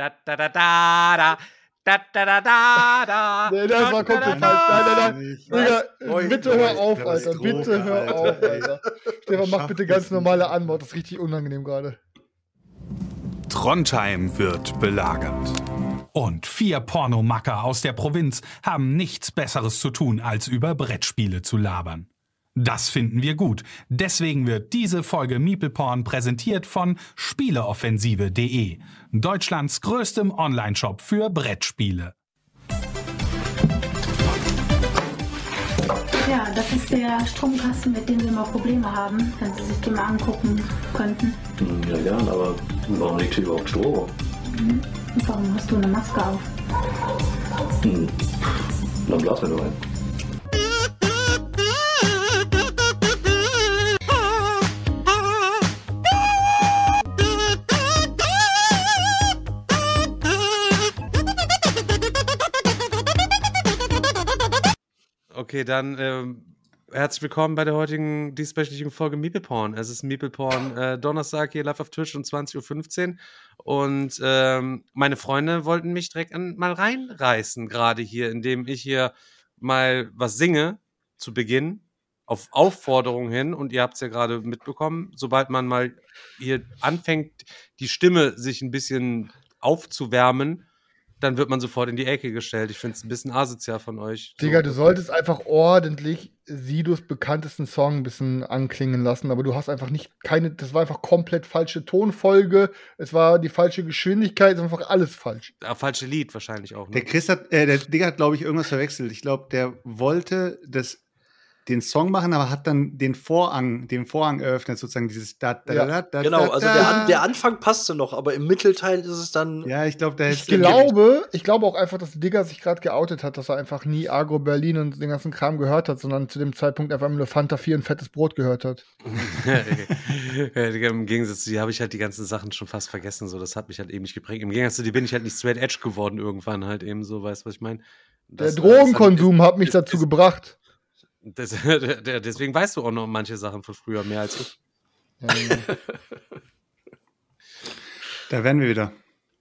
Da, da, da, da, da. Da, da, da, da, da. Nee, das war komplett falsch. Nein, nein, nein. Digga, bitte hör auf, Alter. Bitte hör auf. Alter. Stefan, mach bitte ganz normale Anmod. Das ist richtig unangenehm gerade. Trondheim wird belagert. Und vier Pornomacker aus der Provinz haben nichts Besseres zu tun, als über Brettspiele zu labern. Das finden wir gut. Deswegen wird diese Folge Meeple Porn präsentiert von Spieleoffensive.de, Deutschlands größtem Onlineshop für Brettspiele. Ja, das ist der Stromkasten, mit dem wir mal Probleme haben, wenn Sie sich den mal angucken könnten. Hm, Ja, gern, aber warum liegt hier überhaupt Strom? Und warum hast du eine Maske auf? Hm. Dann blasen wir nur ein. Okay, dann ähm, herzlich willkommen bei der heutigen dieswöchigen Folge Meeple Porn. Es ist Meeple Porn äh, Donnerstag hier live auf Twitch um 20.15 Uhr. Und ähm, meine Freunde wollten mich direkt an, mal reinreißen, gerade hier, indem ich hier mal was singe zu Beginn. Auf Aufforderung hin, und ihr habt es ja gerade mitbekommen, sobald man mal hier anfängt, die Stimme sich ein bisschen aufzuwärmen, dann wird man sofort in die Ecke gestellt. Ich finde es ein bisschen asozial von euch. So. Digga, du solltest einfach ordentlich Sidos bekanntesten Song ein bisschen anklingen lassen, aber du hast einfach nicht keine, das war einfach komplett falsche Tonfolge, es war die falsche Geschwindigkeit, es war einfach alles falsch. Ah, falsche Lied wahrscheinlich auch. Ne? Der Chris hat, äh, der Digga hat, glaube ich, irgendwas verwechselt. Ich glaube, der wollte das, den Song machen, aber hat dann den Vorhang, den Vorhang eröffnet, sozusagen dieses da, da, Ja. da, da, Genau, da, also da. der, An der Anfang passte noch, aber im Mittelteil ist es dann. Ja, ich glaube, da Ich ist glaube, ich glaube auch einfach, dass Digger sich gerade geoutet hat, dass er einfach nie Agro Berlin und den ganzen Kram gehört hat, sondern zu dem Zeitpunkt einfach nur Fanta 4 und fettes Brot gehört hat. Im Gegensatz zu dir habe ich halt die ganzen Sachen schon fast vergessen. So, das hat mich halt eben nicht geprägt. Im Gegensatz zu dir bin ich halt nicht straight edge geworden irgendwann halt eben so, weißt du, was ich meine? Der Drogenkonsum hat mich ist- dazu ist- gebracht. Das, deswegen weißt du auch noch manche Sachen von früher mehr als ich. Ja, ja. Da wären wir wieder.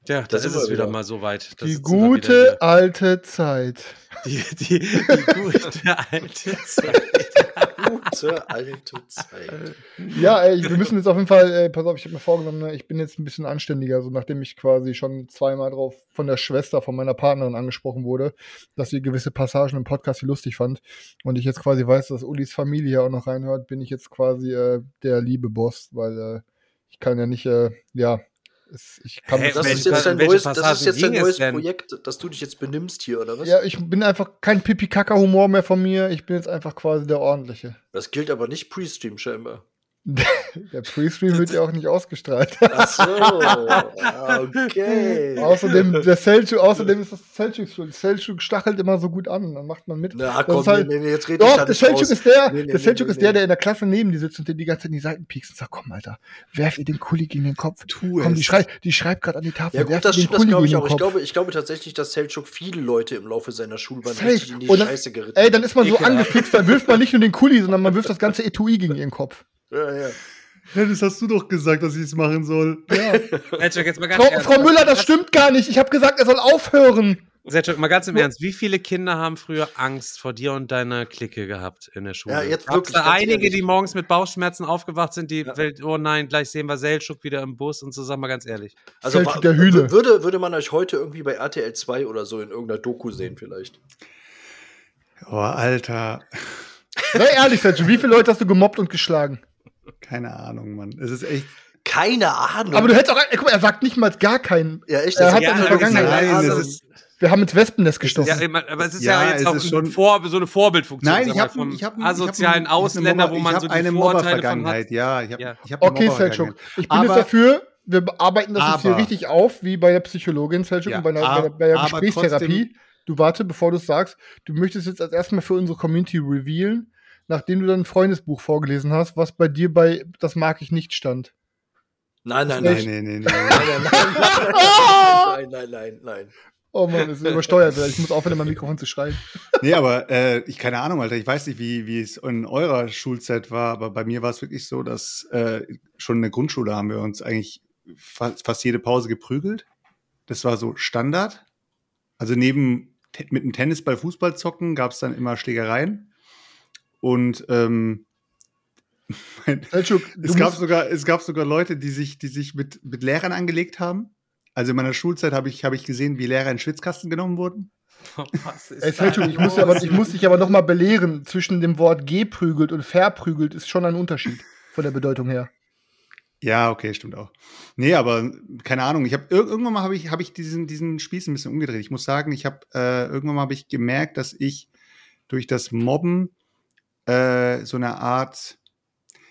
Ja, da Da ist sind es wir wieder wieder. mal so weit. Da Die gute alte Zeit. Die, die, die gute alte Zeit. Gute alte Zeit. Ja, ey, wir müssen jetzt auf jeden Fall, äh, pass auf, ich habe mir vorgenommen, ne, ich bin jetzt ein bisschen anständiger, so nachdem ich quasi schon zweimal drauf von der Schwester von meiner Partnerin angesprochen wurde, dass sie gewisse Passagen im Podcast lustig fand und ich jetzt quasi weiß, dass Ulis Familie auch noch reinhört, bin ich jetzt quasi äh, der liebe Boss, weil äh, ich kann ja nicht, äh, ja, ich kann Hey, Das ist jetzt dein neues, das ist jetzt dein neues? Projekt, dass du dich jetzt benimmst hier, oder was? ja, ich bin einfach kein Pipi-Kaka-Humor mehr von mir, ich bin jetzt einfach quasi der ordentliche. Das gilt aber nicht Pre-Stream scheinbar. Der Pre-Stream wird ja auch nicht ausgestrahlt. Ach so, ah, okay. Außerdem, der Selchuk, außerdem ist das Selchuk schuld. Selchuk stachelt immer so gut an, dann macht man mit. Na komm, halt- nee, nee, jetzt red ich Doch, da der Selchuk ist der, Nee, nee, der Selchuk nee, ist der, der in der Klasse neben dir sitzt und dir die ganze Zeit in die Seiten piekst und sagt, komm, Alter, werf ihr den Kuli gegen den Kopf. Tu Komm, es. die, schrei die schreibt gerade an die Tafel, Ja gut, werf das, den das glaube ich auch. Ich glaube, ich glaube tatsächlich, dass Selchuk viele Leute im Laufe seiner Schulbahn richtig in die dann- Scheiße geritten Ey, dann ist man so angefixt, dann wirft man nicht nur den Kuli, sondern man wirft das ganze Etui gegen ihren Kopf. Ja, ja. Ja, das hast du doch gesagt, dass ich es machen soll. Ja. Selchuk, jetzt mal ganz Frau, ernst. Frau Müller, das stimmt gar nicht. Ich habe gesagt, er soll aufhören. Selchuk, mal ganz im Ernst. Wie viele Kinder haben früher Angst vor dir und deiner Clique gehabt in der Schule? Ja, jetzt wirklich, da einige, ehrlich. die morgens mit Bauchschmerzen aufgewacht sind, die, Ja. Welt, oh nein, gleich sehen wir Selchuk wieder im Bus und so, sag mal ganz ehrlich. Also Selchuk der Hühne. Würde, würde man euch heute irgendwie bei RTL 2 oder so in irgendeiner Doku sehen vielleicht? Oh, Alter. Sei ehrlich, Selchuk, wie viele Leute hast du gemobbt und geschlagen? Keine Ahnung, Mann. Es ist echt. Keine Ahnung. Aber du hättest auch, guck mal, er sagt nicht mal gar keinen. ja, echt, Er hat Ja, in der aber Vergangenheit. Nein, ist. Wir haben ins Wespennest gestochen. Ja, aber es ist Ja, ja, jetzt auch schon- Vor, so eine Vorbildfunktion. Nein, ich habe ich hab, asozialen Ausländer, wo man ich so hab die eine Vorurteile von hat. Mobbervergangenheit. Ja, ich habe Ja. ich hab Okay, Selchuk, ich bin jetzt Aber- dafür, wir bearbeiten das jetzt hier Aber- richtig auf, wie bei der Psychologin, Selchuk, Ja, und bei der, bei der, aber- bei der aber Gesprächstherapie. Du warte, bevor du es sagst. Du möchtest jetzt als erstmal für unsere Community revealen, nachdem du dein Freundesbuch vorgelesen hast, was bei dir bei Das mag ich nicht stand. Nein, nein, Nein, nein. Nein, nein, nein, nein, nein, nein, nein. Oh Mann, das ist übersteuert. Ich muss aufhören, mein Mikrofon zu schreien. nee, aber äh, ich keine Ahnung, Alter. Ich weiß nicht, wie, wie es in eurer Schulzeit war, aber bei mir war es wirklich so, dass äh, schon in der Grundschule haben wir uns eigentlich fast, fast jede Pause geprügelt. Das war so Standard. Also neben mit dem Tennisball Fußball zocken gab es dann immer Schlägereien. Und ähm, mein, Selçuk, du es, gab sogar, es gab sogar Leute, die sich, die sich mit, mit Lehrern angelegt haben. Also in meiner Schulzeit habe ich, habe ich gesehen, wie Lehrer in den Schwitzkasten genommen wurden. Was ist Ey, Selçuk, ich muss, aber, ich muss dich aber noch mal belehren. Zwischen dem Wort geprügelt und verprügelt ist schon ein Unterschied von der Bedeutung her. Ja, okay, stimmt auch. Nee, aber keine Ahnung. Ich habe irgendwann mal habe ich, habe ich diesen, diesen Spieß ein bisschen umgedreht. Ich muss sagen, ich habe äh, irgendwann mal habe ich gemerkt, dass ich durch das Mobben äh, so eine Art,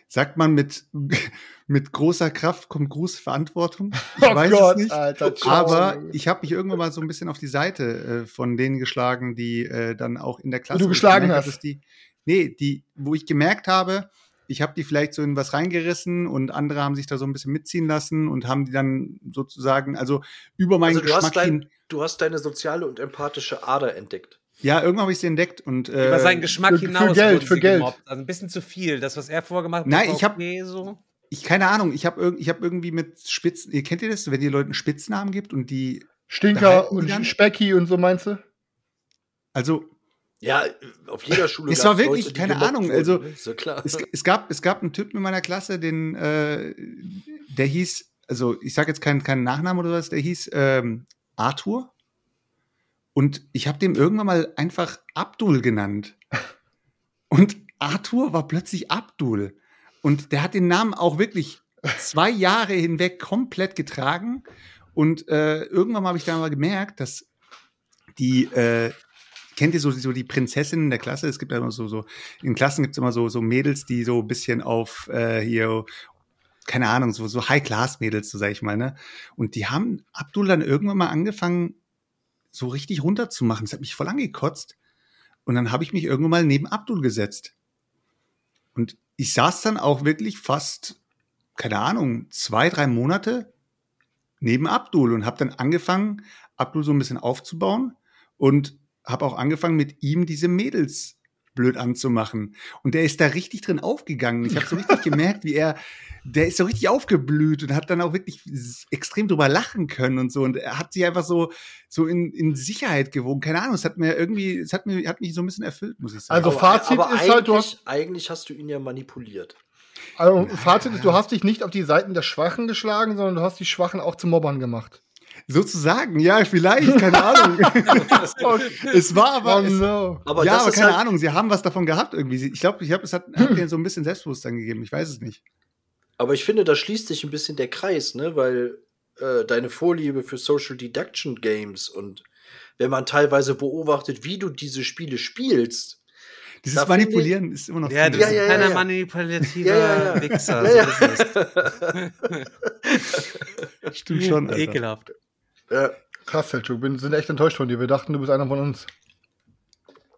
sagt man, mit, mit großer Kraft kommt große Verantwortung. Ich weiß es nicht. Oh Alter. Aber ich habe mich irgendwann mal so ein bisschen auf die Seite äh, von denen geschlagen, die äh, dann auch in der Klasse. du geschlagen hast. dass Die, nee, die, wo ich gemerkt habe, ich habe die vielleicht so in was reingerissen und andere haben sich da so ein bisschen mitziehen lassen und haben die dann sozusagen, also über meinen Also du hast, Geschmack hin. dein, du hast deine soziale und empathische Ader entdeckt. Ja, irgendwann habe ich sie entdeckt und äh, Über seinen Geschmack für- für hinaus Geld, wurden für sie Geld. gemobbt. Also ein bisschen zu viel. Das, was er vorgemacht hat, Nein, ich hab- okay, so. ich keine Ahnung, ich habe irg ich hab irgendwie mit Spitzen, ihr kennt ihr das, wenn ihr Leuten Spitznamen gibt und die, Stinker und dann? Specki und so meinst du? also Ja, auf jeder Schule. Es war wirklich, Leute, keine Ahnung, wurden, also, ne? Ist ja klar. es, es, gab, es gab einen Typen in meiner Klasse, den, äh, der hieß, also ich sage jetzt keinen keinen Nachnamen oder was, der hieß ähm, Arthur. Und ich habe dem irgendwann mal einfach Abdul genannt. Und Arthur war plötzlich Abdul. Und der hat den Namen auch wirklich zwei Jahre hinweg komplett getragen. Und äh, irgendwann habe ich dann mal gemerkt, dass die, äh, kennt ihr so, so die Prinzessinnen der Klasse? Es gibt ja immer so, so in Klassen gibt es immer so, so Mädels, die so ein bisschen auf äh, hier, keine Ahnung, so, so High-Class-Mädels, so sag ich mal, ne? Und die haben Abdul dann irgendwann mal angefangen, so richtig runterzumachen. Das hat mich voll angekotzt. Und dann habe ich mich irgendwann mal neben Abdul gesetzt. Und ich saß dann auch wirklich fast, keine Ahnung, zwei, drei Monate neben Abdul und habe dann angefangen, Abdul so ein bisschen aufzubauen und habe auch angefangen, mit ihm diese Mädels blöd anzumachen. Und der ist da richtig drin aufgegangen. Ich habe so richtig gemerkt, wie er, der ist so richtig aufgeblüht und hat dann auch wirklich extrem drüber lachen können und so. Und er hat sich einfach so, so in, in Sicherheit gewogen. Keine Ahnung, es hat mir irgendwie, es hat, mir, hat mich so ein bisschen erfüllt, muss ich sagen. Also Fazit ist eigentlich, halt, du hast- eigentlich hast du ihn ja manipuliert. Also Fazit ist, du hast dich nicht auf die Seiten der Schwachen geschlagen, sondern du hast die Schwachen auch zu Mobbern gemacht. Sozusagen, ja, vielleicht, keine Ahnung. es war aber, Oh es, no. Aber ja, aber keine halt, Ahnung, sie haben was davon gehabt irgendwie. Ich glaube, ich glaube, es hat, hat denen so ein bisschen Selbstbewusstsein gegeben. Ich weiß es nicht. Aber ich finde, da schließt sich ein bisschen der Kreis, ne? Weil äh, deine Vorliebe für Social Deduction Games und wenn man teilweise beobachtet, wie du diese Spiele spielst, Dieses Da finde ich- Manipulieren ist immer noch. Ja, du Ja, bist ja, ein ja, manipulativer Ja, ja. Wichser. Ja, so. Stimmt schon. Alter. Ekelhaft. Ja, Krass, Selchuk, wir sind echt enttäuscht von dir. Wir dachten, du bist einer von uns.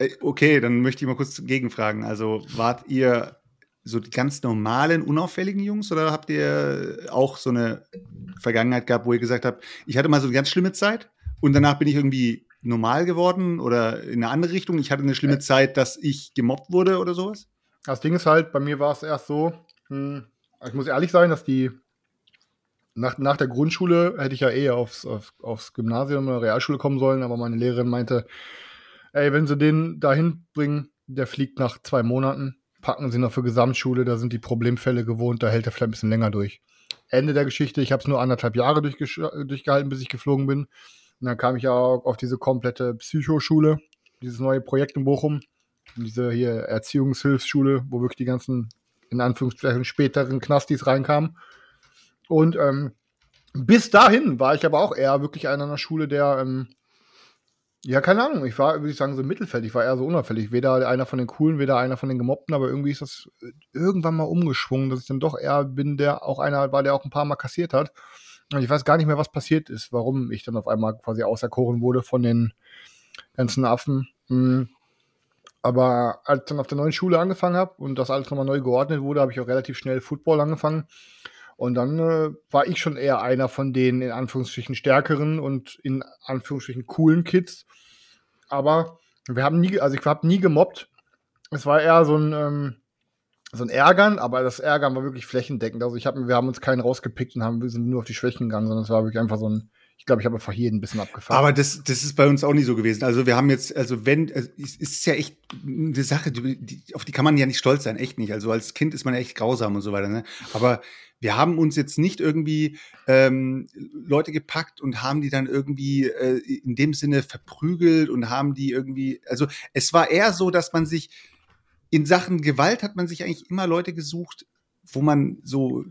Äh, Okay, dann möchte ich mal kurz gegenfragen. Also, wart ihr so die ganz normalen, unauffälligen Jungs oder habt ihr auch so eine Vergangenheit gehabt, wo ihr gesagt habt, ich hatte mal so eine ganz schlimme Zeit und danach bin ich irgendwie normal geworden oder in eine andere Richtung? Ich hatte eine schlimme Zeit, dass ich gemobbt wurde oder sowas? Das Ding ist halt, bei mir war es erst so, hm, ich muss ehrlich sein, dass die nach, nach der Grundschule hätte ich ja eh aufs, auf, aufs Gymnasium oder Realschule kommen sollen, aber meine Lehrerin meinte, ey, wenn sie den dahin bringen, der fliegt nach zwei Monaten, packen sie noch für Gesamtschule, da sind die Problemfälle gewohnt, da hält er vielleicht ein bisschen länger durch. Ende der Geschichte, ich habe es nur anderthalb Jahre durchgehalten, bis ich geflogen bin. Und dann kam ich ja auch auf diese komplette Psychoschule, dieses neue Projekt in Bochum, diese hier Erziehungshilfsschule, wo wirklich die ganzen, in Anführungszeichen, späteren Knastis reinkamen. Und ähm, bis dahin war ich aber auch eher wirklich einer in einer Schule, der, ähm, ja, keine Ahnung, ich war, würde ich sagen, so im Mittelfeld. Ich war eher so unauffällig. Weder einer von den Coolen, weder einer von den Gemobbten, aber irgendwie ist das irgendwann mal umgeschwungen, dass ich dann doch eher bin, der auch einer war, der auch ein paar Mal kassiert hat. Und ich weiß gar nicht mehr, was passiert ist, warum ich dann auf einmal quasi auserkoren wurde von den ganzen Affen. Hm. Aber als ich dann auf der neuen Schule angefangen habe und das alles nochmal neu geordnet wurde, habe ich auch relativ schnell Football angefangen. Und dann äh, war ich schon eher einer von den in Anführungsstrichen stärkeren und in Anführungsstrichen coolen Kids. Aber wir haben nie, also ich habe nie gemobbt. Es war eher so ein, ähm, so ein Ärgern, aber das Ärgern war wirklich flächendeckend. Also ich hab, wir haben uns keinen rausgepickt und haben, wir sind nur auf die Schwächen gegangen, sondern es war wirklich einfach so ein, Ich glaube, ich habe einfach jeden ein bisschen abgefahren. Aber das, das ist bei uns auch nicht so gewesen. Also wir haben jetzt, also wenn, es ist ja echt eine Sache, die, auf die kann man ja nicht stolz sein, echt nicht. Also als Kind ist man echt grausam und so weiter. Ne? Aber wir haben uns jetzt nicht irgendwie ähm, Leute gepackt und haben die dann irgendwie äh, in dem Sinne verprügelt und haben die irgendwie, also es war eher so, dass man sich in Sachen Gewalt hat man sich eigentlich immer Leute gesucht, wo man so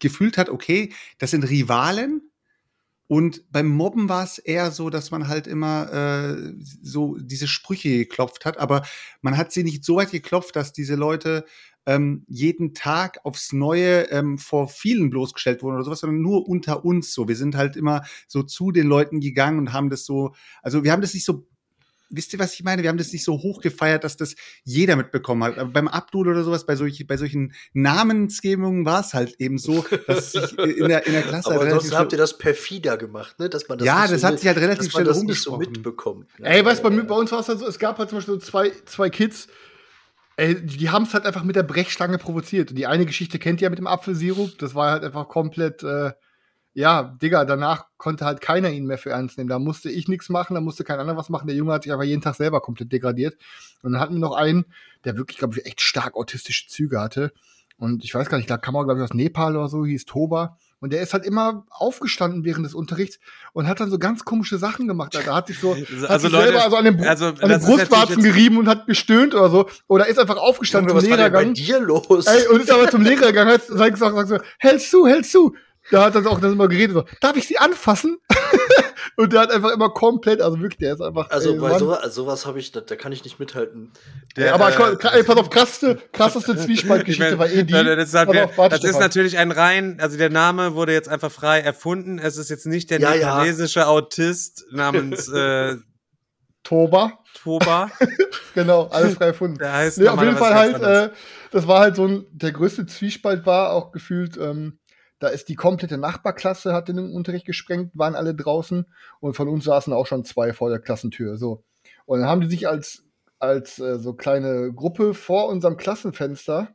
gefühlt hat, okay, das sind Rivalen, und beim Mobben war es eher so, dass man halt immer äh, so diese Sprüche geklopft hat, aber man hat sie nicht so weit geklopft, dass diese Leute ähm, jeden Tag aufs Neue ähm, vor vielen bloßgestellt wurden oder sowas, sondern nur unter uns so. Wir sind halt immer so zu den Leuten gegangen und haben das so, also wir haben das nicht so wisst ihr, was ich meine? Wir haben das nicht so hoch gefeiert, dass das jeder mitbekommen hat. Aber beim Abdul oder sowas, bei, solch, bei solchen Namensgebungen war es halt eben so, dass sich in der, in der Klasse. Aber ansonsten habt ihr das perfider gemacht, ne? Dass man das ja, nicht das so hat sich halt relativ dass man schnell das nicht so mitbekommt. Ne? Ey, weißt du, bei, mir- bei uns war es halt so, es gab halt zum Beispiel so zwei, zwei Kids, ey, die, haben es halt einfach mit der Brechstange provoziert. Und die eine Geschichte kennt ihr ja mit dem Apfelsirup, das war halt einfach komplett, äh, ja, Digga, danach konnte halt keiner ihn mehr für ernst nehmen. Da musste ich nichts machen, da musste kein anderer was machen. Der Junge hat sich einfach jeden Tag selber komplett degradiert. Und dann hatten wir noch einen, der wirklich, glaube ich, echt stark autistische Züge hatte. Und ich weiß gar nicht, da kam er, glaube ich, aus Nepal oder so, hieß Toba. Und der ist halt immer aufgestanden während des Unterrichts und hat dann so ganz komische Sachen gemacht. Da hat sich so, hat Also sich Leute, selber also an den, Bru also an den Brustwarzen gerieben und hat gestöhnt oder so. Oder ist einfach aufgestanden Junge, was zum war denn bei Lehrergang. dir los? Ey, und ist aber zum Lehrer gegangen, hat sagt, sagt, so, hältst zu, hältst zu. Da hat er auch dann immer geredet, so, darf ich sie anfassen? und der hat einfach immer komplett, also wirklich, der ist einfach. also ey, bei Mann. so, also sowas habe ich, da, da kann ich nicht mithalten. Ja, aber äh, ey, pass auf, krasseste, krasseste Zwiespaltgeschichte Ich war eh die. Das, ist, halt, auf, warte, das ist natürlich ein rein, also der Name wurde jetzt einfach frei erfunden. Es ist jetzt nicht der Ja, ja. nepalesische Autist namens äh, Toba, Toba. genau, alles frei erfunden. Der heißt Nee, auf jeden Fall halt, äh, das war halt so ein, der größte Zwiespalt war auch gefühlt, ähm, da ist die komplette Nachbarklasse, hat den Unterricht gesprengt, waren alle draußen und von uns saßen auch schon zwei vor der Klassentür, so. Und dann haben die sich als, als äh, so kleine Gruppe vor unserem Klassenfenster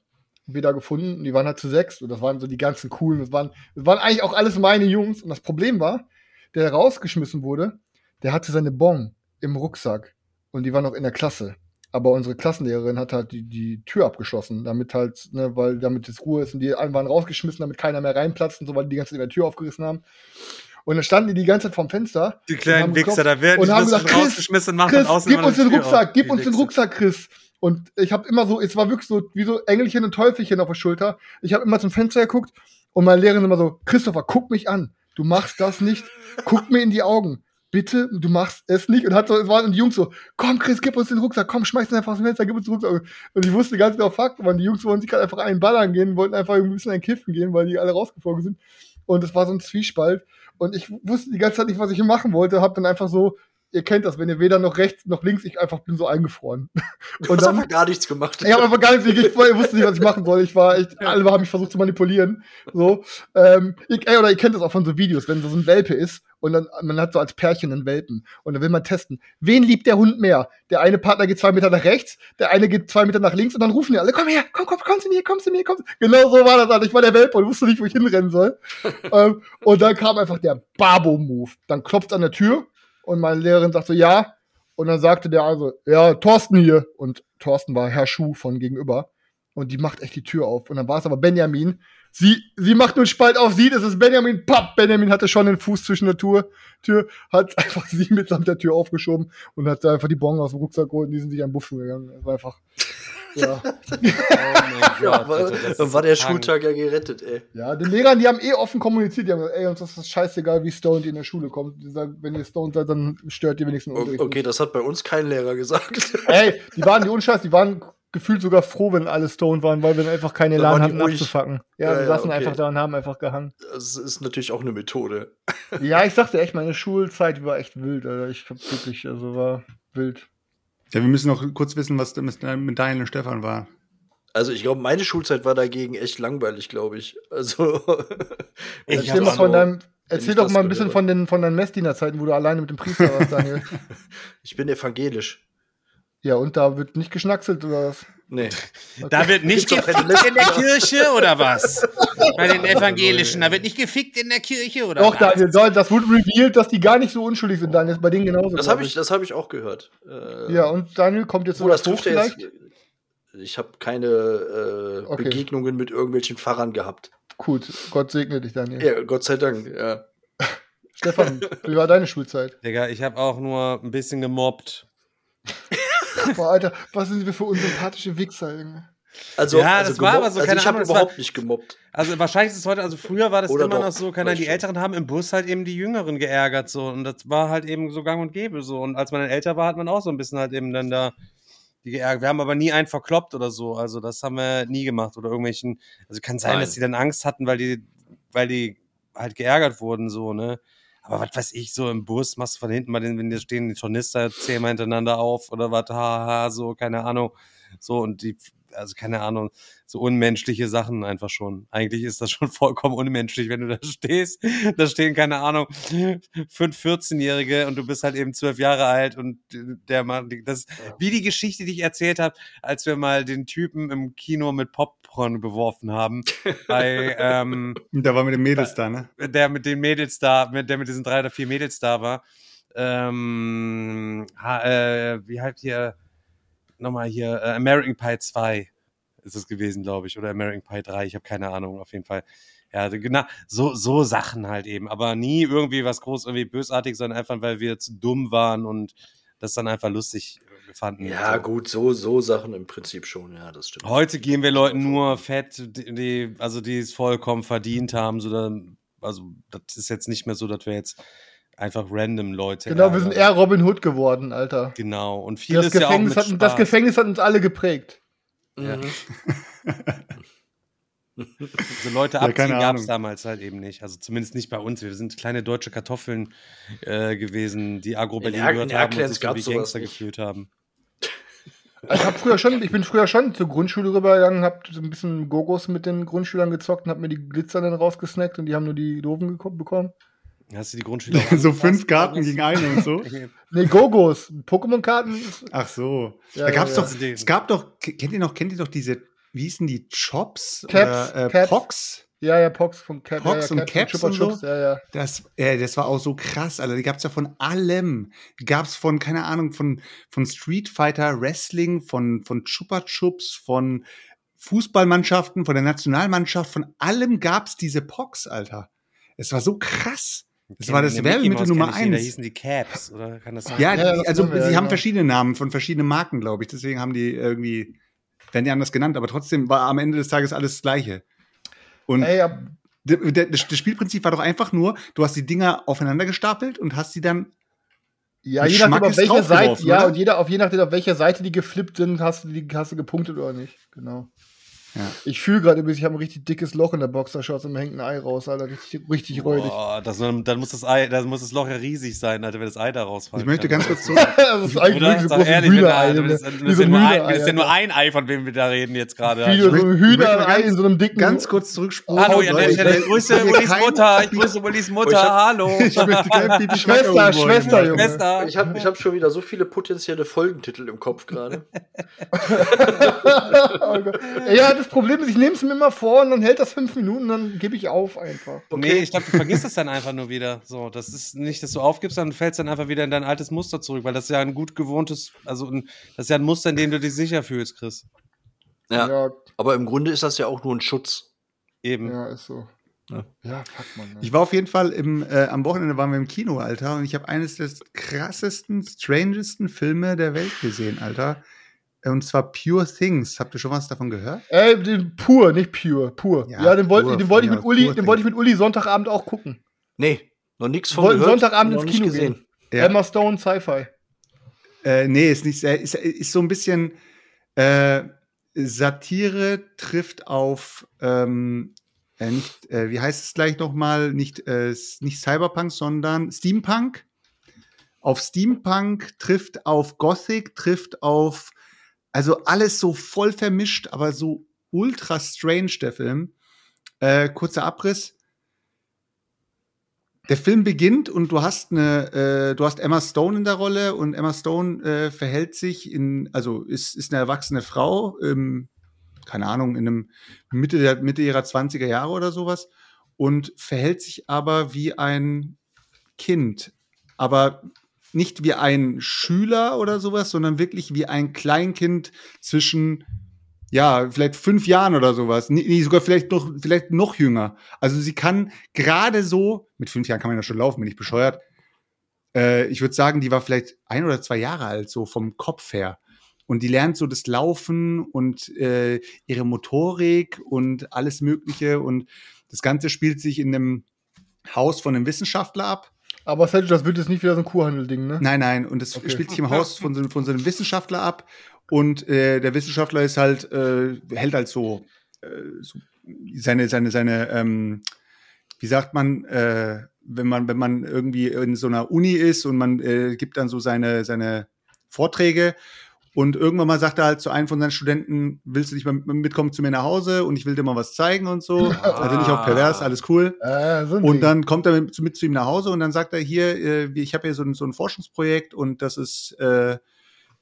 wieder gefunden und die waren halt zu sechs und das waren so die ganzen coolen, das waren, das waren eigentlich auch alles meine Jungs und das Problem war, der rausgeschmissen wurde, der hatte seine Bon im Rucksack und die war noch in der Klasse. Aber unsere Klassenlehrerin hat halt die, die Tür abgeschlossen, damit halt, ne, weil damit es Ruhe ist und die einen waren rausgeschmissen, damit keiner mehr reinplatzt und so, weil die die ganze Zeit die Tür aufgerissen haben. Und dann standen die die ganze Zeit vorm Fenster. Die kleinen Wichser, da werden und die haben gesagt, Chris, machen Chris, gib uns den Rucksack, auf. gib uns den. Rucksack, Chris. Und ich habe immer so, es war wirklich so wie so Engelchen und Teufelchen auf der Schulter. Ich habe immer zum Fenster geguckt und meine Lehrerin immer so, Christopher, guck mich an. Du machst das nicht. Guck mir in die Augen. Bitte, du machst es nicht. Und hat so, es waren die Jungs so, komm, Chris, gib uns den Rucksack, komm, schmeiß den einfach aus dem Fenster, gib uns den Rucksack. Und ich wusste ganz genau, fuck, man, die Jungs wollten sich gerade einfach einen ballern gehen, wollten einfach ein bisschen ein Kiffen gehen, weil die alle rausgeflogen sind. Und es war so ein Zwiespalt. Und ich wusste die ganze Zeit nicht, was ich machen wollte, hab dann einfach so, ihr kennt das, wenn ihr weder noch rechts noch links, ich einfach bin so eingefroren. Du Und hast dann, einfach gar nichts gemacht. ich habe einfach gar nicht, ich wusste nicht, was ich machen soll. Ich war echt, alle haben mich versucht zu manipulieren. So, ähm, ich, ey, oder ihr kennt das auch von so Videos, wenn so ein Welpe ist und dann man hat so als Pärchen einen Welpen und dann will man testen, wen liebt der Hund mehr? Der eine Partner geht zwei Meter nach rechts, der eine geht zwei Meter nach links und dann rufen die alle, komm her, komm, komm, komm zu mir, komm zu mir, komm. zu-" Genau so war das. Alter. Ich war der Welpe und wusste nicht, wo ich hinrennen soll. ähm, und dann kam einfach der Babo-Move. Dann klopft an der Tür und meine Lehrerin sagt so, ja. Und dann sagte der also, ja, Thorsten hier. Und Thorsten war Herr Schuh von gegenüber. Und die macht echt die Tür auf. Und dann war es aber Benjamin. Sie, sie macht nur einen Spalt auf, sieht, es ist Benjamin. Papp, Benjamin hatte schon den Fuß zwischen der Tür, Tür hat einfach sie mitsamt der Tür aufgeschoben und hat da einfach die Bon aus dem Rucksack geholt und die sind sich an den Buffen gegangen. Das war einfach, ja. Oh mein Ja, Gott, war, Alter, das dann ist war der. Schultag ja gerettet, ey. Ja, den Lehrern, die haben eh offen kommuniziert. Die haben gesagt, ey, uns ist das scheißegal, wie stoned ihr in der Schule kommt. Die sagen, wenn ihr stoned seid, dann stört ihr wenigstens Unterricht. Okay, nicht. das hat bei uns kein Lehrer gesagt. Ey, die waren, die Unscheiß, die waren gefühlt sogar froh, wenn alle stoned waren, weil wir einfach keine Elan hatten ruhig. abzufacken. Ja, Ja, wir ja, saßen okay. einfach da und haben einfach gehangen. Das ist natürlich auch eine Methode. Ja, ich sagte echt, meine Schulzeit war echt wild, Alter. Ich hab wirklich, also war wild. Ja, wir müssen noch kurz wissen, was mit mit Daniel und Stefan war. Also ich glaube, meine Schulzeit war dagegen echt langweilig, glaube ich. Also Ich Erzähl mal von deinem, erzähl ich doch mal ein bisschen von, den, von deinen Messdiener-Zeiten, wo du alleine mit dem Priester warst, Daniel. ich bin evangelisch. Ja, und da wird nicht geschnackselt oder was? Nee. Da wird nicht doch gefickt in der Kirche oder was? Bei den Evangelischen, da wird nicht gefickt in der Kirche oder Doch, was? Daniel, soll- das wurde revealed, dass die gar nicht so unschuldig sind, Daniel. Das ist bei denen genauso. Das habe ich, das hab ich auch gehört. Äh, Ja, und Daniel kommt jetzt oh, das trifft ja jetzt. vielleicht? Ich habe keine äh, Okay. Begegnungen mit irgendwelchen Pfarrern gehabt. Gut, Gott segne dich, Daniel. Ja, Gott sei Dank, ja. Stefan, wie war deine Schulzeit? Digga, ich habe auch nur ein bisschen gemobbt. Boah, Alter, was sind wir für unsympathische Wichser, Junge? Also, Ja, also das war aber so, also keine ich habe Ahnung, das war- überhaupt nicht gemobbt. Also wahrscheinlich ist es heute, also früher war das Oder immer doch, noch so, keine Ahnung, die Älteren haben im Bus halt eben die Jüngeren geärgert so und das war halt eben so gang und gäbe so und als man dann älter war, hat man auch so ein bisschen halt eben dann da die geärgert. Wir haben aber nie einen verkloppt oder so, also das haben wir nie gemacht oder irgendwelchen, also kann sein, Nein. dass die dann Angst hatten, weil die, weil die halt geärgert wurden so, ne. Aber was weiß ich, so im Bus machst du von hinten mal den, wenn die stehen, die Tornister zehnmal hintereinander auf oder was, haha, so, keine Ahnung. So, und die, also keine Ahnung, so unmenschliche Sachen einfach schon. Eigentlich ist das schon vollkommen unmenschlich, wenn du da stehst. Da stehen, keine Ahnung, fünf 14-Jährige und du bist halt eben zwölf Jahre alt und der Mann, das ist wie die Geschichte, die ich erzählt habe, als wir mal den Typen im Kino mit Popcorn beworfen haben. bei, ähm, Da war mit den Mädels da, ne? der mit den Mädels da, der mit diesen drei oder vier Mädels da war. Ähm, ha, äh, wie halt hier, nochmal hier, äh, American Pie 2 ist es gewesen, glaube ich, oder American Pie 3, ich habe keine Ahnung, auf jeden Fall. Ja, also genau, so, so Sachen halt eben, aber nie irgendwie was groß, irgendwie bösartig, sondern einfach, weil wir zu dumm waren und das dann einfach lustig äh, fanden. Ja, So. gut, so, so Sachen im Prinzip schon, ja, das stimmt. Heute geben wir Leuten nur Fett, die, die also die es vollkommen verdient haben. So dann, also das ist jetzt nicht mehr so, dass wir jetzt einfach random Leute. Genau, wir sind ärgern. eher Robin Hood geworden, Alter. Genau. Und vieles Das ja auch Gefängnis, mit hat, das. Gefängnis hat uns alle geprägt. Ja. Mhm. So Leute Ja, abziehen keine gab es damals halt eben nicht. Also zumindest nicht bei uns. Wir sind kleine deutsche Kartoffeln äh, gewesen, die Agro-Berlin In Er- gehört in haben und sich so wie Gangster gefühlt haben. Also ich, hab früher schon, ich bin früher schon zur Grundschule rübergegangen, hab so ein bisschen Gogos mit den Grundschülern gezockt und hab mir die Glitzernden rausgesnackt und die haben nur die doofen bekommen. Hast du die Grundschule so fünf Karten gegen eine und so. Nee, Gogos. Pokémon-Karten. Ach so. Ja, da gab's ja, doch, ja. es gab doch, kennt ihr noch, kennt ihr doch diese, wie hießen die, Chops Caps, oder äh, Caps. Pox? Ja, ja, Pox von Cap. Pox ja, ja, und Caps Chupa und so? Chups, Ja, ja. Das, äh, das war auch so krass, Alter. Die gab's ja von allem. Die gab's von, keine Ahnung, von, von Street Fighter, Wrestling, von, von Chupa Chups, von Fußballmannschaften, von der Nationalmannschaft, von allem gab's diese Pox, Alter. Es war so krass. Das war das Werbemittel Nummer nicht, Da eins. hießen die Caps, oder kann das sein? Ja, Ja, die, also wir, sie ja, haben verschiedene Namen von verschiedenen Marken, glaube ich. Deswegen haben die irgendwie, werden die anders genannt, aber trotzdem war am Ende des Tages alles das Gleiche. Und Ey, d- das Spielprinzip war doch einfach nur, du hast die Dinger aufeinander gestapelt und hast sie dann ja, je nachdem, auf welcher Seite, ja, oder? und jeder, auf je nachdem, auf welcher Seite die geflippt sind, hast du die hast du gepunktet oder nicht. Genau. Ja. Ich fühle gerade übrigens, ich habe ein richtig dickes Loch in der Boxershorts und mir hängt ein Ei raus, Alter. Richtig, richtig räudig. Boah, das, dann muss das Ei, dann muss das Loch ja riesig sein, Alter, wenn das Ei da rausfällt. Ich möchte ganz kurz zurück. das ist eigentlich Oder? so ehrlich, Hühnerei. das, ist- das, ist nur ein, Hühnerei, das ist ja nur Alter. ein Ei, von wem wir da reden jetzt gerade. Wie so ein Hühnerei in so einem dicken. Ganz kurz zurückspulen. Hallo, ja, ich, ich grüße will hier Ulis kein- Mutter, ich grüße Ulis Mutter, ich hab- hallo. Schwester, Schwester, Junge. Schwester. Ich habe ich hab schon wieder so viele potenzielle Folgentitel im Kopf gerade. oh ja, das Problem ist, ich nehme es mir immer vor und dann hält das fünf Minuten, dann gebe ich auf einfach. Nee, ich glaube, du vergisst es dann einfach nur wieder. So, das ist nicht, dass du aufgibst, dann fällst dann einfach wieder in dein altes Muster zurück, weil das ist ja ein gut gewohntes, also ein, das ist ja ein Muster, in dem du dich sicher fühlst, Chris. Ja. Ja, Aber im Grunde ist das ja auch nur ein Schutz. Eben. ja ist so. Ja. Ja, fuck man. Ne? Ich war auf jeden Fall im, äh, am Wochenende waren wir im Kino, Alter, und ich habe eines des krassesten, strangesten Filme der Welt gesehen, Alter. Und zwar Pure Things. Habt ihr schon was davon gehört? Ey, den pur, nicht pure, pur. Ja, Ja, den wollte wollte ich ja, mit Uli, pur den wollte ich mit Uli Sonntagabend auch gucken. Nee, noch nichts von gehört. Sonntagabend ins Kino gesehen. gehen. Ja. Emma Stone Sci-Fi. Äh, nee, ist nicht sehr, ist, ist so ein bisschen äh, Satire trifft auf ähm, äh, nicht, äh, wie heißt es gleich nochmal? Nicht, äh, nicht Cyberpunk, sondern Steampunk. Auf Steampunk trifft auf Gothic, trifft auf, also alles so voll vermischt, aber so ultra strange, der Film. Äh, kurzer Abriss. der Film beginnt und du hast eine, äh, du hast Emma Stone in der Rolle und Emma Stone äh, verhält sich in, also ist, ist eine erwachsene Frau, ähm, keine Ahnung, in einem Mitte, der, Mitte ihrer 20er Jahre oder sowas und verhält sich aber wie ein Kind. Aber nicht wie ein Schüler oder sowas, sondern wirklich wie ein Kleinkind zwischen ja, vielleicht fünf Jahren oder sowas. Nee, sogar vielleicht noch, vielleicht noch jünger. Also sie kann gerade so, mit fünf Jahren kann man ja schon laufen, bin ich bescheuert. Äh, ich würde sagen, die war vielleicht ein oder zwei Jahre alt, so vom Kopf her. Und die lernt so das Laufen und äh, ihre Motorik und alles Mögliche. Und das Ganze spielt sich in einem Haus von einem Wissenschaftler ab. Aber Sergio, das wird jetzt nicht wieder so ein Kuhhandel-Ding, ne? Nein, nein, und das Okay. spielt sich im Haus von so, von so einem Wissenschaftler ab. Und äh, der Wissenschaftler ist halt, äh, hält halt so, äh, so seine, seine, seine, ähm, wie sagt man, äh, wenn man, wenn man irgendwie in so einer Uni ist und man äh, gibt dann so seine, seine Vorträge und irgendwann mal sagt er halt zu einem von seinen Studenten, willst du nicht mal mit- mitkommen zu mir nach Hause und ich will dir mal was zeigen und so. Also nicht auf pervers, alles cool. Äh, so Und dann kommt er mit, mit zu ihm nach Hause und dann sagt er hier, äh, ich habe hier so ein, so ein Forschungsprojekt und das ist, äh,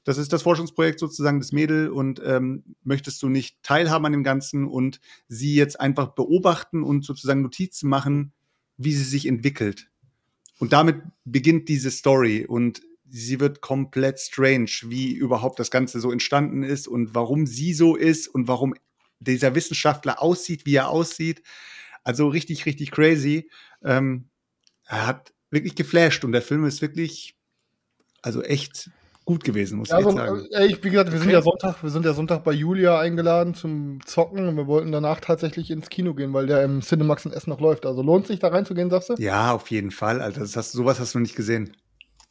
das ist das Forschungsprojekt sozusagen des Mädel und ähm, möchtest du nicht teilhaben an dem Ganzen und sie jetzt einfach beobachten und sozusagen Notizen machen, wie sie sich entwickelt. Und damit beginnt diese Story und sie wird komplett strange, wie überhaupt das Ganze so entstanden ist und warum sie so ist und warum dieser Wissenschaftler aussieht, wie er aussieht. Also richtig, richtig crazy. Ähm, er hat wirklich geflasht und der Film ist wirklich, also echt gut gewesen, muss ich Also, echt sagen. ich, wie gesagt, wir sind ja Sonntag, wir sind ja Sonntag bei Julia eingeladen zum Zocken und wir wollten danach tatsächlich ins Kino gehen, weil der im Cinemax in Essen noch läuft. Also lohnt sich da reinzugehen, sagst du? Ja, auf jeden Fall, Alter. Das hast, sowas hast du noch nicht gesehen.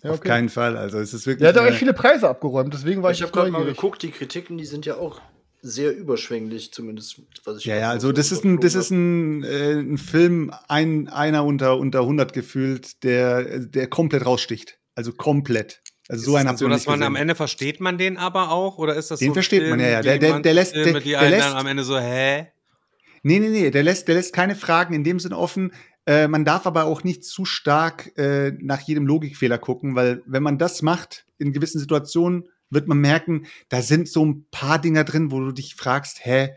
Ja, Auf keinen Fall. Also es ist wirklich. Der hat auch echt viele Preise abgeräumt, deswegen war ich, Ich habe gerade mal geguckt, die Kritiken, die sind ja auch sehr überschwänglich, zumindest was ich ja, ja, also so das ist ein, das ist ein, äh, ein Film, ein, einer unter, unter 100 gefühlt, der, der komplett raussticht. Also komplett. Also so ist einen es habt so, dass man am. Ende versteht man den aber auch oder ist das Den so ein versteht man, Film ja, ja. wie Der- der- der lässt- Filme, der- der lässt- dann am Ende so hä? Nee, nee, nee, der lässt, der lässt keine Fragen in dem Sinn offen. Äh, man darf aber auch nicht zu stark äh, nach jedem Logikfehler gucken, weil wenn man das macht, in gewissen Situationen, wird man merken, da sind so ein paar Dinger drin, wo du dich fragst, hä,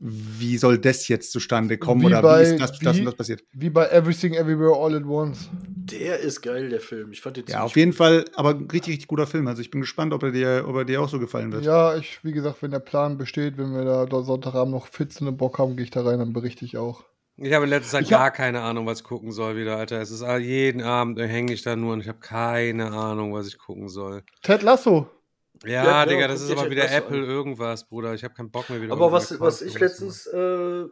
wie soll das jetzt zustande kommen Wie oder bei- wie ist das, das wie- und das passiert? Wie bei Everything Everywhere All at Once. Der ist geil, der Film. Ich fand den Ja, auf jeden Fall, aber ein richtig, richtig guter Film. Also ich bin gespannt, ob er dir, ob er dir auch so gefallen wird. Ja, ich, wie gesagt, wenn der Plan besteht, wenn wir da dort Sonntagabend noch fit sind und Bock haben, gehe ich da rein, dann berichte ich auch. Ich habe in letzter Zeit Ich hab- gar keine Ahnung, was ich gucken soll wieder, Alter. Es ist jeden Abend hänge ich da nur und ich habe keine Ahnung, was ich gucken soll. Ted Lasso. Ja, Ja, genau, Digga, das guck ist aber Ted wieder Lasso Apple an. irgendwas, Bruder. Ich habe keinen Bock mehr wieder. Aber was, was ich letztens äh,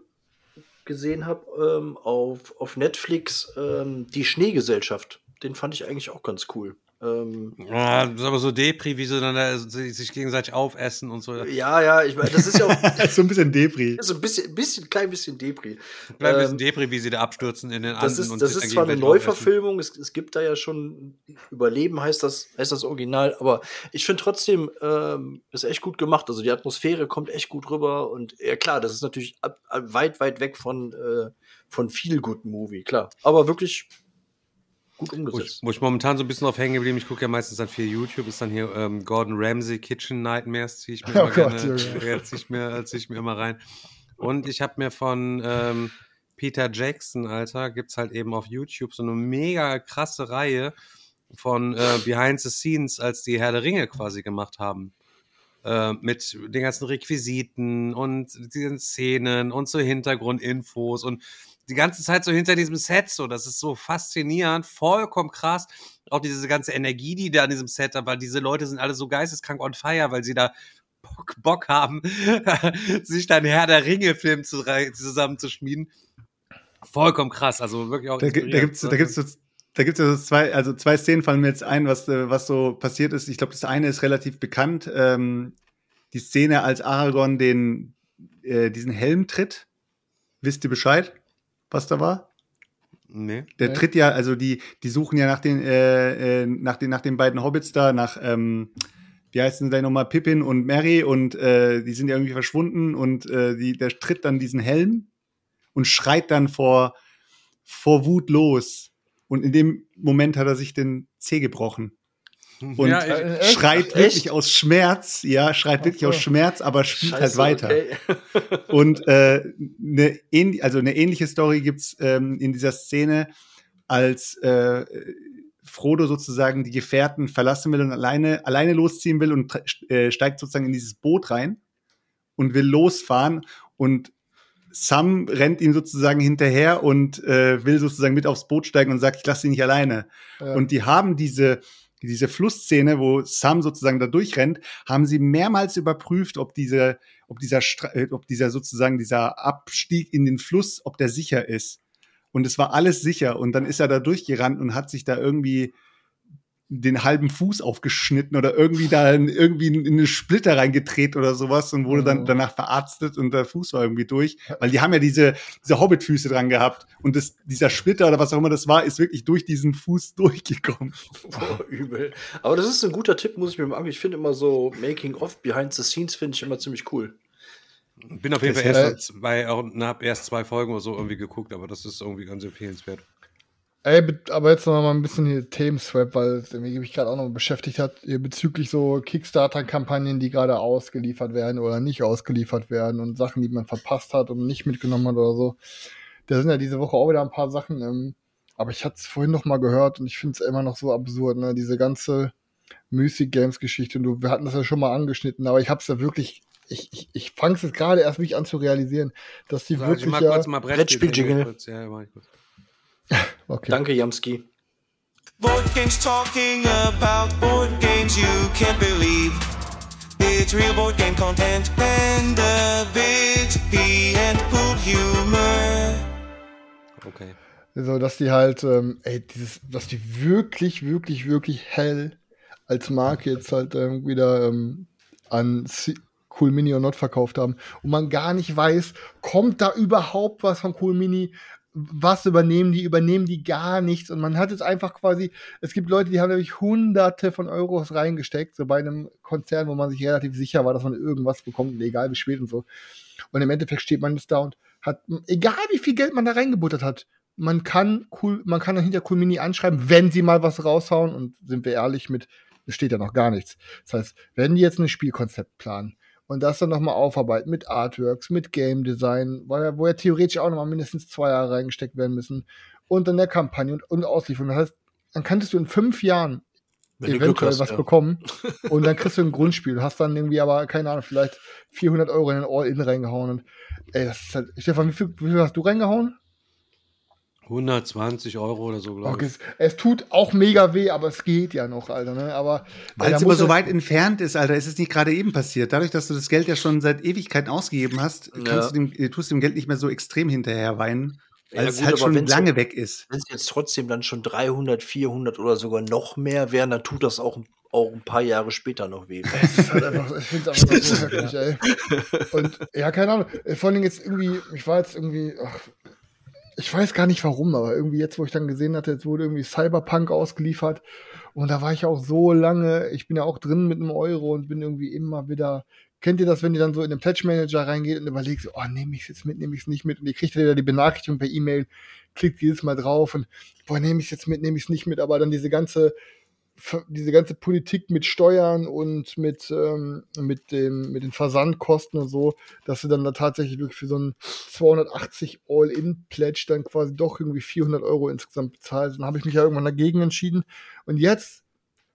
gesehen habe ähm, auf, auf Netflix, ähm, die Schneegesellschaft, den fand ich eigentlich auch ganz cool. Ähm, Ja, das ist aber so Depri, wie sie dann da sich gegenseitig aufessen und so. ja, ja, ich meine, das ist ja auch so ein bisschen Debris. so ein bisschen, bisschen, klein bisschen Depri. Bleib ein bisschen Ähm, Depri, wie sie da abstürzen in den Anden Das ist, und das ist zwar eine. Neuverfilmung, es, es gibt da ja schon Überleben, heißt das, heißt das Original, aber ich finde trotzdem, ähm, ist echt gut gemacht. Also die Atmosphäre kommt echt gut rüber und ja klar, das ist natürlich ab, ab, weit, weit weg von, äh, von viel Good Movie, klar. Aber wirklich gut Wo ich, umgesetzt. wo ich momentan so ein bisschen drauf hängen geblieben, ich gucke ja meistens dann viel YouTube, ist dann hier ähm, Gordon Ramsay Kitchen Nightmares, ziehe ich mir Oh immer Gott, gerne, ja, zieh ich mir, zieh ich mir immer rein. Und ich habe mir von ähm, Peter Jackson, Alter, gibt's halt eben auf YouTube so eine mega krasse Reihe von äh, Behind the Scenes, als die Herr der Ringe quasi gemacht haben. Äh, mit den ganzen Requisiten und diesen Szenen und so Hintergrundinfos und die ganze Zeit so hinter diesem Set so. Das ist so faszinierend, vollkommen krass. Auch diese ganze Energie, die da an diesem Set hat, weil diese Leute sind alle so geisteskrank on fire, weil sie da Bock, Bock haben, sich dann Herr der Ringe-Film zu, zusammenzuschmieden. Vollkommen krass, also wirklich auch. Da, da gibt's, da gibt's so, da gibt's ja so zwei, also zwei Szenen fallen mir jetzt ein, was, äh, was so passiert ist. Ich glaube, das eine ist relativ bekannt. Ähm, die Szene, als Aragorn den, äh, diesen Helm tritt. Wisst ihr Bescheid, was da war? Nee. Der Nee. tritt ja, also die, die suchen ja nach den, äh, äh, nach den, nach den beiden Hobbits da, nach, ähm, wie heißen sie denn nochmal, Pippin und Mary und äh, die sind ja irgendwie verschwunden und äh, die, der tritt dann diesen Helm und schreit dann vor, vor Wut los. Und in dem Moment hat er sich den Zeh gebrochen. Und Ja, ich- Äh, echt? schreit Echt? wirklich aus Schmerz, ja, schreit Ach wirklich so. aus Schmerz, aber spielt halt Scheiße, weiter. okay. Und äh, eine, ähn also eine ähnliche Story gibt's ähm, in dieser Szene, als äh, Frodo sozusagen die Gefährten verlassen will und alleine, alleine losziehen will und äh, steigt sozusagen in dieses Boot rein und will losfahren und Sam rennt ihm sozusagen hinterher und äh, will sozusagen mit aufs Boot steigen und sagt, ich lasse ihn nicht alleine. Ja. Und die haben diese, diese Flussszene, wo Sam sozusagen da durchrennt, haben sie mehrmals überprüft, ob diese, ob dieser, äh, ob dieser sozusagen dieser Abstieg in den Fluss, ob der sicher ist. Und es war alles sicher. Und dann ist er da durchgerannt und hat sich da irgendwie den halben Fuß aufgeschnitten oder irgendwie da in, irgendwie in eine Splitter reingetreten oder sowas und wurde dann danach verarztet und der Fuß war irgendwie durch. Weil die haben ja diese, diese Hobbitfüße dran gehabt. Und das, dieser Splitter oder was auch immer das war, ist wirklich durch diesen Fuß durchgekommen. Boah, übel. Aber das ist ein guter Tipp, muss ich mir mal angucken. Ich finde immer so Making-of, Behind the Scenes finde ich immer ziemlich cool. Bin auf jeden Fall erst zwei, auch, na, hab erst zwei Folgen oder so irgendwie geguckt, aber das ist irgendwie ganz empfehlenswert. Ey, be- aber jetzt noch mal ein bisschen hier Themenswap, weil es irgendwie mich gerade auch noch beschäftigt hat, hier bezüglich so Kickstarter-Kampagnen, die gerade ausgeliefert werden oder nicht ausgeliefert werden und Sachen, die man verpasst hat und nicht mitgenommen hat oder so. Da sind ja diese Woche auch wieder ein paar Sachen, ähm, aber ich hatte es vorhin noch mal gehört und ich finde es immer noch so absurd, ne? Diese ganze Music Games Geschichte. Und du, wir hatten das ja schon mal angeschnitten, aber ich habe es ja wirklich, ich, ich, ich fange es jetzt gerade erst wirklich an zu realisieren, dass die ich wirklich mal ja, kurz mal Brettspiel-Jingle. Kurz, Ja, mach ich kurz. okay. Danke, Jamski. Board games talking about board games you can't believe. It's real board game content and a bit pee and poop humor. Okay. So, dass die halt, ähm, ey, dieses, dass die wirklich, wirklich, wirklich hell als Marke jetzt halt ähm, wieder ähm, an C Cool Mini und Not verkauft haben und man gar nicht weiß, kommt da überhaupt was von Cool Mini? Was übernehmen die? Übernehmen die gar nichts? Und man hat jetzt einfach quasi, es gibt Leute, die haben nämlich hunderte von Euros reingesteckt, so bei einem Konzern, wo man sich relativ sicher war, dass man irgendwas bekommt, egal wie spät und so. Und im Endeffekt steht man jetzt da und hat, egal wie viel Geld man da reingebuttert hat, man kann cool, man kann hinter Cool Mini anschreiben, wenn sie mal was raushauen und sind wir ehrlich mit, es steht ja noch gar nichts. Das heißt, wenn die jetzt ein Spielkonzept planen und das dann nochmal aufarbeiten mit Artworks, mit Game Design, wo ja, wo ja theoretisch auch nochmal mindestens zwei Jahre reingesteckt werden müssen und dann der Kampagne und, und Auslieferung. Das heißt, dann könntest du in fünf Jahren Wenn eventuell hast, was ja. bekommen und dann kriegst du ein Grundspiel, hast dann irgendwie aber, keine Ahnung, vielleicht 400 Euro in ein All-In reingehauen und ey, das ist halt, Stefan, wie viel, wie viel hast du reingehauen? 120 Euro oder so, glaube ich. es, es tut auch mega weh, aber es geht ja noch, Alter, ne? Aber Weil es immer so weit entfernt ist, Alter, ist es nicht gerade eben passiert. Dadurch, dass du das Geld ja schon seit Ewigkeiten ausgegeben hast, Ja. kannst du dem, äh, tust dem Geld nicht mehr so extrem hinterher weinen, weil Ja, es gut, halt schon lange weg ist. Wenn es jetzt trotzdem dann schon 300, 400 oder sogar noch mehr wären, dann tut das auch, auch ein paar Jahre später noch weh. Halt einfach, ich finde es einfach so heftig, ey. Und ja, keine Ahnung. äh, Vor allem jetzt irgendwie, ich war jetzt irgendwie, ach, ich weiß gar nicht warum, aber irgendwie jetzt, wo ich dann gesehen hatte, jetzt wurde irgendwie Cyberpunk ausgeliefert. Und da war ich auch so lange, ich bin ja auch drin mit einem Euro und bin irgendwie immer wieder. Kennt ihr das, wenn ihr dann so in den Pledge Manager reingeht und überlegt, oh, nehme ich es jetzt mit, nehme ich es nicht mit? Und ihr kriegt wieder die Benachrichtigung per E-Mail, klickt jedes Mal drauf und, boah, nehme ich es jetzt mit, nehme ich es nicht mit, aber dann diese ganze, diese ganze Politik mit Steuern und mit, ähm, mit, dem, mit den Versandkosten und so, dass du dann da tatsächlich wirklich für so einen 280 All-In-Pledge dann quasi doch irgendwie 400 Euro insgesamt bezahlst. Dann habe ich mich ja irgendwann dagegen entschieden. Und jetzt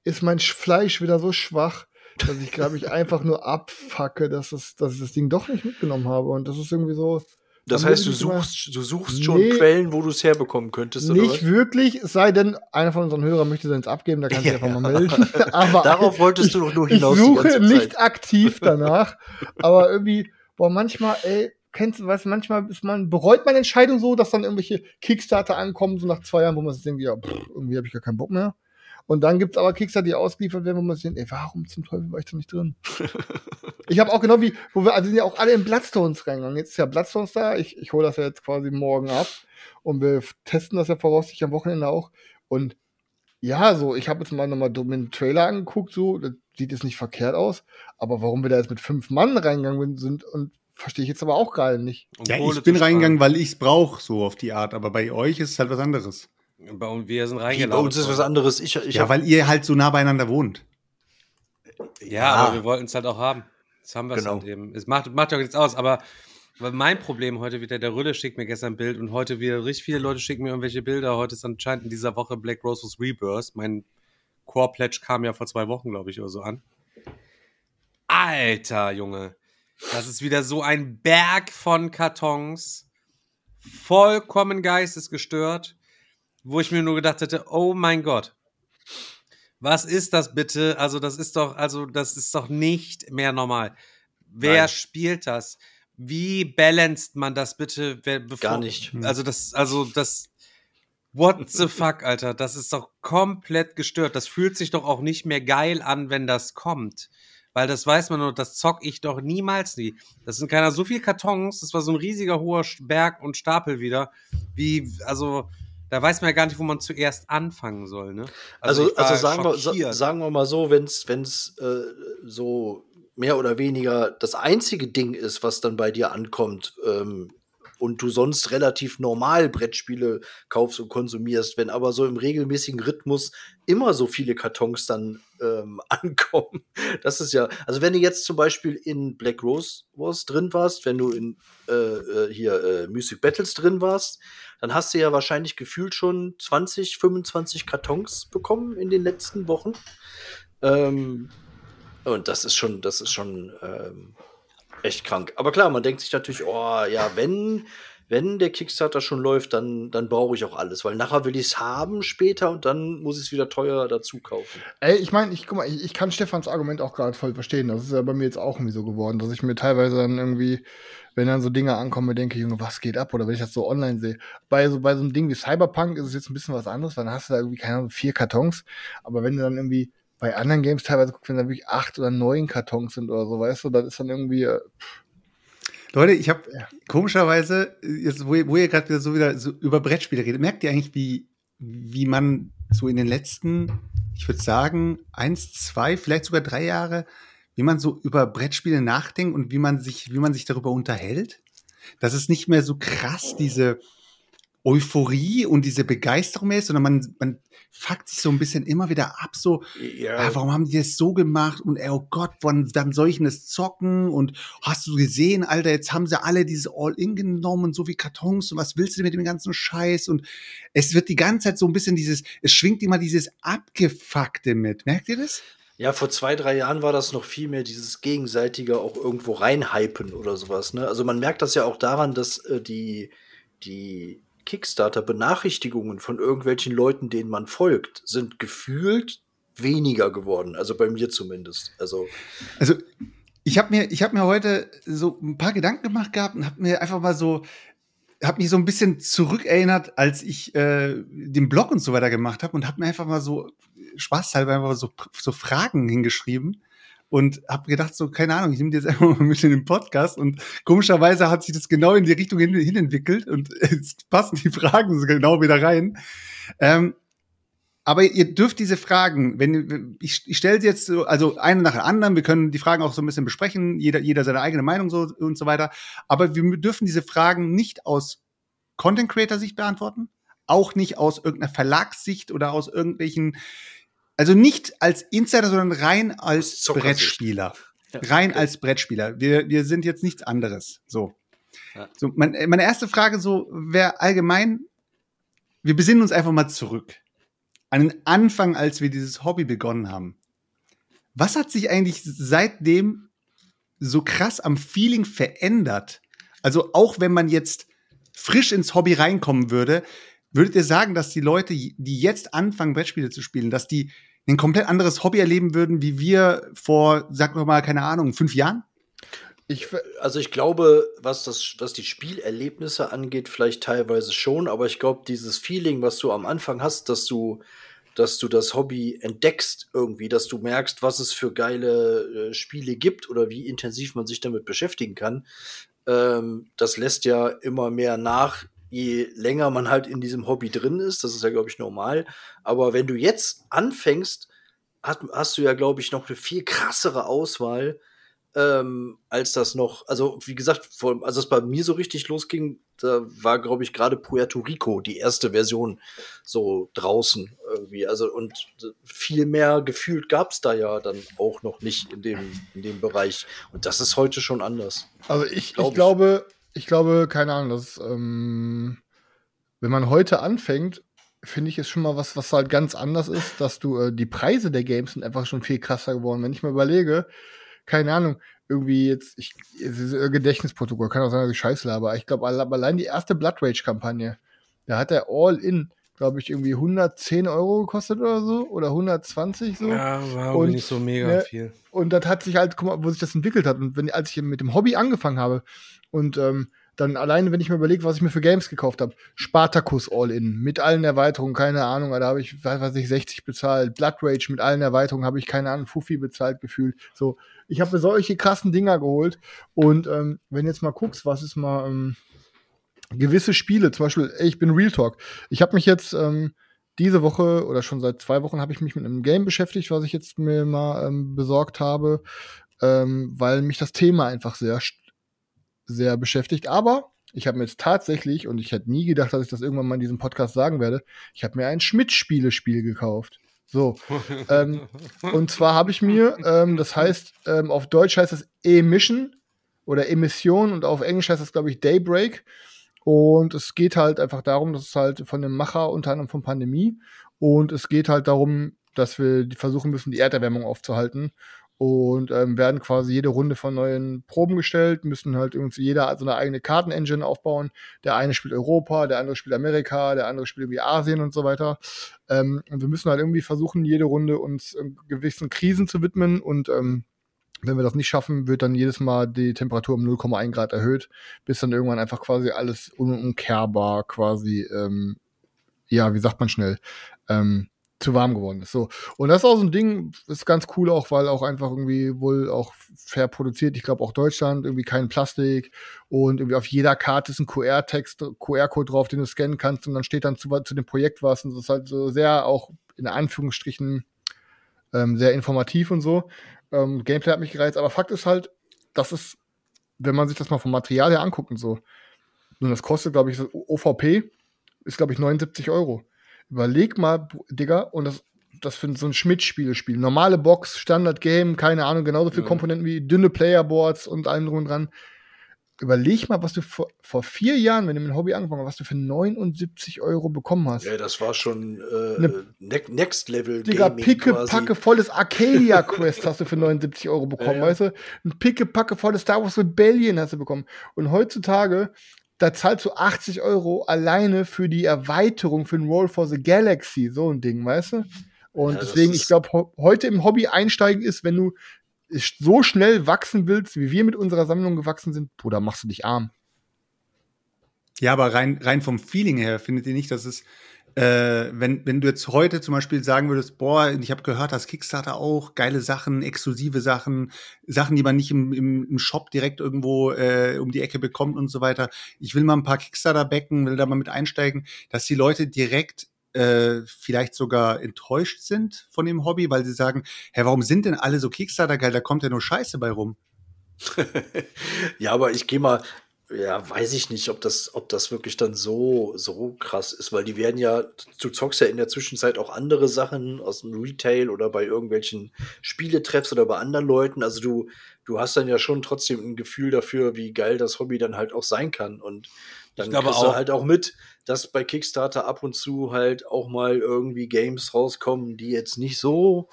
ist mein Sch- Fleisch wieder so schwach, dass ich, glaube ich, einfach nur abfacke, dass, es, dass ich das Ding doch nicht mitgenommen habe. Und das ist irgendwie so. Das heißt, du ich suchst, du suchst schon Nee. Quellen, wo du es herbekommen könntest, oder Nicht was? wirklich, es sei denn, einer von unseren Hörern möchte seins abgeben, da kann sich Ja, einfach mal melden. Aber Darauf wolltest du doch nur ich hinaus. die suche nicht aktiv danach, aber irgendwie, boah, manchmal, ey, kennst du was, manchmal ist man, bereut man Entscheidungen so, dass dann irgendwelche Kickstarter ankommen, so nach zwei Jahren, wo man sich denkt, ja, pff, irgendwie habe ich gar keinen Bock mehr. Und dann gibt's aber Kickstarter, die ausgeliefert werden, wo man sich denkt, ey, warum zum Teufel war ich da nicht drin? ich habe auch genau wie, wo wir, also sind ja auch alle in Bloodstones reingegangen. Jetzt ist ja Bloodstones da, ich, ich hole das ja jetzt quasi morgen ab und wir testen das ja voraussichtlich am Wochenende auch. Und ja, so, ich habe jetzt mal nochmal den Trailer angeguckt, so, das sieht jetzt nicht verkehrt aus, aber warum wir da jetzt mit fünf Mann reingegangen sind und verstehe ich jetzt aber auch gerade nicht. Ja, ich bin reingegangen, weil ich es brauche, so auf die Art. Aber bei euch ist es halt was anderes. Bei uns, wir sind reingelaufen. bei uns ist was anderes. Ich, ich ja, hab- weil ihr halt so nah beieinander wohnt. Ja, aber wir wollten es halt auch haben. Jetzt haben wir es Genau. halt eben. Es macht, macht ja auch nichts aus, aber mein Problem heute wieder, der Rülle schickt mir gestern ein Bild und heute wieder richtig viele Leute schicken mir irgendwelche Bilder. Heute ist anscheinend in dieser Woche Black Roses Rebirth. Mein Core Pledge kam ja vor zwei Wochen, glaube ich, oder so an. Alter, Junge. Das ist wieder so ein Berg von Kartons. Vollkommen geistesgestört. Wo ich mir nur gedacht hätte, oh mein Gott. Was ist das bitte? Also, das ist doch, also, das ist doch nicht mehr normal. Wer Nein. spielt das? Wie balanced man das bitte? Wer, bevor, Gar nicht. Also, das, also, das, what the fuck, Alter? Das ist doch komplett gestört. Das fühlt sich doch auch nicht mehr geil an, wenn das kommt. Weil das weiß man nur, das zock ich doch niemals nie. Das sind keiner so viel Kartons, das war so ein riesiger hoher Berg und Stapel wieder. Wie, also, da weiß man ja gar nicht, wo man zuerst anfangen soll, ne? Also, war also sagen, wir, sagen wir mal so, wenn es äh, so mehr oder weniger das einzige Ding ist, was dann bei dir ankommt, ähm, und du sonst relativ normal Brettspiele kaufst und konsumierst, wenn aber so im regelmäßigen Rhythmus immer so viele Kartons dann ähm, ankommen. Das ist ja, also wenn du jetzt zum Beispiel in Black Rose Wars drin warst, wenn du in äh, äh, hier äh, Music Battles drin warst, dann hast du ja wahrscheinlich gefühlt schon 20, 25 Kartons bekommen in den letzten Wochen. Ähm, und das ist schon, das ist schon ähm, echt krank. Aber klar, man denkt sich natürlich, oh ja, wenn, wenn der Kickstarter schon läuft, dann, dann brauche ich auch alles, weil nachher will ich es haben später und dann muss ich es wieder teuer dazu kaufen. Ey, ich meine, ich guck mal, ich, ich kann Stefans Argument auch gerade voll verstehen. Das ist ja bei mir jetzt auch irgendwie so geworden, dass ich mir teilweise dann irgendwie, wenn dann so Dinge ankommen, denke, Junge, was geht ab? Oder wenn ich das so online sehe. Bei so, bei so einem Ding wie Cyberpunk ist es jetzt ein bisschen was anderes, weil dann hast du da irgendwie, keine Ahnung, vier Kartons. Aber wenn du dann irgendwie bei anderen Games teilweise guckst, wenn da wirklich acht oder neun Kartons sind oder so, weißt du, dann ist dann irgendwie, äh, Leute, ich habe Ja. komischerweise, jetzt, wo ihr, ihr gerade wieder so wieder so über Brettspiele redet, merkt ihr eigentlich, wie, wie man so in den letzten, ich würde sagen, eins, zwei, vielleicht sogar drei Jahre, wie man so über Brettspiele nachdenkt und wie man sich, wie man sich darüber unterhält? Dass es nicht mehr so krass diese Euphorie und diese Begeisterung mehr ist, sondern man, man fuckt sich so ein bisschen immer wieder ab, so, ah, warum haben die das so gemacht? Und ey, oh Gott, wann, wann soll ich denn das zocken? Und hast du gesehen, Alter, jetzt haben sie alle diese All-In genommen und so wie Kartons und was willst du mit dem ganzen Scheiß? Und es wird die ganze Zeit so ein bisschen dieses, es schwingt immer dieses Abgefuckte mit. Merkt ihr das? Ja, vor zwei, drei Jahren war das noch viel mehr dieses gegenseitige auch irgendwo reinhypen oder sowas. Ne? Also man merkt das ja auch daran, dass äh, die, die Kickstarter-Benachrichtigungen von irgendwelchen Leuten, denen man folgt, sind gefühlt weniger geworden. Also bei mir zumindest. Also Also, ich habe mir, habe mir heute so ein paar Gedanken gemacht gehabt und habe mir einfach mal so, habe mich so ein bisschen zurückerinnert, als ich äh, den Blog und so weiter gemacht habe und habe mir einfach mal so spaßhalber einfach so, so Fragen hingeschrieben und habe gedacht so, keine Ahnung, ich nehme die jetzt einfach mal mit in den Podcast und komischerweise hat sich das genau in die Richtung hin, hin entwickelt und jetzt passen die Fragen so genau wieder rein. Ähm, aber ihr dürft diese Fragen, wenn ich, ich stelle sie jetzt so, also eine nach der anderen, wir können die Fragen auch so ein bisschen besprechen, jeder, jeder seine eigene Meinung so und so weiter. Aber wir dürfen diese Fragen nicht aus Content Creator Sicht beantworten, auch nicht aus irgendeiner Verlagssicht oder aus irgendwelchen, also nicht als Insider, sondern rein als. Brettspieler. Rein als Brettspieler. Wir, wir sind jetzt nichts anderes. So. Ja. So, mein, meine erste Frage so wäre allgemein, wir besinnen uns einfach mal zurück an den Anfang, als wir dieses Hobby begonnen haben. Was hat sich eigentlich seitdem so krass am Feeling verändert? Also auch wenn man jetzt frisch ins Hobby reinkommen würde, würdet ihr sagen, dass die Leute, die jetzt anfangen, Brettspiele zu spielen, dass die ein komplett anderes Hobby erleben würden, wie wir vor, sag wir mal, keine Ahnung, fünf Jahren? ich, Also ich glaube, was das, was die Spielerlebnisse angeht, vielleicht teilweise schon, aber ich glaube, dieses Feeling, was du am Anfang hast, dass du, dass du das Hobby entdeckst irgendwie, dass du merkst, was es für geile äh, Spiele gibt oder wie intensiv man sich damit beschäftigen kann, ähm, das lässt ja immer mehr nach, je länger man halt in diesem Hobby drin ist. Das ist ja, glaube ich, normal. Aber wenn du jetzt anfängst, hast, hast du ja, glaube ich, noch eine viel krassere Auswahl ähm, als das noch, also wie gesagt, vor, als es bei mir so richtig losging, da war, glaube ich, gerade Puerto Rico die erste Version so draußen irgendwie. Also und viel mehr gefühlt gab es da ja dann auch noch nicht in dem, in dem Bereich. Und das ist heute schon anders. Also ich, Glaub ich ich. glaube, ich glaube, keine Ahnung, das, ähm, wenn man heute anfängt, finde ich es schon mal was, was halt ganz anders ist, dass du äh, die Preise der Games sind einfach schon viel krasser geworden. Wenn ich mir überlege, keine Ahnung, irgendwie jetzt, ich, es ist ein Gedächtnisprotokoll, kann auch sein, dass ich scheiße laber, aber ich glaube, allein die erste Blood Rage-Kampagne, da hat der All-In, glaube ich, irgendwie 110 Euro gekostet oder so, oder 120 so. Ja, war und, nicht so mega ne, viel. Und das hat sich halt, guck mal, wo sich das entwickelt hat. Und wenn, als ich mit dem Hobby angefangen habe und ähm, dann alleine, wenn ich mir überlege, was ich mir für Games gekauft habe, Spartacus All-In mit allen Erweiterungen, keine Ahnung, da habe ich, weiß ich, 60 bezahlt, Blood Rage mit allen Erweiterungen habe ich, keine Ahnung, Fuffi bezahlt gefühlt. So, ich habe solche krassen Dinger geholt und ähm, wenn jetzt mal guckst, was ist mal ähm, gewisse Spiele, zum Beispiel, ey, ich bin Real Talk. Ich habe mich jetzt ähm, diese Woche oder schon seit zwei Wochen habe ich mich mit einem Game beschäftigt, was ich jetzt mir mal ähm, besorgt habe, ähm, weil mich das Thema einfach sehr, sehr beschäftigt. Aber ich habe mir jetzt tatsächlich, und ich hätte nie gedacht, dass ich das irgendwann mal in diesem Podcast sagen werde, ich habe mir ein Schmidt-Spielespiel gekauft. So. ähm, und zwar habe ich mir, ähm, das heißt, ähm, auf Deutsch heißt es Emission oder Emission und auf Englisch heißt das, glaube ich, Daybreak. Und es geht halt einfach darum, dass es halt von dem Macher unter anderem von Pandemie und es geht halt darum, dass wir die versuchen müssen, die Erderwärmung aufzuhalten und ähm, werden quasi jede Runde von neuen Proben gestellt, müssen halt irgendwie jeder so eine eigene Kartenengine aufbauen. Der eine spielt Europa, der andere spielt Amerika, der andere spielt irgendwie Asien und so weiter. Ähm, und wir müssen halt irgendwie versuchen, jede Runde uns ähm, gewissen Krisen zu widmen und ähm, wenn wir das nicht schaffen, wird dann jedes Mal die Temperatur um 0,1 Grad erhöht, bis dann irgendwann einfach quasi alles unumkehrbar quasi, ähm, ja, wie sagt man schnell, ähm, zu warm geworden ist. So. Und das ist auch so ein Ding, ist ganz cool auch, weil auch einfach irgendwie wohl auch fair produziert. Ich glaube auch Deutschland, irgendwie kein Plastik und irgendwie auf jeder Karte ist ein QR-Text, QR-Code drauf, den du scannen kannst und dann steht dann zu, zu dem Projekt was und das ist halt so sehr auch in Anführungsstrichen ähm, sehr informativ und so. Ähm, Gameplay hat mich gereizt, aber Fakt ist halt, das ist, wenn man sich das mal vom Material her anguckt und so, und das kostet, glaube ich, OVP ist, glaube ich, 79 Euro. Überleg mal, Digga, und das, das für so ein Schmidt-Spielespiel. Normale Box, Standard-Game, keine Ahnung, genauso viele Ja. Komponenten wie dünne Playerboards und allem drum und dran. Überleg mal, was du vor, vor vier Jahren, wenn du mit dem Hobby angefangen hast, was du für 79 Euro bekommen hast. Ja, das war schon äh, Ne- ne Next Level Digga, Gaming picke, quasi. packe volles Arcadia Quest hast du für 79 Euro bekommen, Ja, ja. weißt du? Ein picke, packe volles Star Wars Rebellion hast du bekommen. Und heutzutage, da zahlst du 80 Euro alleine für die Erweiterung für den Roll for the Galaxy, so ein Ding, weißt du? Und Ja, deswegen, ich glaube, heute im Hobby einsteigen ist, wenn du so schnell wachsen willst, wie wir mit unserer Sammlung gewachsen sind, Bruder, machst du dich arm. Ja, aber rein, rein vom Feeling her findet ihr nicht, dass es, äh, wenn, wenn du jetzt heute zum Beispiel sagen würdest, boah, ich habe gehört, dass Kickstarter auch geile Sachen, exklusive Sachen, Sachen, die man nicht im, im, im Shop direkt irgendwo äh, um die Ecke bekommt und so weiter. Ich will mal ein paar Kickstarter backen, will da mal mit einsteigen, dass die Leute direkt äh, vielleicht sogar enttäuscht sind von dem Hobby, weil sie sagen, hä, warum sind denn alle so Kickstarter geil? Da kommt ja nur Scheiße bei rum. ja, aber ich gehe mal, ja, weiß ich nicht, ob das, ob das wirklich dann so, so krass ist, weil die werden ja, du zockst ja in der Zwischenzeit auch andere Sachen aus dem Retail oder bei irgendwelchen Spieletreffs oder bei anderen Leuten. Also du, du hast dann ja schon trotzdem ein Gefühl dafür, wie geil das Hobby dann halt auch sein kann. Und dann Ich kriegst du halt auch mit, dass bei Kickstarter ab und zu halt auch mal irgendwie Games rauskommen, die jetzt nicht so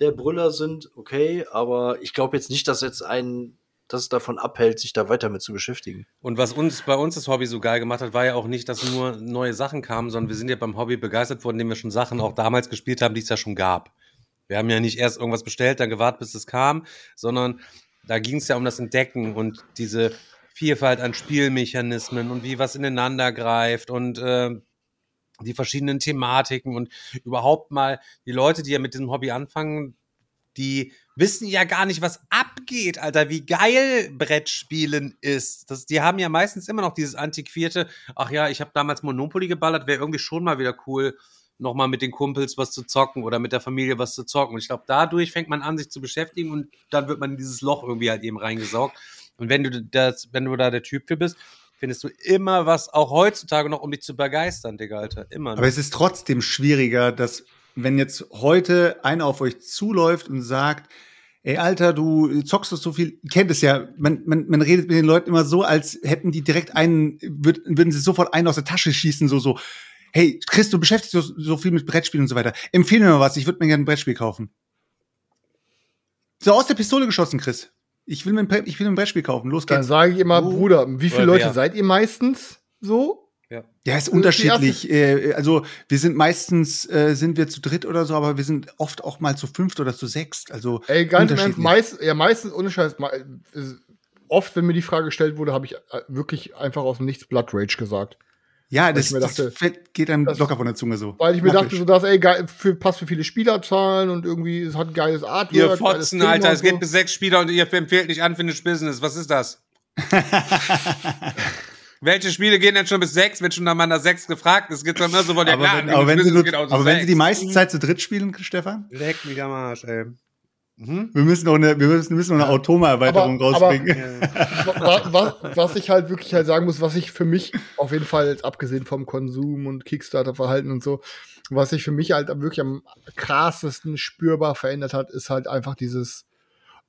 der Brüller sind, okay, aber ich glaube jetzt nicht, dass jetzt ein das davon abhält, sich da weiter mit zu beschäftigen. Und was uns bei uns das Hobby so geil gemacht hat, war ja auch nicht, dass nur neue Sachen kamen, sondern wir sind ja beim Hobby begeistert worden, indem wir schon Sachen auch damals gespielt haben, die es ja schon gab. Wir haben ja nicht erst irgendwas bestellt, dann gewartet, bis es kam, sondern da ging es ja um das Entdecken und diese Vielfalt an Spielmechanismen und wie was ineinander greift und äh, die verschiedenen Thematiken und überhaupt mal die Leute, die ja mit diesem Hobby anfangen, die wissen ja gar nicht, was abgeht, Alter, wie geil Brettspielen ist. Das, die haben ja meistens immer noch dieses antiquierte, ach ja, ich habe damals Monopoly geballert, wäre irgendwie schon mal wieder cool, nochmal mit den Kumpels was zu zocken oder mit der Familie was zu zocken. Und ich glaube, dadurch fängt man an, sich zu beschäftigen und dann wird man in dieses Loch irgendwie halt eben reingesaugt. Und wenn du das, wenn du da der Typ für bist, findest du immer was, auch heutzutage noch, um dich zu begeistern, Digga, Alter. Immer. Aber noch. es ist trotzdem schwieriger, dass, wenn jetzt heute einer auf euch zuläuft und sagt, ey, Alter, du zockst doch so viel, ihr kennt es ja, man, man, man redet mit den Leuten immer so, als hätten die direkt einen, würd, würden sie sofort einen aus der Tasche schießen, so, so, hey, Chris, du beschäftigst dich so, so viel mit Brettspielen und so weiter. Empfehle mir mal was, ich würde mir gerne ein Brettspiel kaufen. So aus der Pistole geschossen, Chris. Ich will mir ein, ich will mir ein Brettspiel kaufen, los Dann geht's. sage ich immer, Oh. Bruder, wie viele Leute seid ihr meistens so? Ja, ist die unterschiedlich. Äh, also wir sind meistens äh, sind wir zu dritt oder so, aber wir sind oft auch mal zu fünft oder zu sechst. Also Ey, ganz im Ernst, unterschiedlich. meist, ja, meistens, ohne Scheiß, äh, oft, wenn mir die Frage gestellt wurde, habe ich äh, wirklich einfach aus dem Nichts Blood Rage gesagt. Ja, das, dachte, das fällt, geht einem das- locker von der Zunge so. Weil ich mir Mach dachte, so, das, ey, geil, für, passt für viele Spielerzahlen und irgendwie, es hat ein geiles Artwork. Ihr Fotzen, Alter, und es geht so. bis sechs Spieler und ihr empfehlt nicht Unfinished Business. Was ist das? Welche Spiele gehen denn schon bis sechs? Wenn schon nach meiner sechs gefragt ist, geht's dann immer so, ja aber klar, wenn, aber wenn, sie, nur, geht zu aber wenn sie die meiste Zeit zu dritt spielen, Stefan, Leck mich am Arsch, ey. Mhm. wir müssen noch eine, wir müssen, müssen noch eine Automa-Erweiterung Aber- aber- rausbringen. wa- wa- was ich halt wirklich halt sagen muss, was ich für mich auf jeden Fall, jetzt abgesehen vom Konsum und Kickstarter-Verhalten und so, was sich für mich halt wirklich am krassesten spürbar verändert hat, ist halt einfach dieses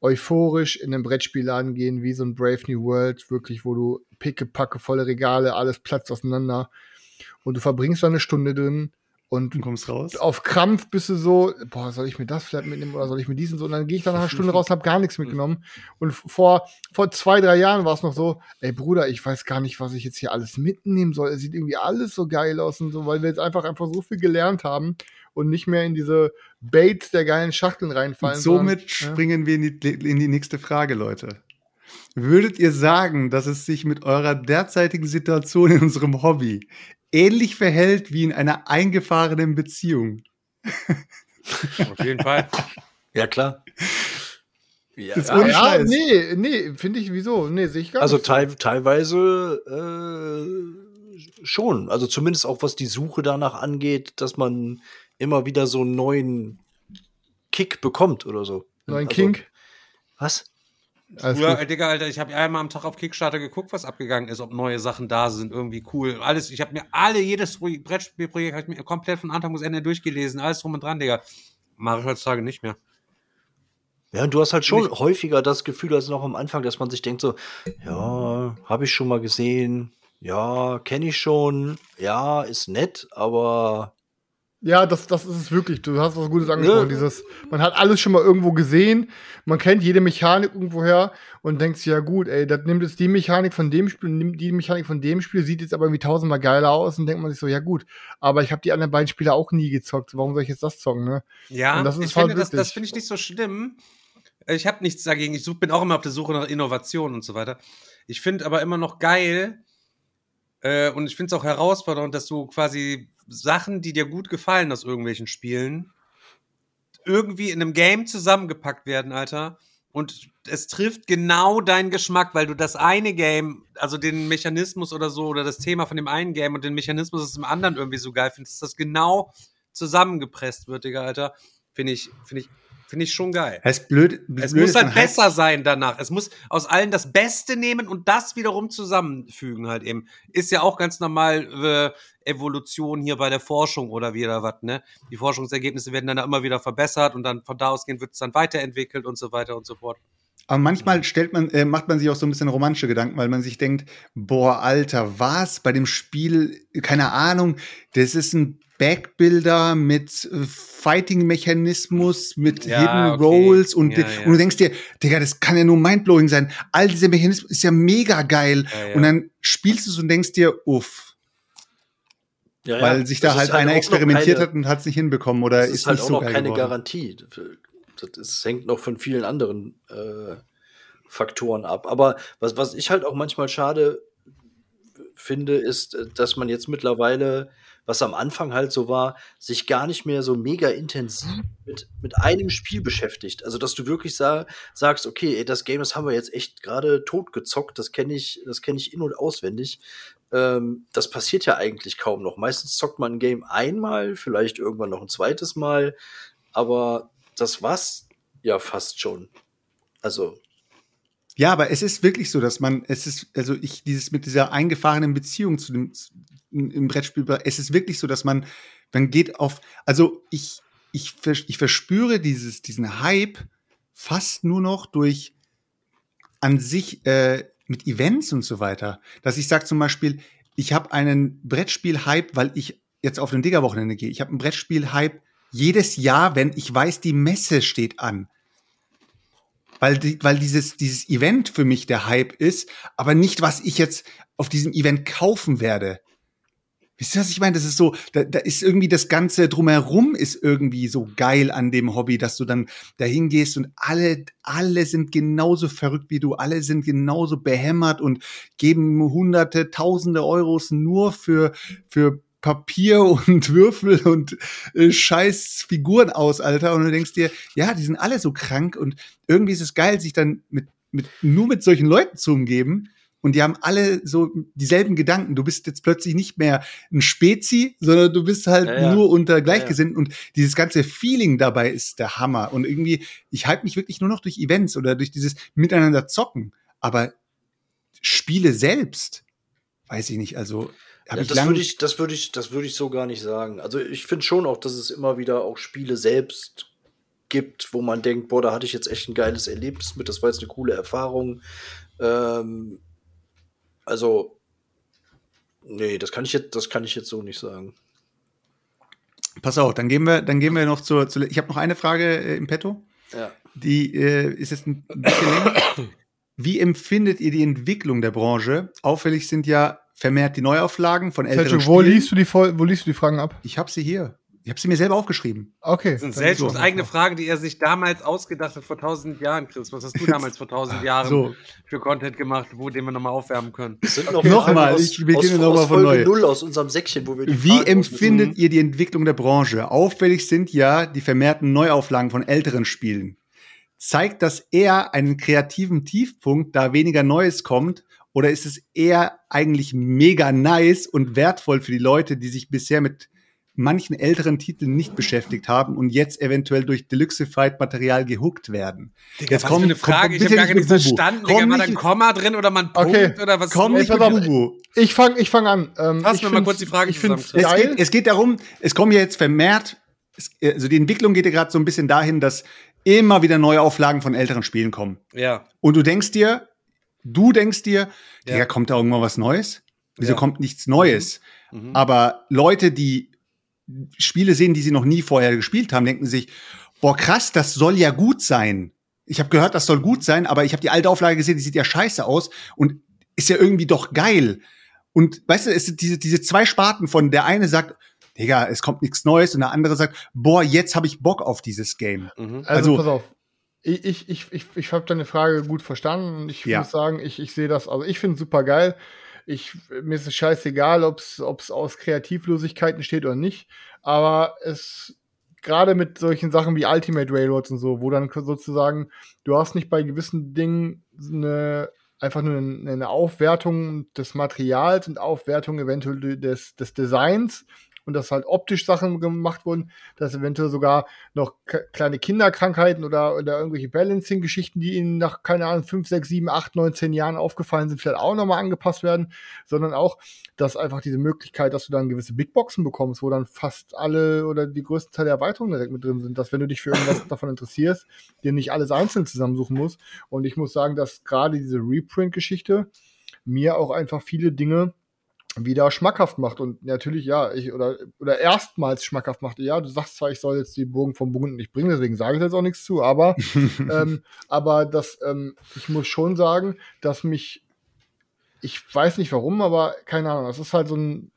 euphorisch in den Brettspielladen gehen, wie so ein Brave New World, wirklich, wo du picke, packe, volle Regale, alles platzt auseinander und du verbringst da eine Stunde drin und Du kommst raus. auf Krampf bist du so, boah, soll ich mir das vielleicht mitnehmen oder soll ich mir diesen so? Und dann gehe ich dann nach einer Stunde raus und habe gar nichts mitgenommen. Und vor, vor zwei, drei Jahren war es noch so, ey Bruder, ich weiß gar nicht, was ich jetzt hier alles mitnehmen soll. Es sieht irgendwie alles so geil aus und so, weil wir jetzt einfach einfach so viel gelernt haben und nicht mehr in diese Baits der geilen Schachteln Und reinfallen. somit sondern, springen wir in die, in die nächste Frage, Leute. Würdet ihr sagen, dass es sich mit eurer derzeitigen Situation in unserem Hobby ähnlich verhält wie in einer eingefahrenen Beziehung? Auf jeden Fall. Ja, klar. Ja, Das ist Ja, ohne ja Scheiß. nee, nee, finde ich, wieso? Nee, sehe ich gar also nicht. so. teil, teilweise äh, schon. Also zumindest auch was die Suche danach angeht, dass man immer wieder so einen neuen Kick bekommt oder so. Neuen also, Kink. Was? Alles Früher, gut. äh, Digga, Alter, ich habe einmal am Tag auf Kickstarter geguckt, was abgegangen ist, ob neue Sachen da sind, irgendwie cool. Alles, ich habe mir alle, jedes Pro- Brettspielprojekt hab ich mir komplett von Anfang bis Ende durchgelesen, alles drum und dran, Digga. Mache ich heutzutage nicht mehr. Ja, und du hast halt schon häufiger das Gefühl als noch am Anfang, dass man sich denkt so, ja, habe ich schon mal gesehen, ja, kenne ich schon, ja, ist nett, aber Ja, das, das ist es wirklich. Du hast was Gutes angesprochen. Ne? Dieses, man hat alles schon mal irgendwo gesehen, man kennt jede Mechanik irgendwoher und denkt sich, ja gut, ey, das nimmt jetzt die Mechanik von dem Spiel, nimmt die Mechanik von dem Spiel, sieht jetzt aber irgendwie tausendmal geiler aus und denkt man sich so, ja gut, aber ich habe die anderen beiden Spiele auch nie gezockt, warum soll ich jetzt das zocken, ne? Ja, Und das ist ich halt finde, das, das finde ich nicht so schlimm. Ich habe nichts dagegen. Ich such, bin auch immer auf der Suche nach Innovation und so weiter. Ich finde aber immer noch geil äh, und ich finde es auch herausfordernd, dass du quasi Sachen, die dir gut gefallen aus irgendwelchen Spielen, irgendwie in einem Game zusammengepackt werden, Alter. Und es trifft genau deinen Geschmack, weil du das eine Game, also den Mechanismus oder so, oder das Thema von dem einen Game und den Mechanismus aus dem anderen irgendwie so geil findest, dass das genau zusammengepresst wird, Digga, Alter. Finde ich, finde ich, finde ich schon geil. Es blöd. Es blöd muss halt dann heißt- besser sein danach. Es muss aus allen das Beste nehmen und das wiederum zusammenfügen halt eben. Ist ja auch ganz normal äh, Evolution hier bei der Forschung oder wieder was, ne? Die Forschungsergebnisse werden dann immer wieder verbessert und dann von da ausgehend wird es dann weiterentwickelt und so weiter und so fort. Aber manchmal stellt man, äh, macht man sich auch so ein bisschen romantische Gedanken, weil man sich denkt, boah, Alter, was bei dem Spiel, keine Ahnung, das ist ein Backbuilder mit äh, Fighting-Mechanismus, mit Ja, Hidden okay. Rolls und, Ja, ja. und du denkst dir, Digga, das kann ja nur mindblowing sein. All diese Mechanismen ist ja mega geil. Ja, ja. Und dann spielst du es und denkst dir, uff, ja, ja, weil sich da halt auch einer experimentiert keine- hat und hat es nicht hinbekommen oder Das ist, ist halt nicht auch so noch geil keine geworden. Garantie. Das ist, hängt noch von vielen anderen äh, Faktoren ab. Aber was, was ich halt auch manchmal schade finde, ist, äh, dass man jetzt mittlerweile, was am Anfang halt so war, sich gar nicht mehr so mega intensiv mit, mit einem Spiel beschäftigt. Also, dass du wirklich sa sagst, okay, ey, das Game, das haben wir jetzt echt gerade totgezockt, das kenne ich, das ich in- und auswendig. ähm, das passiert ja eigentlich kaum noch. Meistens zockt man ein Game einmal, vielleicht irgendwann noch ein zweites Mal, aber das war's ja fast schon. Also, Ja, aber es ist wirklich so, dass man, es ist, also ich, dieses mit dieser eingefahrenen Beziehung zu dem, im Brettspiel, es ist wirklich so, dass man, man geht auf, also ich, ich, ich verspüre dieses, diesen Hype fast nur noch durch an sich äh, mit Events und so weiter. Dass ich sage zum Beispiel, ich habe einen Brettspiel-Hype, weil ich jetzt auf den Digger-Wochenende gehe. Ich habe einen Brettspiel-Hype jedes Jahr, wenn ich weiß, die Messe steht an weil, weil dieses, dieses Event für mich der Hype ist, aber nicht, was ich jetzt auf diesem Event kaufen werde. Wisst ihr, was ich meine? Das ist so, da, da ist irgendwie das Ganze drumherum ist irgendwie so geil an dem Hobby, dass du dann dahin gehst und alle, alle sind genauso verrückt wie du, alle sind genauso behämmert und geben hunderte, tausende Euros nur für, für Papier und Würfel und äh, scheiß Figuren aus, Alter. Und du denkst dir, ja, die sind alle so krank und irgendwie ist es geil, sich dann mit, mit, nur mit solchen Leuten zu umgeben. Und die haben alle so dieselben Gedanken. Du bist jetzt plötzlich nicht mehr ein Spezi, sondern du bist halt Ja, ja. nur unter Gleichgesinnten. Und dieses ganze Feeling dabei ist der Hammer. Und irgendwie, ich halte mich wirklich nur noch durch Events oder durch dieses Miteinander zocken. Aber Spiele selbst, weiß ich nicht. Also Ja, das würde ich, das würde ich, das würde ich so gar nicht sagen. Also ich finde schon auch, dass es immer wieder auch Spiele selbst gibt, wo man denkt, boah, da hatte ich jetzt echt ein geiles Erlebnis mit, das war jetzt eine coole Erfahrung. Ähm, also, nee, das kann ich jetzt, das kann ich jetzt so nicht sagen. Pass auf, dann gehen wir, dann gehen wir noch zur. zur ich habe noch eine Frage äh, im Petto. Ja. Die äh, ist jetzt ein bisschen länger. Wie empfindet ihr die Entwicklung der Branche? Auffällig sind ja vermehrt die Neuauflagen von älteren Sergio, wo Spielen. liest, du die, wo liest du die Fragen ab? Ich habe sie hier. Ich habe sie mir selber aufgeschrieben. Okay. Das sind Selchos so. eigene Fragen, die er sich damals ausgedacht hat vor tausend Jahren, Chris. Was hast du damals vor tausend Jahren So. für Content gemacht, wo den wir nochmal aufwärmen können? Es sind noch Nochmal, aus, ich beginne nochmal von Folge neu. 0 aus unserem Säckchen, wo wir die Wie Fragen empfindet auswissen. ihr die Entwicklung der Branche? Auffällig sind ja die vermehrten Neuauflagen von älteren Spielen. Zeigt das eher einen kreativen Tiefpunkt, da weniger Neues kommt? Oder ist es eher eigentlich mega nice und wertvoll für die Leute, die sich bisher mit manchen älteren Titeln nicht beschäftigt haben und jetzt eventuell durch Deluxified-Material gehuckt werden? Digga, was für eine Frage? ich habe gar nicht verstanden. Digga, war da ein Komma drin oder mal ein Punkt Okay. oder was? Komm nicht mit. Bubu. Ich fange ich fang an. Ähm, ich mir mal kurz die Frage Ich finde es geht, es geht darum, es kommen ja jetzt vermehrt, es, also die Entwicklung geht ja gerade so ein bisschen dahin, dass immer wieder neue Auflagen von älteren Spielen kommen. Ja. Und du denkst dir, du denkst dir, Ja. ja. kommt da irgendwann was Neues? Wieso Ja. kommt nichts Neues? Mhm. Aber Leute, die Spiele sehen, die sie noch nie vorher gespielt haben, denken sich, boah, krass, das soll ja gut sein. Ich habe gehört, das soll gut sein, aber ich habe die alte Auflage gesehen, die sieht ja scheiße aus und ist ja irgendwie doch geil. Und weißt du, es sind diese, diese zwei Sparten von der eine sagt, Digga, es kommt nichts Neues und der andere sagt, boah, jetzt habe ich Bock auf dieses Game. Mhm. Also, Also- pass auf. Ich, ich, ich, ich, ich habe deine Frage gut verstanden und ich Ja. muss sagen, ich, ich sehe das, also ich finde es super geil. Ich, mir ist es scheißegal, ob es aus Kreativlosigkeit entsteht oder nicht. Aber es, gerade mit solchen Sachen wie Ultimate Railroads und so, wo dann sozusagen, du hast nicht bei gewissen Dingen eine, einfach nur eine, eine Aufwertung des Materials und Aufwertung eventuell des, des Designs und dass halt optisch Sachen gemacht wurden, dass eventuell sogar noch kleine Kinderkrankheiten oder, oder irgendwelche Balancing-Geschichten, die ihnen nach, keine Ahnung, 5, 6, 7, 8, 9, 10 Jahren aufgefallen sind, vielleicht auch nochmal angepasst werden, sondern auch, dass einfach diese Möglichkeit, dass du dann gewisse Big Boxen bekommst, wo dann fast alle oder die größte Teil der Erweiterungen direkt mit drin sind, dass wenn du dich für irgendwas davon interessierst, dir nicht alles einzeln zusammensuchen musst. Und ich muss sagen, dass gerade diese Reprint-Geschichte mir auch einfach viele Dinge wieder schmackhaft macht und natürlich ja ich oder oder erstmals schmackhaft macht. Ja du sagst zwar ich soll jetzt die Burgen vom Burgund nicht bringen deswegen sage ich jetzt auch nichts zu aber ähm, aber das ähm, ich muss schon sagen dass mich ich weiß nicht warum aber keine Ahnung das ist halt so ein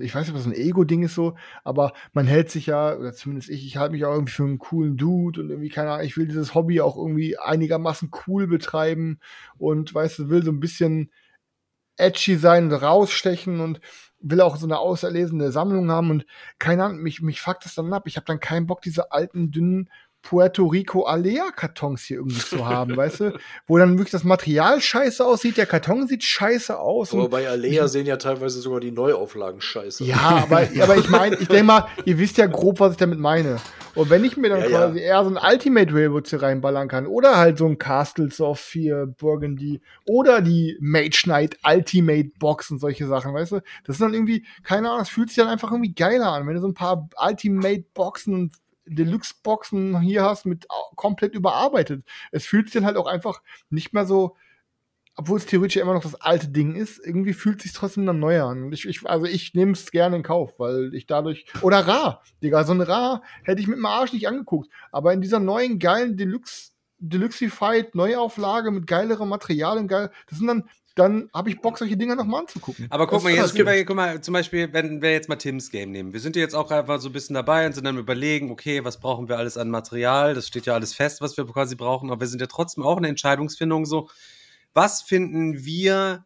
ich weiß nicht, was so ein Ego-Ding ist so, aber man hält sich ja, oder zumindest ich, ich halte mich auch irgendwie für einen coolen Dude und irgendwie, keine Ahnung, ich will dieses Hobby auch irgendwie einigermaßen cool betreiben und, weißt du, will so ein bisschen edgy sein und rausstechen und will auch so eine auserlesene Sammlung haben und keine Ahnung, mich, mich fuckt das dann ab. Ich habe dann keinen Bock, diese alten, dünnen Puerto Rico Alea-Kartons hier irgendwie zu haben, weißt du? Wo dann wirklich das Material scheiße aussieht, der Karton sieht scheiße aus. Aber und- bei Alea sehen ja teilweise sogar die Neuauflagen scheiße. ja, aber, aber ich meine, ich denke mal, ihr wisst ja grob, was ich damit meine. Und wenn ich mir dann Ja, ja. quasi eher so ein Ultimate Railroad hier reinballern kann, oder halt so ein Castles of Fear Burgundy, oder die Mage Knight Ultimate Box und solche Sachen, weißt du? Das ist dann irgendwie, keine Ahnung, es fühlt sich dann einfach irgendwie geiler an, wenn du so ein paar Ultimate Boxen und Deluxe-Boxen hier hast mit komplett überarbeitet. Es fühlt sich dann halt auch einfach nicht mehr so, obwohl es theoretisch immer noch das alte Ding ist, irgendwie fühlt es sich trotzdem dann neu an. Ich, ich, also ich nehme es gerne in Kauf, weil ich dadurch. Oder Ra, Digga, so ein Ra hätte ich mit dem Arsch nicht angeguckt. Aber in dieser neuen geilen Deluxe, Deluxified Neuauflage mit geilerem Material und geil, das sind dann, dann habe ich Bock, solche Dinger nochmal anzugucken. Aber guck Das mal, jetzt sind wir, guck mal, zum Beispiel, wenn wir jetzt mal Tims Game nehmen. Wir sind ja jetzt auch einfach so ein bisschen dabei und sind dann überlegen, okay, was brauchen wir alles an Material? Das steht ja alles fest, was wir quasi brauchen, aber wir sind ja trotzdem auch in der Entscheidungsfindung so, was finden wir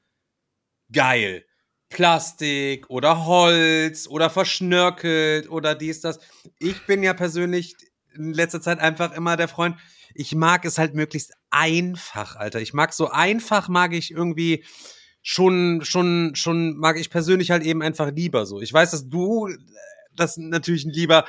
geil? Plastik oder Holz oder verschnörkelt oder dies, das. Ich bin ja persönlich in letzter Zeit einfach immer der Freund, ich mag es halt möglichst einfach, Alter. Ich mag so einfach, mag ich irgendwie schon, schon, schon mag ich persönlich halt eben einfach lieber so. Ich weiß, dass du äh, das natürlich lieber